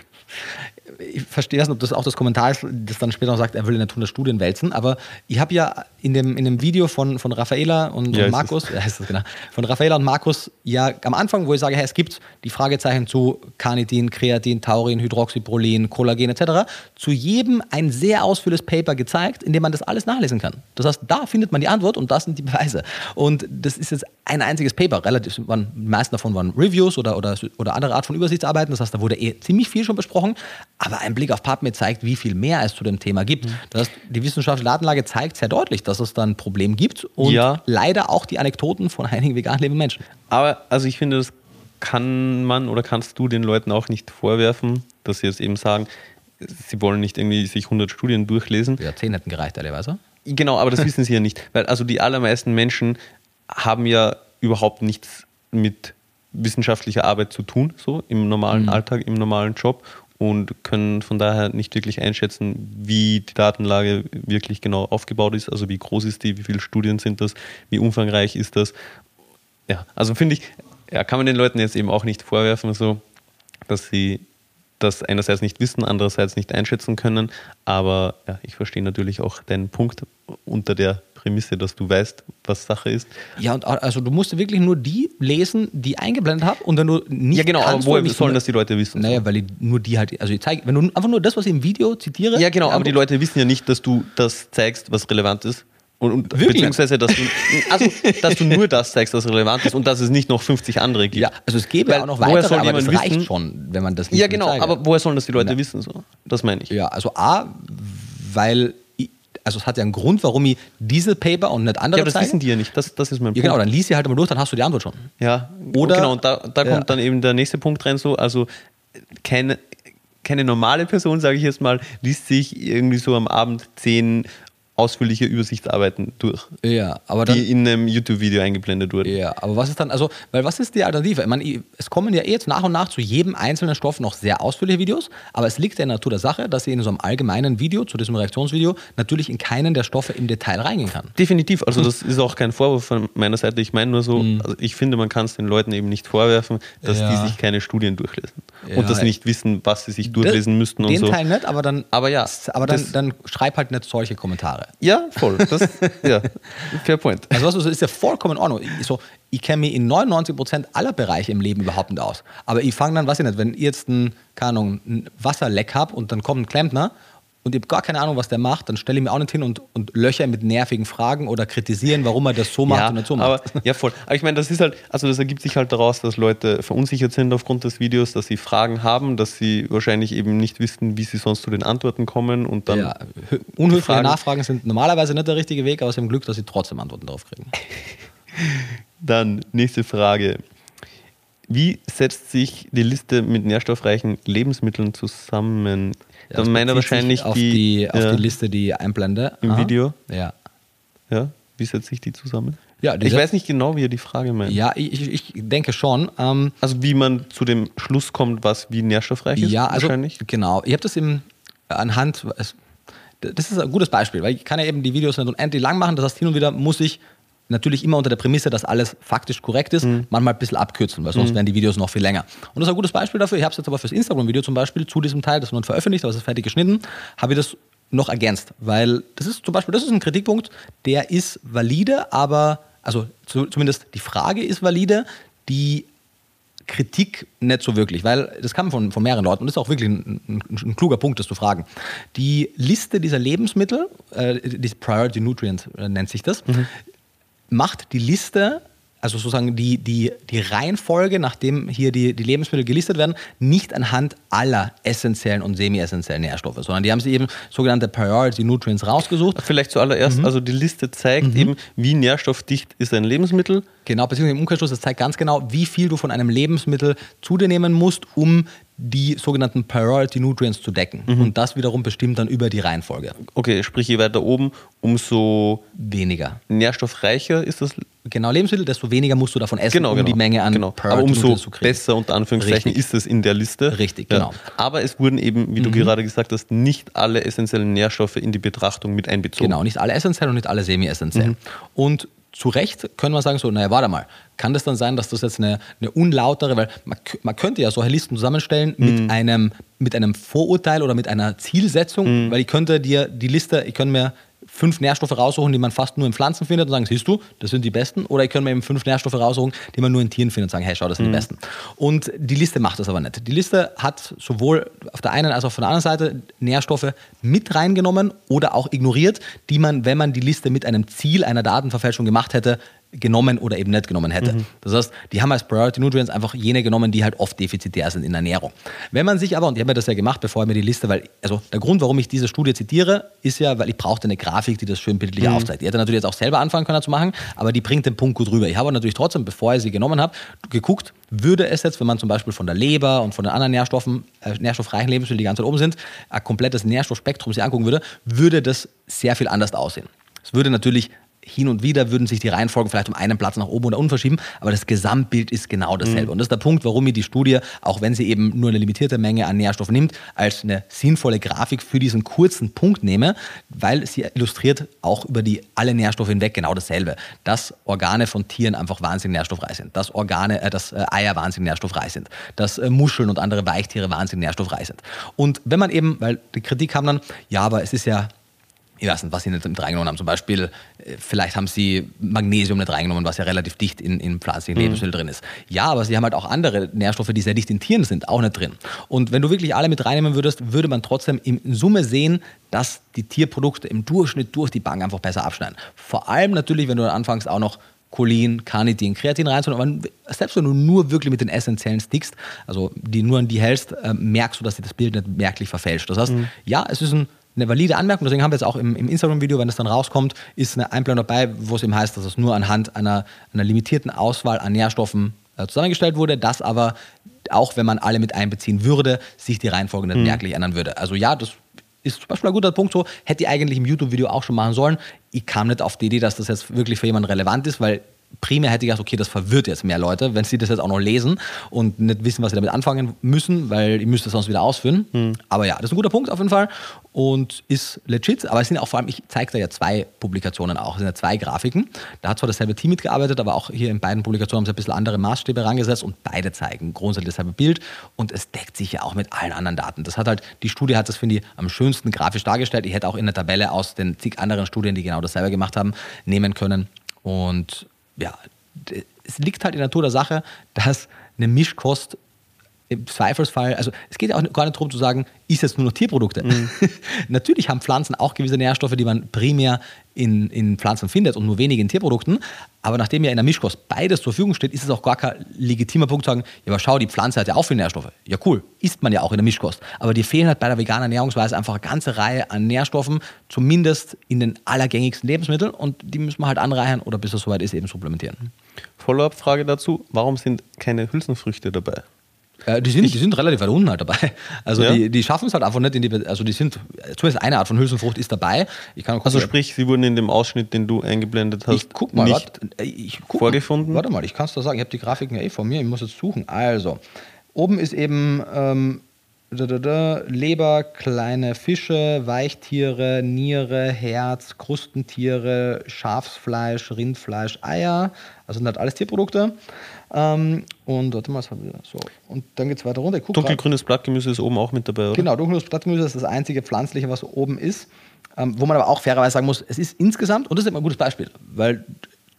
ich verstehe das, ob das auch das Kommentar ist, das dann später noch sagt, er will in der Tun Studien wälzen, aber ich habe ja in dem, in dem Video von, von Raffaela und, ja, und Markus, ja, ist das genau, von Raffaela und Markus, ja, am Anfang, wo ich sage, hey, es gibt die Fragezeichen zu Carnitin, Kreatin, Taurin, Hydroxyprolin, Kollagen etc., zu jedem ein sehr ausführliches Paper gezeigt, in dem man das alles nachlesen kann. Das heißt, da findet man die Antwort und das sind die Beweise. Und das ist jetzt ein einziges Paper, relativ, waren, die meisten davon waren Reviews oder, oder, oder andere Art von Übersichtsarbeiten, das heißt, da wurde eh ziemlich viel schon besprochen, aber ein Blick auf PubMed zeigt, wie viel mehr es zu dem Thema gibt. Mhm. Das heißt, die wissenschaftliche Datenlage zeigt sehr deutlich, dass es da ein Problem gibt und ja. leider auch die Anekdoten von einigen vegan lebenden Menschen. Aber also ich finde, das kann man oder kannst du den Leuten auch nicht vorwerfen, dass sie jetzt eben sagen, sie wollen nicht irgendwie sich 100 Studien durchlesen. Ja, 10 hätten gereicht, teilweise. Genau, aber das wissen sie ja nicht. Weil also die allermeisten Menschen haben ja überhaupt nichts mit wissenschaftlicher Arbeit zu tun, so im normalen mhm. Alltag, im normalen Job und können von daher nicht wirklich einschätzen, wie die Datenlage wirklich genau aufgebaut ist, also wie groß ist die, wie viele Studien sind das, wie umfangreich ist das. Ja, also finde ich, ja, kann man den Leuten jetzt eben auch nicht vorwerfen, so, dass sie das einerseits nicht wissen, andererseits nicht einschätzen können. Aber ja, ich verstehe natürlich auch deinen Punkt unter der Prämisse, dass du weißt, was Sache ist. Ja, und also du musst wirklich nur die lesen, die eingeblendet habe und wenn du nicht Ja, genau, aber woher sollen das die Leute wissen? Naja, weil ich nur die halt, also ich zeige, wenn du einfach nur das, was ich im Video zitiere. Ja, genau, aber die Leute wissen ja nicht, dass du das zeigst, was relevant ist. Und, und beziehungsweise, dass du, also, dass du nur das zeigst, was relevant ist und dass es nicht noch 50 andere gibt. Ja, also es gäbe ja auch noch weitere, aber das reicht wissen? schon, wenn man das nicht Ja, genau, aber woher sollen das die Leute Na. wissen? So? Das meine ich. Ja, also A, weil also es hat ja einen Grund, warum ich diese Paper und nicht andere Ja, aber das zeigen. wissen die ja nicht. Das, das ist mein Punkt. Ja, genau, dann liest sie halt mal durch, dann hast du die Antwort schon. Ja, oder genau, und da, da kommt ja. dann eben der nächste Punkt rein, so, also keine, keine normale Person, sage ich jetzt mal, liest sich irgendwie so am Abend zehn ausführliche Übersichtsarbeiten durch. Ja, aber dann, die in einem YouTube-Video eingeblendet wurden. Ja, aber was ist dann, also, weil was ist die Alternative? Ich meine, es kommen ja eh jetzt nach und nach zu jedem einzelnen Stoff noch sehr ausführliche Videos, aber es liegt der Natur der Sache, dass ich in so einem allgemeinen Video, zu diesem Reaktionsvideo, natürlich in keinen der Stoffe im Detail reingehen kann. Definitiv, also das ist auch kein Vorwurf von meiner Seite. Ich meine nur so, mhm. also ich finde, man kann es den Leuten eben nicht vorwerfen, dass ja. die sich keine Studien durchlesen ja, und das nicht wissen, was sie sich durchlesen das, müssten und den so. Den Teil nicht, aber dann, aber ja, aber dann, dann schreib halt nicht solche Kommentare. Ja, voll. Das, ja, fair point. Also was ist ja vollkommen in Ordnung. Ich, so, ich kenne mich in 99% aller Bereiche im Leben überhaupt nicht aus. Aber ich fange dann, weiß ich nicht, wenn ich jetzt ein, keine Ahnung, ein Wasserleck habe und dann kommt ein Klempner und ich habe gar keine Ahnung, was der macht, dann stelle ich mir auch nicht hin und, und löcher mit nervigen Fragen oder kritisieren, warum er das so macht ja, und nicht so macht. Aber, ja, voll. Aber ich meine, das ist halt, also das ergibt sich halt daraus, dass Leute verunsichert sind aufgrund des Videos, dass sie Fragen haben, dass sie wahrscheinlich eben nicht wissen, wie sie sonst zu den Antworten kommen und dann. Ja, unhöfliche Nachfragen sind normalerweise nicht der richtige Weg, aber sie haben Glück, dass sie trotzdem Antworten darauf kriegen. dann nächste Frage. Wie setzt sich die Liste mit nährstoffreichen Lebensmitteln zusammen? Ja, Dann meine wahrscheinlich auf die, die, auf ja, die Liste, die einblende. Im Aha. Video? Ja. Ja, wie setzt sich die zusammen? Ja, ich weiß nicht genau, wie er die Frage meint. Ja, ich, ich denke schon. Ähm, also wie man zu dem Schluss kommt, was wie nährstoffreich ist, ja, also, wahrscheinlich? Genau. Ich habe das eben anhand, das ist ein gutes Beispiel, weil ich kann ja eben die Videos nicht unendlich lang machen. Das heißt, hin und wieder muss ich natürlich immer unter der Prämisse, dass alles faktisch korrekt ist, mhm. manchmal ein bisschen abkürzen, weil sonst mhm. wären die Videos noch viel länger. Und das ist ein gutes Beispiel dafür. Ich habe es jetzt aber fürs Instagram-Video zum Beispiel zu diesem Teil, das ist noch veröffentlicht, aber es ist fertig geschnitten, habe ich das noch ergänzt, weil das ist zum Beispiel, das ist ein Kritikpunkt, der ist valide, aber, also zu, zumindest die Frage ist valide, die Kritik nicht so wirklich, weil das kam von, von mehreren Leuten und das ist auch wirklich ein, ein, ein kluger Punkt, das zu fragen. Die Liste dieser Lebensmittel, äh, die Priority Nutrient äh, nennt sich das, mhm. Macht die Liste also sozusagen die, die, die Reihenfolge, nachdem hier die, die Lebensmittel gelistet werden, nicht anhand aller essentiellen und semi-essentiellen Nährstoffe, sondern die haben sich eben sogenannte Priority Nutrients rausgesucht. Vielleicht zuallererst, mhm. also die Liste zeigt mhm. eben, wie nährstoffdicht ist ein Lebensmittel. Genau, beziehungsweise im Umkehrschluss, das zeigt ganz genau, wie viel du von einem Lebensmittel zu dir nehmen musst, um die sogenannten Priority Nutrients zu decken. Mhm. Und das wiederum bestimmt dann über die Reihenfolge. Okay, sprich, je weiter oben, umso weniger. Nährstoffreicher ist das. Genau, Lebensmittel, desto weniger musst du davon essen, genau, um genau. die Menge an genau. Priority Aber umso zu kriegen. besser, unter Anführungszeichen, Richtig. ist es in der Liste. Richtig, genau. Ja. Aber es wurden eben, wie du mhm. gerade gesagt hast, nicht alle essentiellen Nährstoffe in die Betrachtung mit einbezogen. Genau, nicht alle essentiellen und nicht alle semi-essentiellen. Mhm. Und zu Recht können wir sagen, so, naja, warte mal, kann das dann sein, dass das jetzt eine, eine unlautere, weil man, man könnte ja solche Listen zusammenstellen mhm. mit, einem, mit einem Vorurteil oder mit einer Zielsetzung, mhm. weil ich könnte dir die Liste, ich könnte mir fünf Nährstoffe raussuchen, die man fast nur in Pflanzen findet und sagen, siehst du, das sind die besten. Oder ich kann mir eben fünf Nährstoffe raussuchen, die man nur in Tieren findet und sagen, hey, schau, das sind mhm. die besten. Und die Liste macht das aber nicht. Die Liste hat sowohl auf der einen als auch von der anderen Seite Nährstoffe mit reingenommen oder auch ignoriert, die man, wenn man die Liste mit einem Ziel einer Datenverfälschung gemacht hätte, genommen oder eben nicht genommen hätte. Mhm. Das heißt, die haben als Priority Nutrients einfach jene genommen, die halt oft defizitär sind in der Ernährung. Wenn man sich aber, und ich habe mir das ja gemacht, bevor ich mir die Liste, weil, also der Grund, warum ich diese Studie zitiere, ist ja, weil ich brauchte eine Grafik, die das schön bildlich mhm. aufzeigt. Die hätte natürlich jetzt auch selber anfangen können zu machen, aber die bringt den Punkt gut rüber. Ich habe natürlich trotzdem, bevor ich sie genommen habe, geguckt, würde es jetzt, wenn man zum Beispiel von der Leber und von den anderen Nährstoffen, äh, nährstoffreichen Lebensmitteln, die ganz weit oben sind, ein komplettes Nährstoffspektrum sich angucken würde, würde das sehr viel anders aussehen. Es würde natürlich hin und wieder würden sich die Reihenfolgen vielleicht um einen Platz nach oben oder unten verschieben, aber das Gesamtbild ist genau dasselbe. Mhm. Und das ist der Punkt, warum mir die Studie, auch wenn sie eben nur eine limitierte Menge an Nährstoffen nimmt, als eine sinnvolle Grafik für diesen kurzen Punkt nehme, weil sie illustriert auch über die alle Nährstoffe hinweg genau dasselbe. Dass Organe von Tieren einfach wahnsinnig nährstoffreich sind, dass Organe, äh, dass äh, Eier wahnsinnig nährstoffreich sind, dass äh, Muscheln und andere Weichtiere wahnsinnig nährstoffreich sind. Und wenn man eben, weil die Kritik kam dann, ja, aber es ist ja ich weiß nicht, was sie nicht mit reingenommen haben. Zum Beispiel, äh, vielleicht haben sie Magnesium nicht reingenommen, was ja relativ dicht in, in pflanzlichen mhm. Lebensmitteln drin ist. Ja, aber sie haben halt auch andere Nährstoffe, die sehr dicht in Tieren sind, auch nicht drin. Und wenn du wirklich alle mit reinnehmen würdest, würde man trotzdem in Summe sehen, dass die Tierprodukte im Durchschnitt durch die Bank einfach besser abschneiden. Vor allem natürlich, wenn du dann anfängst, auch noch Cholin, Carnitin, Kreatin reinzunehmen. Aber selbst wenn du nur wirklich mit den essentiellen stickst, also die nur an die hältst, äh, merkst du, dass sich das Bild nicht merklich verfälscht. Das heißt, mhm. ja, es ist ein eine valide Anmerkung. Deswegen haben wir jetzt auch im, im Instagram-Video, wenn es dann rauskommt, ist eine Einblendung dabei, wo es eben heißt, dass es nur anhand einer, einer limitierten Auswahl an Nährstoffen äh, zusammengestellt wurde, dass aber auch wenn man alle mit einbeziehen würde, sich die Reihenfolge nicht mhm. merklich ändern würde. Also ja, das ist zum Beispiel ein guter Punkt so, hätte ich eigentlich im YouTube-Video auch schon machen sollen. Ich kam nicht auf die Idee, dass das jetzt wirklich für jemanden relevant ist, weil primär hätte ich gedacht, okay, das verwirrt jetzt mehr Leute, wenn sie das jetzt auch noch lesen und nicht wissen, was sie damit anfangen müssen, weil ich müsste es sonst wieder ausführen. Mhm. Aber ja, das ist ein guter Punkt auf jeden Fall und ist legit. Aber es sind auch vor allem, ich zeige da ja zwei Publikationen auch, es sind ja zwei Grafiken. Da hat zwar dasselbe Team mitgearbeitet, aber auch hier in beiden Publikationen haben sie ein bisschen andere Maßstäbe herangesetzt und beide zeigen grundsätzlich dasselbe Bild und es deckt sich ja auch mit allen anderen Daten. Das hat halt, die Studie hat das, finde ich, am schönsten grafisch dargestellt. Ich hätte auch in der Tabelle aus den zig anderen Studien, die genau dasselbe gemacht haben, nehmen können. Und ja, es liegt halt in der Natur der Sache, dass eine Mischkost im Zweifelsfall, also es geht auch gar nicht darum zu sagen, ist jetzt nur noch Tierprodukte. Mhm. Natürlich haben Pflanzen auch gewisse Nährstoffe, die man primär in, in Pflanzen findet und nur wenige in Tierprodukten. Aber nachdem ja in der Mischkost beides zur Verfügung steht, ist es auch gar kein legitimer Punkt zu sagen, ja, aber schau, die Pflanze hat ja auch viele Nährstoffe. Ja, cool, isst man ja auch in der Mischkost. Aber dir fehlen halt bei der veganen Ernährungsweise einfach eine ganze Reihe an Nährstoffen, zumindest in den allergängigsten Lebensmitteln und die müssen wir halt anreichern oder bis es soweit ist, eben supplementieren. Follow-up-Frage dazu, warum sind keine Hülsenfrüchte dabei? Äh, die, sind, die sind relativ weit unten halt dabei. Also ja? die, die schaffen es halt einfach nicht in die, also die sind, zumindest eine Art von Hülsenfrucht ist dabei. Gucken, also sprich, sie wurden in dem Ausschnitt, den du eingeblendet hast, ich guck mal, nicht warte, ich guck vorgefunden? Mal, warte mal, ich kann es da sagen, ich habe die Grafiken ja eh von mir, ich muss jetzt suchen. Also, oben ist eben ähm, da, da, da, Leber, kleine Fische, Weichtiere, Niere, Herz, Krustentiere, Schafsfleisch, Rindfleisch, Eier. Also sind halt alles Tierprodukte. Ähm, und warte mal, was haben wir so. Und dann geht es weiter runter. Dunkelgrünes Blattgemüse ist oben auch mit dabei, oder? Genau, dunkelgrünes Blattgemüse ist das einzige pflanzliche, was oben ist. Ähm, wo man aber auch fairerweise sagen muss, es ist insgesamt, und das ist immer ein gutes Beispiel, weil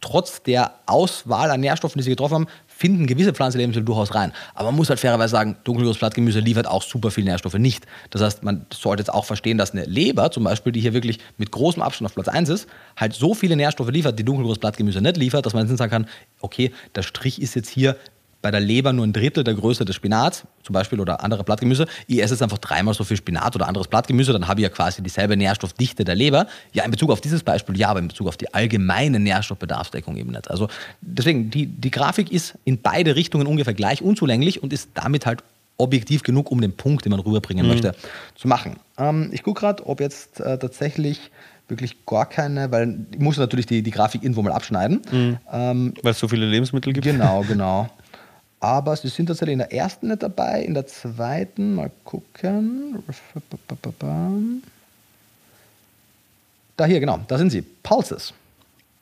trotz der Auswahl an Nährstoffen, die sie getroffen haben, finden gewisse Pflanzenlebensmittel durchaus rein. Aber man muss halt fairerweise sagen, dunkelgrünes Blattgemüse liefert auch super viele Nährstoffe nicht. Das heißt, man sollte jetzt auch verstehen, dass eine Leber zum Beispiel, die hier wirklich mit großem Abstand auf Platz 1 ist, halt so viele Nährstoffe liefert, die dunkelgrünes Blattgemüse nicht liefert, dass man jetzt sagen kann, okay, der Strich ist jetzt hier bei der Leber nur ein Drittel der Größe des Spinats, zum Beispiel, oder anderer Blattgemüse. Ich esse jetzt einfach dreimal so viel Spinat oder anderes Blattgemüse, dann habe ich ja quasi dieselbe Nährstoffdichte der Leber. Ja, in Bezug auf dieses Beispiel ja, aber in Bezug auf die allgemeine Nährstoffbedarfsdeckung eben nicht. Also deswegen, die, die Grafik ist in beide Richtungen ungefähr gleich unzulänglich und ist damit halt objektiv genug, um den Punkt, den man rüberbringen mhm. möchte, zu machen. Ähm, ich gucke gerade, ob jetzt äh, tatsächlich wirklich gar keine, weil ich muss natürlich die, die Grafik irgendwo mal abschneiden. Mhm. Ähm, weil es so viele Lebensmittel gibt. Genau, genau. Aber sie sind tatsächlich in der ersten nicht dabei, in der zweiten, mal gucken. Da hier, genau, da sind sie. Pulses.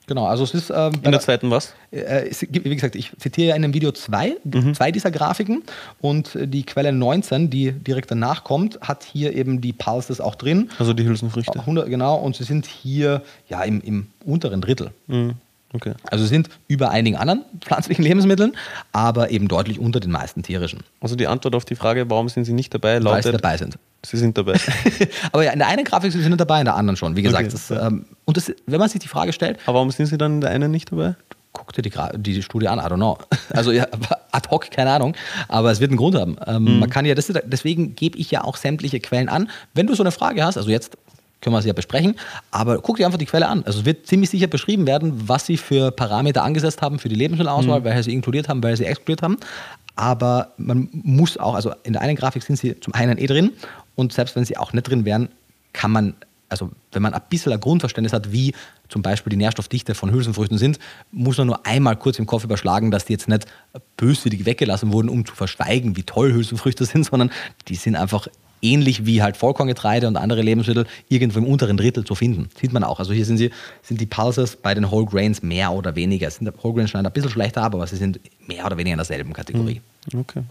Genau, also es ist. Ähm, in der zweiten was? Äh, wie gesagt, ich zitiere ja in dem Video zwei, mhm. zwei dieser Grafiken und die Quelle 19, die direkt danach kommt, hat hier eben die Pulses auch drin. Also die Hülsenfrüchte. 100, genau, und sie sind hier ja im, im unteren Drittel. Mhm. Okay. Also sind über einigen anderen pflanzlichen Lebensmitteln, aber eben deutlich unter den meisten tierischen. Also die Antwort auf die Frage, warum sind sie nicht dabei, lautet... Weil sie dabei sind. Sie sind dabei. aber ja, in der einen Grafik sind sie nicht dabei, in der anderen schon. Wie gesagt, okay. das, ähm, und das, wenn man sich die Frage stellt... Aber warum sind sie dann in der einen nicht dabei? Guck dir die, die Studie an, I don't know. Also ja, ad hoc, keine Ahnung. Aber es wird einen Grund haben. Ähm, mhm. Man kann ja, das, deswegen gebe ich ja auch sämtliche Quellen an. Wenn du so eine Frage hast, also jetzt können wir sie ja besprechen. Aber guck dir einfach die Quelle an. Also es wird ziemlich sicher beschrieben werden, was sie für Parameter angesetzt haben für die Lebensmittelauswahl, mhm. welche sie inkludiert haben, welche sie exkludiert haben. Aber man muss auch, also in der einen Grafik sind sie zum einen eh drin und selbst wenn sie auch nicht drin wären, kann man, also wenn man ein bisschen ein Grundverständnis hat, wie zum Beispiel die Nährstoffdichte von Hülsenfrüchten sind, muss man nur einmal kurz im Kopf überschlagen, dass die jetzt nicht böswillig weggelassen wurden, um zu verschweigen, wie toll Hülsenfrüchte sind, sondern die sind einfach ähnlich wie halt Vollkorngetreide und andere Lebensmittel irgendwo im unteren Drittel zu finden. Sieht man auch. Also hier sind, sie, sind die Pulses bei den Whole Grains mehr oder weniger. Sind Whole Grains schneiden ein bisschen schlechter ab, aber sie sind mehr oder weniger in derselben Kategorie. Hm, okay.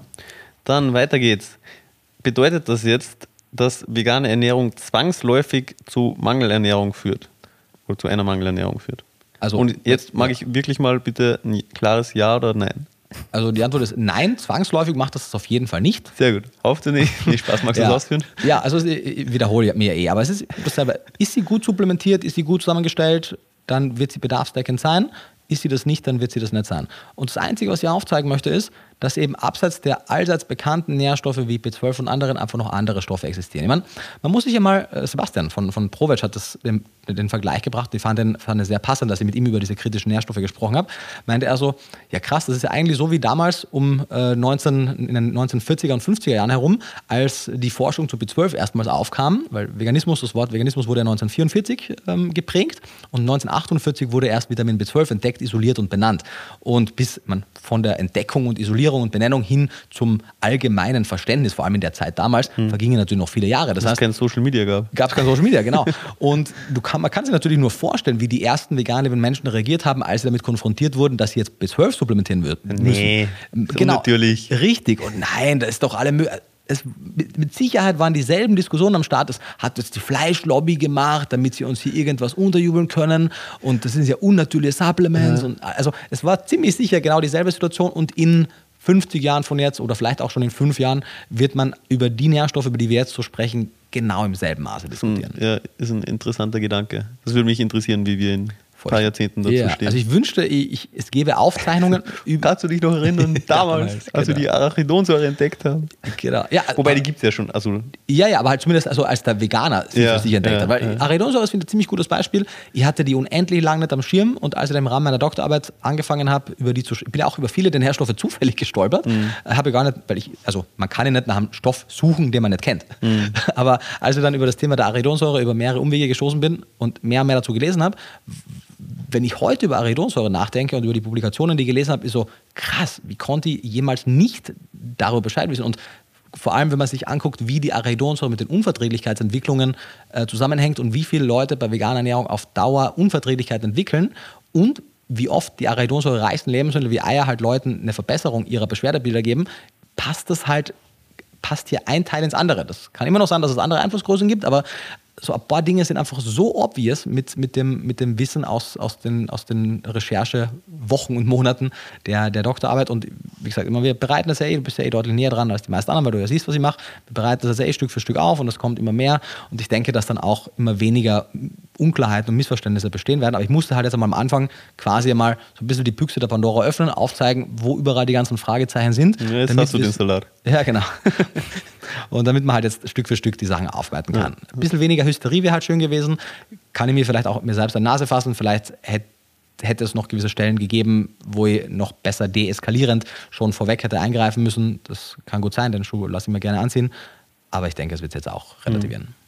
Dann weiter geht's. Bedeutet das jetzt, dass vegane Ernährung zwangsläufig zu Mangelernährung führt? Oder zu einer Mangelernährung führt? Also, und jetzt mag ich wirklich mal bitte ein klares Ja oder Nein. Also die Antwort ist nein, zwangsläufig macht das auf jeden Fall nicht. Sehr gut. Hoffst du nicht? Wie Spaß magst du ja. das ausführen? Ja, also ich wiederhole mir eh, aber es ist dasselbe. Ist sie gut supplementiert, ist sie gut zusammengestellt, dann wird sie bedarfsdeckend sein. Ist sie das nicht, dann wird sie das nicht sein. Und das Einzige, was ich aufzeigen möchte, ist, dass eben abseits der allseits bekannten Nährstoffe wie B12 und anderen einfach noch andere Stoffe existieren. Ich meine, man muss sich ja mal, äh, Sebastian von, von Provetsch hat das, den, den Vergleich gebracht, ich fand den, fand sehr passend, dass ich mit ihm über diese kritischen Nährstoffe gesprochen habe. Meinte er so, ja krass, das ist ja eigentlich so wie damals um äh, 19, in den 1940er und 50er Jahren herum, als die Forschung zu B12 erstmals aufkam, weil Veganismus, das Wort Veganismus wurde ja 1944 ähm, geprägt und 1948 wurde erst Vitamin B12 entdeckt, isoliert und benannt. Und bis man von der Entdeckung und Isolierung Formulierung und Benennung hin zum allgemeinen Verständnis, vor allem in der Zeit damals, hm. vergingen natürlich noch viele Jahre. Das heißt, es kein Social Media gab. Gab es kein Social Media, genau. und du kann, man kann sich natürlich nur vorstellen, wie die ersten vegan lebenden Menschen reagiert haben, als sie damit konfrontiert wurden, dass sie jetzt B12 supplementieren würden. Nee, genau, natürlich. Richtig. Und nein, das ist doch alle möglich es, mit Sicherheit waren dieselben Diskussionen am Start. Das hat jetzt die Fleischlobby gemacht, damit sie uns hier irgendwas unterjubeln können. Und das sind ja unnatürliche Supplements. Ja. Und also es war ziemlich sicher genau dieselbe Situation. Und in 50 Jahren von jetzt oder vielleicht auch schon in fünf Jahren wird man über die Nährstoffe, über die wir jetzt so sprechen, genau im selben Maße diskutieren. Ja, ist ein interessanter Gedanke. Das würde mich interessieren, wie wir ihn paar Jahrzehnten dazu yeah. stehen. Also ich wünschte, ich, es gäbe Aufzeichnungen über. Kannst du dich noch erinnern, damals, damals als genau. wir die Arachidonsäure entdeckt haben? Genau. Ja, Wobei die gibt es ja schon. Also ja, ja, aber halt zumindest also als der Veganer ja, sich entdeckt ja, hat. Weil ja. Arachidonsäure ist ein ziemlich gutes Beispiel. Ich hatte die unendlich lange nicht am Schirm und als ich dann im Rahmen meiner Doktorarbeit angefangen habe, über die zu ich bin ja auch über viele der Nährstoffe zufällig gestolpert. Mhm. Habe gar nicht, weil ich, also man kann ja nicht nach einem Stoff suchen, den man nicht kennt. Mhm. Aber als ich dann über das Thema der Arachidonsäure über mehrere Umwege gestoßen bin und mehr und mehr dazu gelesen habe, wenn ich heute über Arachidonsäure nachdenke und über die Publikationen, die ich gelesen habe, ist so krass, wie konnte ich jemals nicht darüber Bescheid wissen? Und vor allem, wenn man sich anguckt, wie die Arachidonsäure mit den Unverträglichkeitsentwicklungen äh, zusammenhängt und wie viele Leute bei veganer Ernährung auf Dauer Unverträglichkeit entwickeln und wie oft die Arachidonsäure reichsten Lebensmittel wie Eier halt Leuten eine Verbesserung ihrer Beschwerdebilder geben, passt das halt passt hier ein Teil ins andere. Das kann immer noch sein, dass es andere Einflussgrößen gibt, aber so ein paar Dinge sind einfach so obvious mit, mit, dem, mit dem Wissen aus, aus den, aus den Recherchewochen und Monaten der, der Doktorarbeit. Und wie gesagt, immer wir bereiten das ja eh, du bist ja eh deutlich näher dran als die meisten anderen, weil du ja siehst, was ich mache. Wir bereiten das ja eh Stück für Stück auf und es kommt immer mehr. Und ich denke, dass dann auch immer weniger Unklarheiten und Missverständnisse bestehen werden. Aber ich musste halt jetzt einmal am Anfang quasi mal so ein bisschen die Büchse der Pandora öffnen, aufzeigen, wo überall die ganzen Fragezeichen sind. Ja, jetzt hast du den Salat. Ja, genau. und damit man halt jetzt Stück für Stück die Sachen aufarbeiten kann. Ja. Ein bisschen weniger Hysterie wäre halt schön gewesen. Kann ich mir vielleicht auch mir selbst an die Nase fassen. Vielleicht hätte hätte es noch gewisse Stellen gegeben, wo ich noch besser deeskalierend schon vorweg hätte eingreifen müssen. Das kann gut sein, den Schuh lasse ich mir gerne anziehen. Aber ich denke, es wird jetzt auch relativieren. Mhm.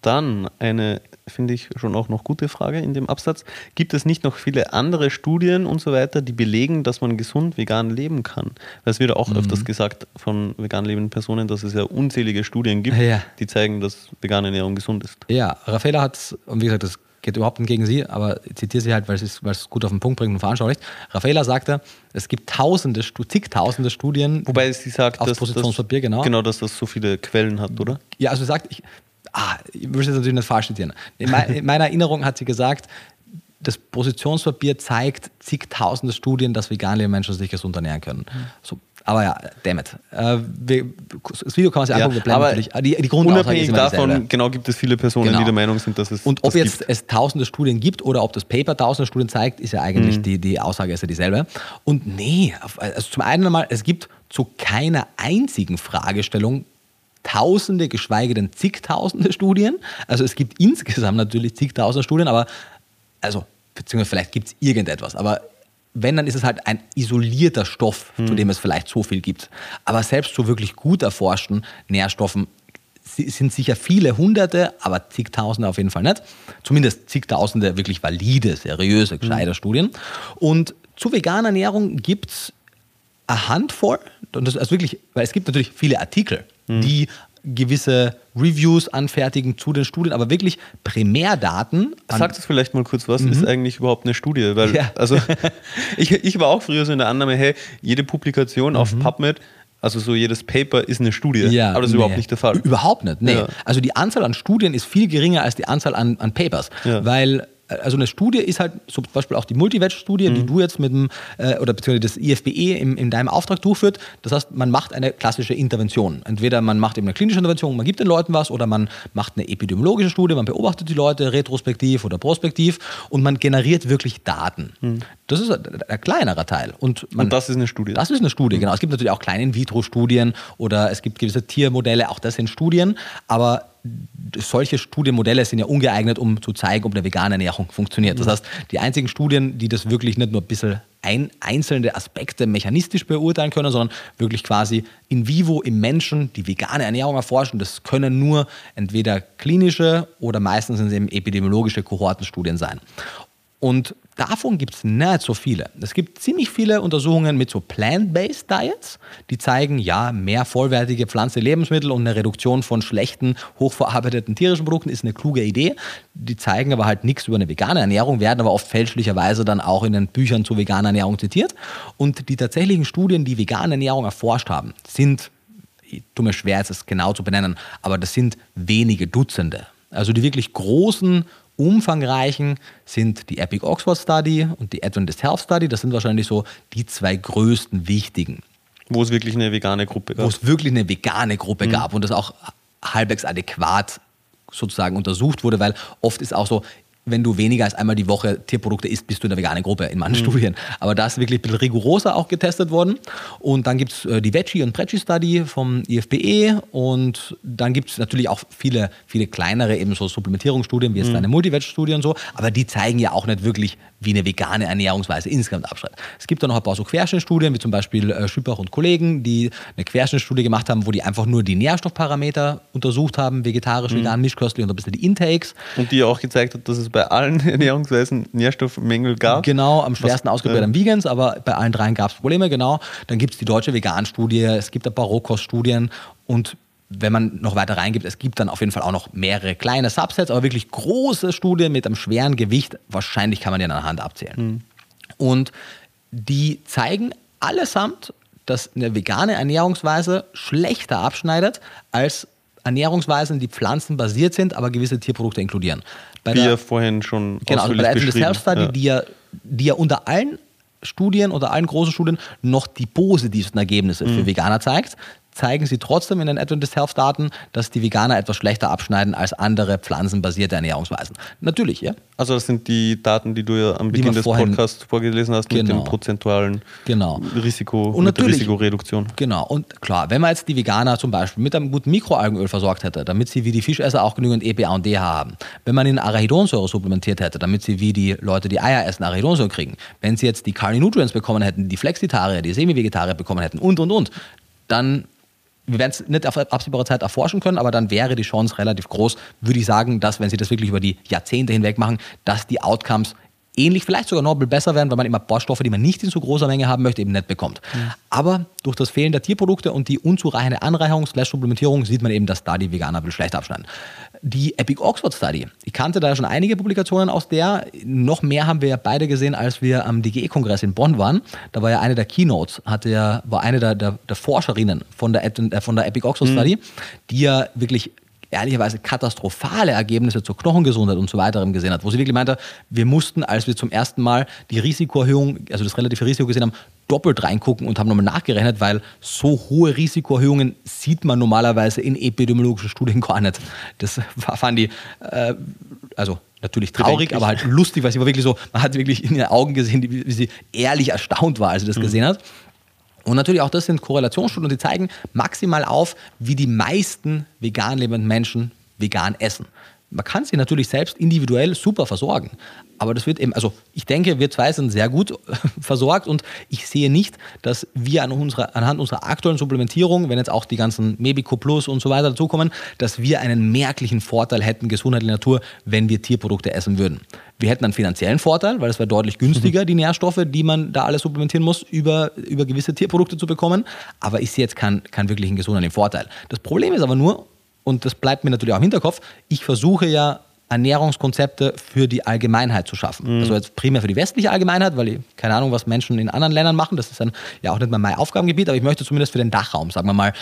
Dann eine, finde ich, schon auch noch gute Frage in dem Absatz. Gibt es nicht noch viele andere Studien und so weiter, die belegen, dass man gesund vegan leben kann? Das wird auch mhm. öfters gesagt von vegan lebenden Personen, dass es ja unzählige Studien gibt, ja. die zeigen, dass vegane Ernährung gesund ist. Ja, Raffaella hat, und wie gesagt, das geht überhaupt nicht gegen sie, aber ich zitiere sie halt, weil es, weil es gut auf den Punkt bringt und veranschaulicht. Raffaella sagte, es gibt tausende, zigtausende Studien. Wobei sie sagt, dass, Positionspapier, genau. genau, dass das so viele Quellen hat, oder? Ja, also sagt, ich, ah, ich es jetzt natürlich nicht falsch zitieren. In, mein, in meiner Erinnerung hat sie gesagt, das Positionspapier zeigt zigtausende Studien, dass vegane Menschen sich gesund ernähren können. Mhm. So, aber ja, damn it. Äh, wir, das Video kann man sich ja, angucken, wir aber natürlich. Die, die unabhängig davon, dieselbe. genau, gibt es viele Personen, genau. die der Meinung sind, dass es Und ob jetzt gibt. es tausende Studien gibt oder ob das Paper tausende Studien zeigt, ist ja eigentlich mhm. die, die Aussage ist ja dieselbe. Und nee, also zum einen einmal, es gibt zu keiner einzigen Fragestellung Tausende, geschweige denn zigtausende Studien. Also es gibt insgesamt natürlich zigtausende Studien, aber also, beziehungsweise vielleicht gibt es irgendetwas, aber wenn, dann ist es halt ein isolierter Stoff, hm. zu dem es vielleicht so viel gibt. Aber selbst zu wirklich gut erforschten Nährstoffen sind sicher viele Hunderte, aber zigtausende auf jeden Fall nicht. Zumindest zigtausende wirklich valide, seriöse, gescheite hm. Studien. Und zu veganer Ernährung gibt es eine Handvoll, und das ist wirklich, weil es gibt natürlich viele Artikel, hm. die gewisse Reviews anfertigen zu den Studien, aber wirklich Primärdaten. Sag das vielleicht mal kurz, was mhm. ist eigentlich überhaupt eine Studie? Weil, ja. also, ich, ich war auch früher so in der Annahme, hey, jede Publikation mhm. auf PubMed also so jedes Paper ist eine Studie, ja, aber das ist nee. überhaupt nicht der Fall. Überhaupt nicht, nee. Ja. Also die Anzahl an Studien ist viel geringer als die Anzahl an, an Papers, ja. weil also eine Studie ist halt so zum Beispiel auch die Multiveg-Studie, mhm. die du jetzt mit dem, äh, oder beziehungsweise das IFBE im, in deinem Auftrag durchführt. Das heißt, man macht eine klassische Intervention. Entweder man macht eben eine klinische Intervention, man gibt den Leuten was, oder man macht eine epidemiologische Studie, man beobachtet die Leute retrospektiv oder prospektiv und man generiert wirklich Daten. Mhm. Das ist ein, ein, kleinerer Teil. Und, man, und, das ist eine Studie? Das ist eine Studie, mhm. genau. Es gibt natürlich auch kleine In-vitro-Studien oder es gibt gewisse Tiermodelle, auch das sind Studien, aber solche Studienmodelle sind ja ungeeignet, um zu zeigen, ob eine vegane Ernährung funktioniert. Das heißt, die einzigen Studien, die das wirklich nicht nur ein bisschen ein, einzelne Aspekte mechanistisch beurteilen können, sondern wirklich quasi in vivo im Menschen die vegane Ernährung erforschen, das können nur entweder klinische oder meistens sind es eben epidemiologische Kohortenstudien sein. Und Davon gibt es so viele. Es gibt ziemlich viele Untersuchungen mit so Plant-Based Diets, die zeigen, ja, mehr vollwertige pflanzliche Lebensmittel und eine Reduktion von schlechten, hochverarbeiteten tierischen Produkten ist eine kluge Idee. Die zeigen aber halt nichts über eine vegane Ernährung, werden aber oft fälschlicherweise dann auch in den Büchern zu veganer Ernährung zitiert. Und die tatsächlichen Studien, die vegane Ernährung erforscht haben, sind, ich tue mir schwer, es genau zu benennen, aber das sind wenige Dutzende. Also die wirklich großen umfangreichen sind die Epic Oxford Study und die Adventist Health Study. Das sind wahrscheinlich so die zwei größten wichtigen. Wo es wirklich eine vegane Gruppe gab. Wo es wirklich eine vegane Gruppe mhm. gab und das auch halbwegs adäquat sozusagen untersucht wurde, weil oft ist auch so, wenn du weniger als einmal die Woche Tierprodukte isst, bist du in der veganen Gruppe in manchen mhm. Studien. Aber da ist wirklich ein bisschen rigoroser auch getestet worden. Und dann gibt es äh, die Veggie- und Pregi-Study vom IFBE und dann gibt es natürlich auch viele, viele kleinere eben so Supplementierungsstudien, wie jetzt mhm. eine Multiveg-Studie und so, aber die zeigen ja auch nicht wirklich, wie eine vegane Ernährungsweise insgesamt abschreibt. Es gibt dann noch ein paar so Querschnittstudien, wie zum Beispiel äh, Schüppach und Kollegen, die eine Querschnittstudie gemacht haben, wo die einfach nur die Nährstoffparameter untersucht haben, vegetarisch, mhm. vegan, mischköstlich und ein bisschen die Intakes. Und die auch gezeigt hat, dass es bei allen Ernährungsweisen Nährstoffmängel gab. Genau, am schwersten ausgeprägt äh, Vegans, aber bei allen dreien gab es Probleme, genau. Dann gibt es die deutsche Vegan-Studie, es gibt ein paar Rohkoststudien und wenn man noch weiter reingibt, es gibt dann auf jeden Fall auch noch mehrere kleine Subsets, aber wirklich große Studien mit einem schweren Gewicht, wahrscheinlich kann man die an der Hand abzählen. Mhm. Und die zeigen allesamt, dass eine vegane Ernährungsweise schlechter abschneidet als Ernährungsweisen, die pflanzenbasiert sind, aber gewisse Tierprodukte inkludieren. Bei Wie ja vorhin schon Genau, also bei der Atlas Health Study, ja. die, ja, die ja unter allen Studien oder allen großen Studien noch die positivsten Ergebnisse mhm. für Veganer zeigt, zeigen sie trotzdem in den Adventist Health Daten, dass die Veganer etwas schlechter abschneiden als andere pflanzenbasierte Ernährungsweisen. Natürlich, ja. Also das sind die Daten, die du ja am Beginn des Podcasts vorgelesen hast genau. mit dem prozentualen genau. Risiko und der Risikoreduktion. Genau. Und klar, wenn man jetzt die Veganer zum Beispiel mit einem guten Mikroalgenöl versorgt hätte, damit sie wie die Fischesser auch genügend EPA und DHA haben, wenn man ihnen Arachidonsäure supplementiert hätte, damit sie wie die Leute, die Eier essen, Arachidonsäure kriegen, wenn sie jetzt die Carni Nutrients bekommen hätten, die Flexitarier, die Semi-Vegetarier bekommen hätten und und und, dann wir werden es nicht auf absehbare Zeit erforschen können, aber dann wäre die Chance relativ groß, würde ich sagen, dass, wenn sie das wirklich über die Jahrzehnte hinweg machen, dass die Outcomes ähnlich, vielleicht sogar noch besser werden, weil man immer Baustoffe, die man nicht in so großer Menge haben möchte, eben nicht bekommt. Mhm. Aber durch das Fehlen der Tierprodukte und die unzureichende Anreicherung slash Supplementierung sieht man eben, dass da die Veganer will schlecht abschneiden. Die Epic Oxford Study, ich kannte da schon einige Publikationen aus der. Noch mehr haben wir ja beide gesehen, als wir am DGE-Kongress in Bonn waren. Da war ja eine der Keynotes, hatte ja, war eine der, der, der Forscherinnen von der, äh, von der Epic Oxford mhm. Study, die ja wirklich ehrlicherweise katastrophale Ergebnisse zur Knochengesundheit und so weiterem gesehen hat, wo sie wirklich meinte, wir mussten, als wir zum ersten Mal die Risikoerhöhung, also das relative Risiko gesehen haben, doppelt reingucken und haben nochmal nachgerechnet, weil so hohe Risikoerhöhungen sieht man normalerweise in epidemiologischen Studien gar nicht. Das fand die, äh, also natürlich traurig, aber halt lustig, weil sie war wirklich so, man hat wirklich in ihren Augen gesehen, wie sie ehrlich erstaunt war, als sie das mhm. gesehen hat. Und natürlich auch das sind Korrelationsstudien, die zeigen maximal auf, wie die meisten vegan lebenden Menschen vegan essen. Man kann sich natürlich selbst individuell super versorgen, aber das wird eben, also ich denke, wir zwei sind sehr gut versorgt und ich sehe nicht, dass wir an unserer, anhand unserer aktuellen Supplementierung, wenn jetzt auch die ganzen Mebico Plus und so weiter dazukommen, dass wir einen merklichen Vorteil hätten, gesundheitliche Natur, wenn wir Tierprodukte essen würden. Wir hätten einen finanziellen Vorteil, weil es wäre deutlich günstiger, mhm. die Nährstoffe, die man da alles supplementieren muss, über, über gewisse Tierprodukte zu bekommen. Aber ich sehe jetzt keinen, keinen wirklichen gesundheitlichen Vorteil. Das Problem ist aber nur, und das bleibt mir natürlich auch im Hinterkopf, ich versuche ja Ernährungskonzepte für die Allgemeinheit zu schaffen. Mhm. Also jetzt primär für die westliche Allgemeinheit, weil ich keine Ahnung, was Menschen in anderen Ländern machen. Das ist dann ja auch nicht mal mein Aufgabengebiet, aber ich möchte zumindest für den Dachraum, sagen wir mal,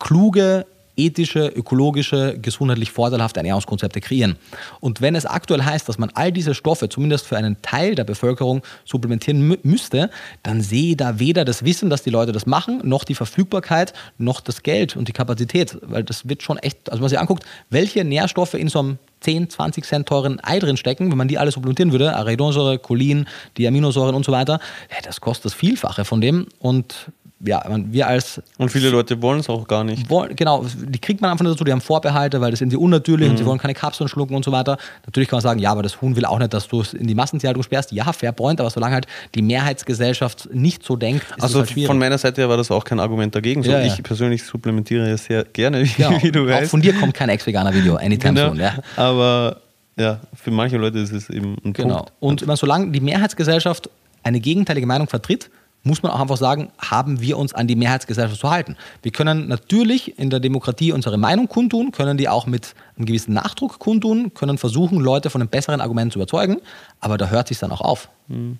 kluge ethische, ökologische, gesundheitlich vorteilhafte Ernährungskonzepte kreieren. Und wenn es aktuell heißt, dass man all diese Stoffe zumindest für einen Teil der Bevölkerung supplementieren müsste, dann sehe ich da weder das Wissen, dass die Leute das machen, noch die Verfügbarkeit, noch das Geld und die Kapazität. Weil das wird schon echt, also wenn man sich anguckt, welche Nährstoffe in so einem 10, 20 Cent teuren Ei drin stecken, wenn man die alle supplementieren würde, Arachidonsäure, Cholin, die Aminosäuren und so weiter, das kostet das Vielfache von dem und ja, wir als. Und viele Leute wollen es auch gar nicht. Wollen, genau, die kriegt man einfach dazu, die haben Vorbehalte, weil das sind sie unnatürlich mhm. und sie wollen keine Kapseln schlucken und so weiter. Natürlich kann man sagen, ja, aber das Huhn will auch nicht, dass du es in die Massentierhaltung sperrst. Ja, fair point, aber solange halt die Mehrheitsgesellschaft nicht so denkt, ist also halt von meiner Seite her war das auch kein Argument dagegen. So, ja, ja. Ich persönlich supplementiere sehr gerne, wie, ja, wie du weißt. Auch von dir kommt kein Ex-Veganer-Video, anytime genau, soon. Ja. Aber ja, für manche Leute ist es eben ein genau. Punkt. Und solange die Mehrheitsgesellschaft eine gegenteilige Meinung vertritt, muss man auch einfach sagen, haben wir uns an die Mehrheitsgesellschaft zu halten. Wir können natürlich in der Demokratie unsere Meinung kundtun, können die auch mit einem gewissen Nachdruck kundtun, können versuchen, Leute von einem besseren Argument zu überzeugen, aber da hört sich dann auch auf. Mhm.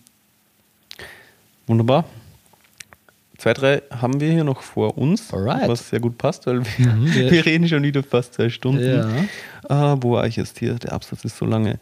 Wunderbar. Zwei, drei haben wir hier noch vor uns, Alright. was sehr gut passt, weil wir, mhm, wir reden schon wieder fast zwei Stunden. Ja. Äh, wo war ich jetzt hier? Der Absatz ist so lange.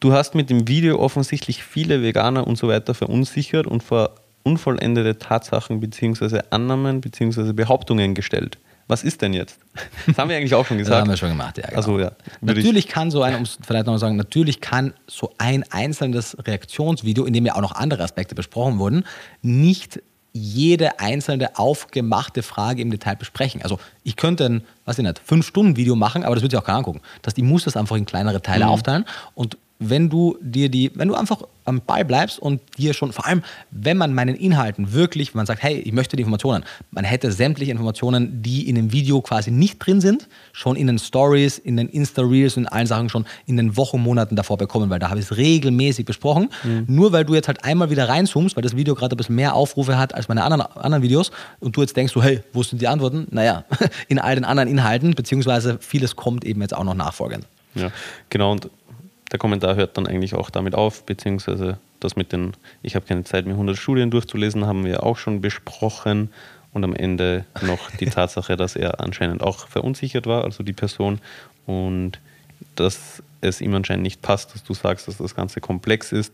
Du hast mit dem Video offensichtlich viele Veganer und so weiter verunsichert und vor unvollendete Tatsachen bzw. Annahmen bzw. Behauptungen gestellt. Was ist denn jetzt? Das haben wir eigentlich auch schon gesagt. Das haben wir schon gemacht, ja. Genau. Also, ja natürlich kann so ein, um es vielleicht nochmal sagen, natürlich kann so ein einzelnes Reaktionsvideo, in dem ja auch noch andere Aspekte besprochen wurden, nicht jede einzelne aufgemachte Frage im Detail besprechen. Also ich könnte ein, was ich nicht, fünf Stunden Video machen, aber das wird sich auch keiner angucken. Das, ich muss das einfach in kleinere Teile mhm. aufteilen und wenn du dir die, wenn du einfach am Ball bleibst und dir schon, vor allem, wenn man meinen Inhalten wirklich, wenn man sagt, hey, ich möchte die Informationen, man hätte sämtliche Informationen, die in dem Video quasi nicht drin sind, schon in den Stories, in den Insta-Reels und in allen Sachen schon in den Wochen, Monaten davor bekommen, weil da habe ich es regelmäßig besprochen. Mhm. Nur weil du jetzt halt einmal wieder reinzoomst, weil das Video gerade ein bisschen mehr Aufrufe hat als meine anderen, anderen Videos und du jetzt denkst, so, hey, wo sind die Antworten? Naja, in all den anderen Inhalten, beziehungsweise vieles kommt eben jetzt auch noch nachfolgend. Ja, genau. Und der Kommentar hört dann eigentlich auch damit auf, beziehungsweise das mit den, ich habe keine Zeit, mir 100 Studien durchzulesen, haben wir auch schon besprochen. und am Ende noch die Tatsache, dass er anscheinend auch verunsichert war, also die Person, und dass es ihm anscheinend nicht passt, dass du sagst, dass das Ganze komplex ist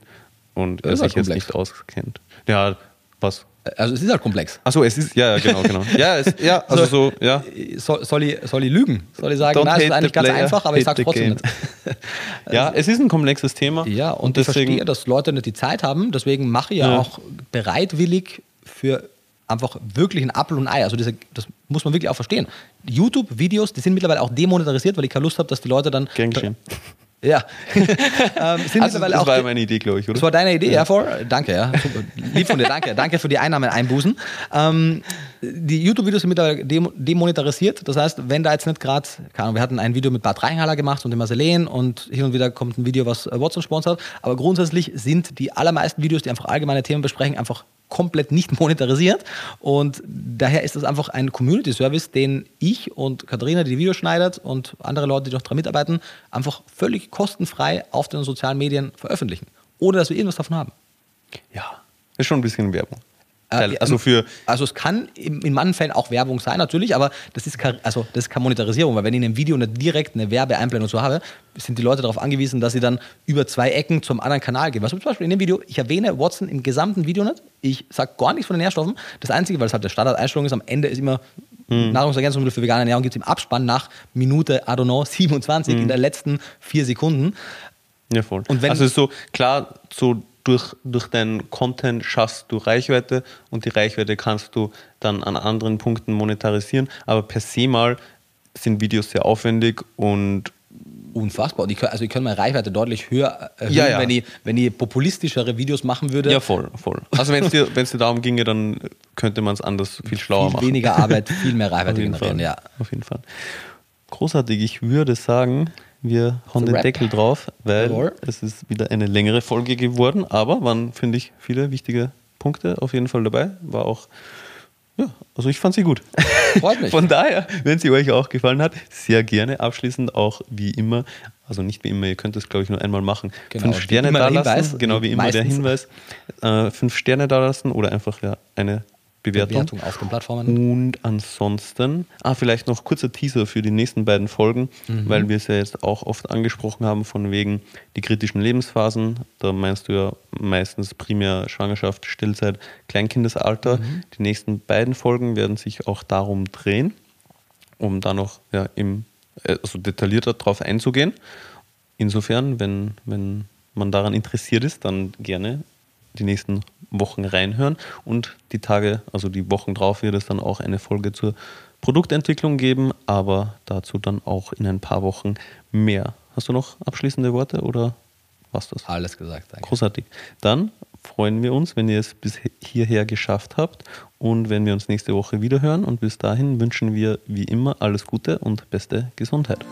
und er sich halt jetzt komplex. nicht auskennt. Ja, was? Also es ist halt komplex. Achso, es ist, ja, ja, genau, genau. Ja, es, ja also so, ja. Soll, soll, ich, soll ich lügen? Soll ich sagen, Don't nein, es ist eigentlich ganz player, einfach, aber ich sag's trotzdem nicht. Ja, es ist ein komplexes Thema. Ja, und, ich deswegen, verstehe, dass Leute nicht die Zeit haben. Deswegen mache ich ja, Ja. auch bereitwillig für einfach wirklich ein Apfel und Ei. Also diese, das muss man wirklich auch verstehen. YouTube-Videos, die sind mittlerweile auch demonetarisiert, weil ich keine Lust habe, dass die Leute dann. Gern geschehen. Ja. ähm, sind Also, mittlerweile das auch. war ja meine Idee, glaube ich, oder? Das war deine Idee, ja, vor? Danke, ja. Lieb von dir, danke. Danke für die Einnahmen einbußen. Ähm, die YouTube-Videos sind mittlerweile dem- demonetarisiert. Das heißt, wenn da jetzt nicht gerade, keine Ahnung, wir hatten ein Video mit Bad Reinhaller gemacht und dem Marcelen und hin und wieder kommt ein Video, was Watson sponsert. Aber grundsätzlich sind die allermeisten Videos, die einfach allgemeine Themen besprechen, einfach komplett nicht monetarisiert. Und daher ist das einfach ein Community-Service, den ich und Katharina, die die Videos schneidet und andere Leute, die noch daran mitarbeiten, einfach völlig kostenfrei auf den sozialen Medien veröffentlichen. Ohne dass wir irgendwas davon haben. Ja, ist schon ein bisschen Werbung. Teil- ja, also für, Also es kann in, manchen Fällen auch Werbung sein, natürlich, aber das ist, keine, also das ist keine Monetarisierung, weil wenn ich in einem Video nicht direkt eine Werbeeinblendung so habe, sind die Leute darauf angewiesen, dass sie dann über zwei Ecken zum anderen Kanal gehen. Was zum Beispiel in dem Video, ich erwähne Watson im gesamten Video nicht, ich sage gar nichts von den Nährstoffen. Das Einzige, weil es halt der Standardeinstellung ist, am Ende ist immer Nahrungsergänzungsmittel für vegane Ernährung, gibt es im Abspann nach Minute, I don't know, 27 in der letzten vier Sekunden. ja voll. Und wenn- also ist so, klar, so durch, durch deinen Content schaffst du Reichweite und die Reichweite kannst du dann an anderen Punkten monetarisieren, aber per se mal sind Videos sehr aufwendig und Unfassbar. Kann- also ich könnte meine Reichweite deutlich höher erhöhen, Ja, ja. Wenn, ich, wenn ich populistischere Videos machen würde. ja, voll, voll. Also wenn es dir, wenn's dir darum ginge, dann könnte man es anders viel schlauer viel machen. weniger Arbeit, viel mehr Auf Reichweite jeden, generieren. Fall. Ja. Auf jeden Fall. Großartig. Ich würde sagen, wir hauen So den Rap. Deckel drauf, weil Jawohl. es ist wieder eine längere Folge geworden, aber waren, finde ich, viele wichtige Punkte auf jeden Fall dabei. War auch, ja, also ich fand sie gut. Freut mich. Von daher, wenn sie euch auch gefallen hat, sehr gerne abschließend auch wie immer, also nicht wie immer, ihr könnt es glaube ich nur einmal machen, Genau, fünf Sterne da lassen, genau wie immer der. Hinweis, äh, fünf Sterne da lassen oder einfach ja, eine Bewertung. Bewertung auf den Plattformen. Und ansonsten, ah, vielleicht noch kurzer Teaser für die nächsten beiden Folgen, Mhm. weil wir es ja jetzt auch oft angesprochen haben, von wegen die kritischen Lebensphasen. Da meinst du ja meistens primär Schwangerschaft, Stillzeit, Kleinkindesalter. Mhm. Die nächsten beiden Folgen werden sich auch darum drehen, um da noch ja, im, äh, also detaillierter drauf einzugehen. Insofern, wenn, wenn man daran interessiert ist, dann gerne die nächsten Wochen reinhören und die Tage, also die Wochen drauf wird es dann auch eine Folge zur Produktentwicklung geben, aber dazu dann auch in ein paar Wochen mehr. Hast du noch abschließende Worte oder was das? Alles gesagt, danke. Großartig. Dann freuen wir uns, wenn ihr es bis hierher geschafft habt und wenn wir uns nächste Woche wieder hören. Und bis dahin wünschen wir wie immer alles Gute und beste Gesundheit.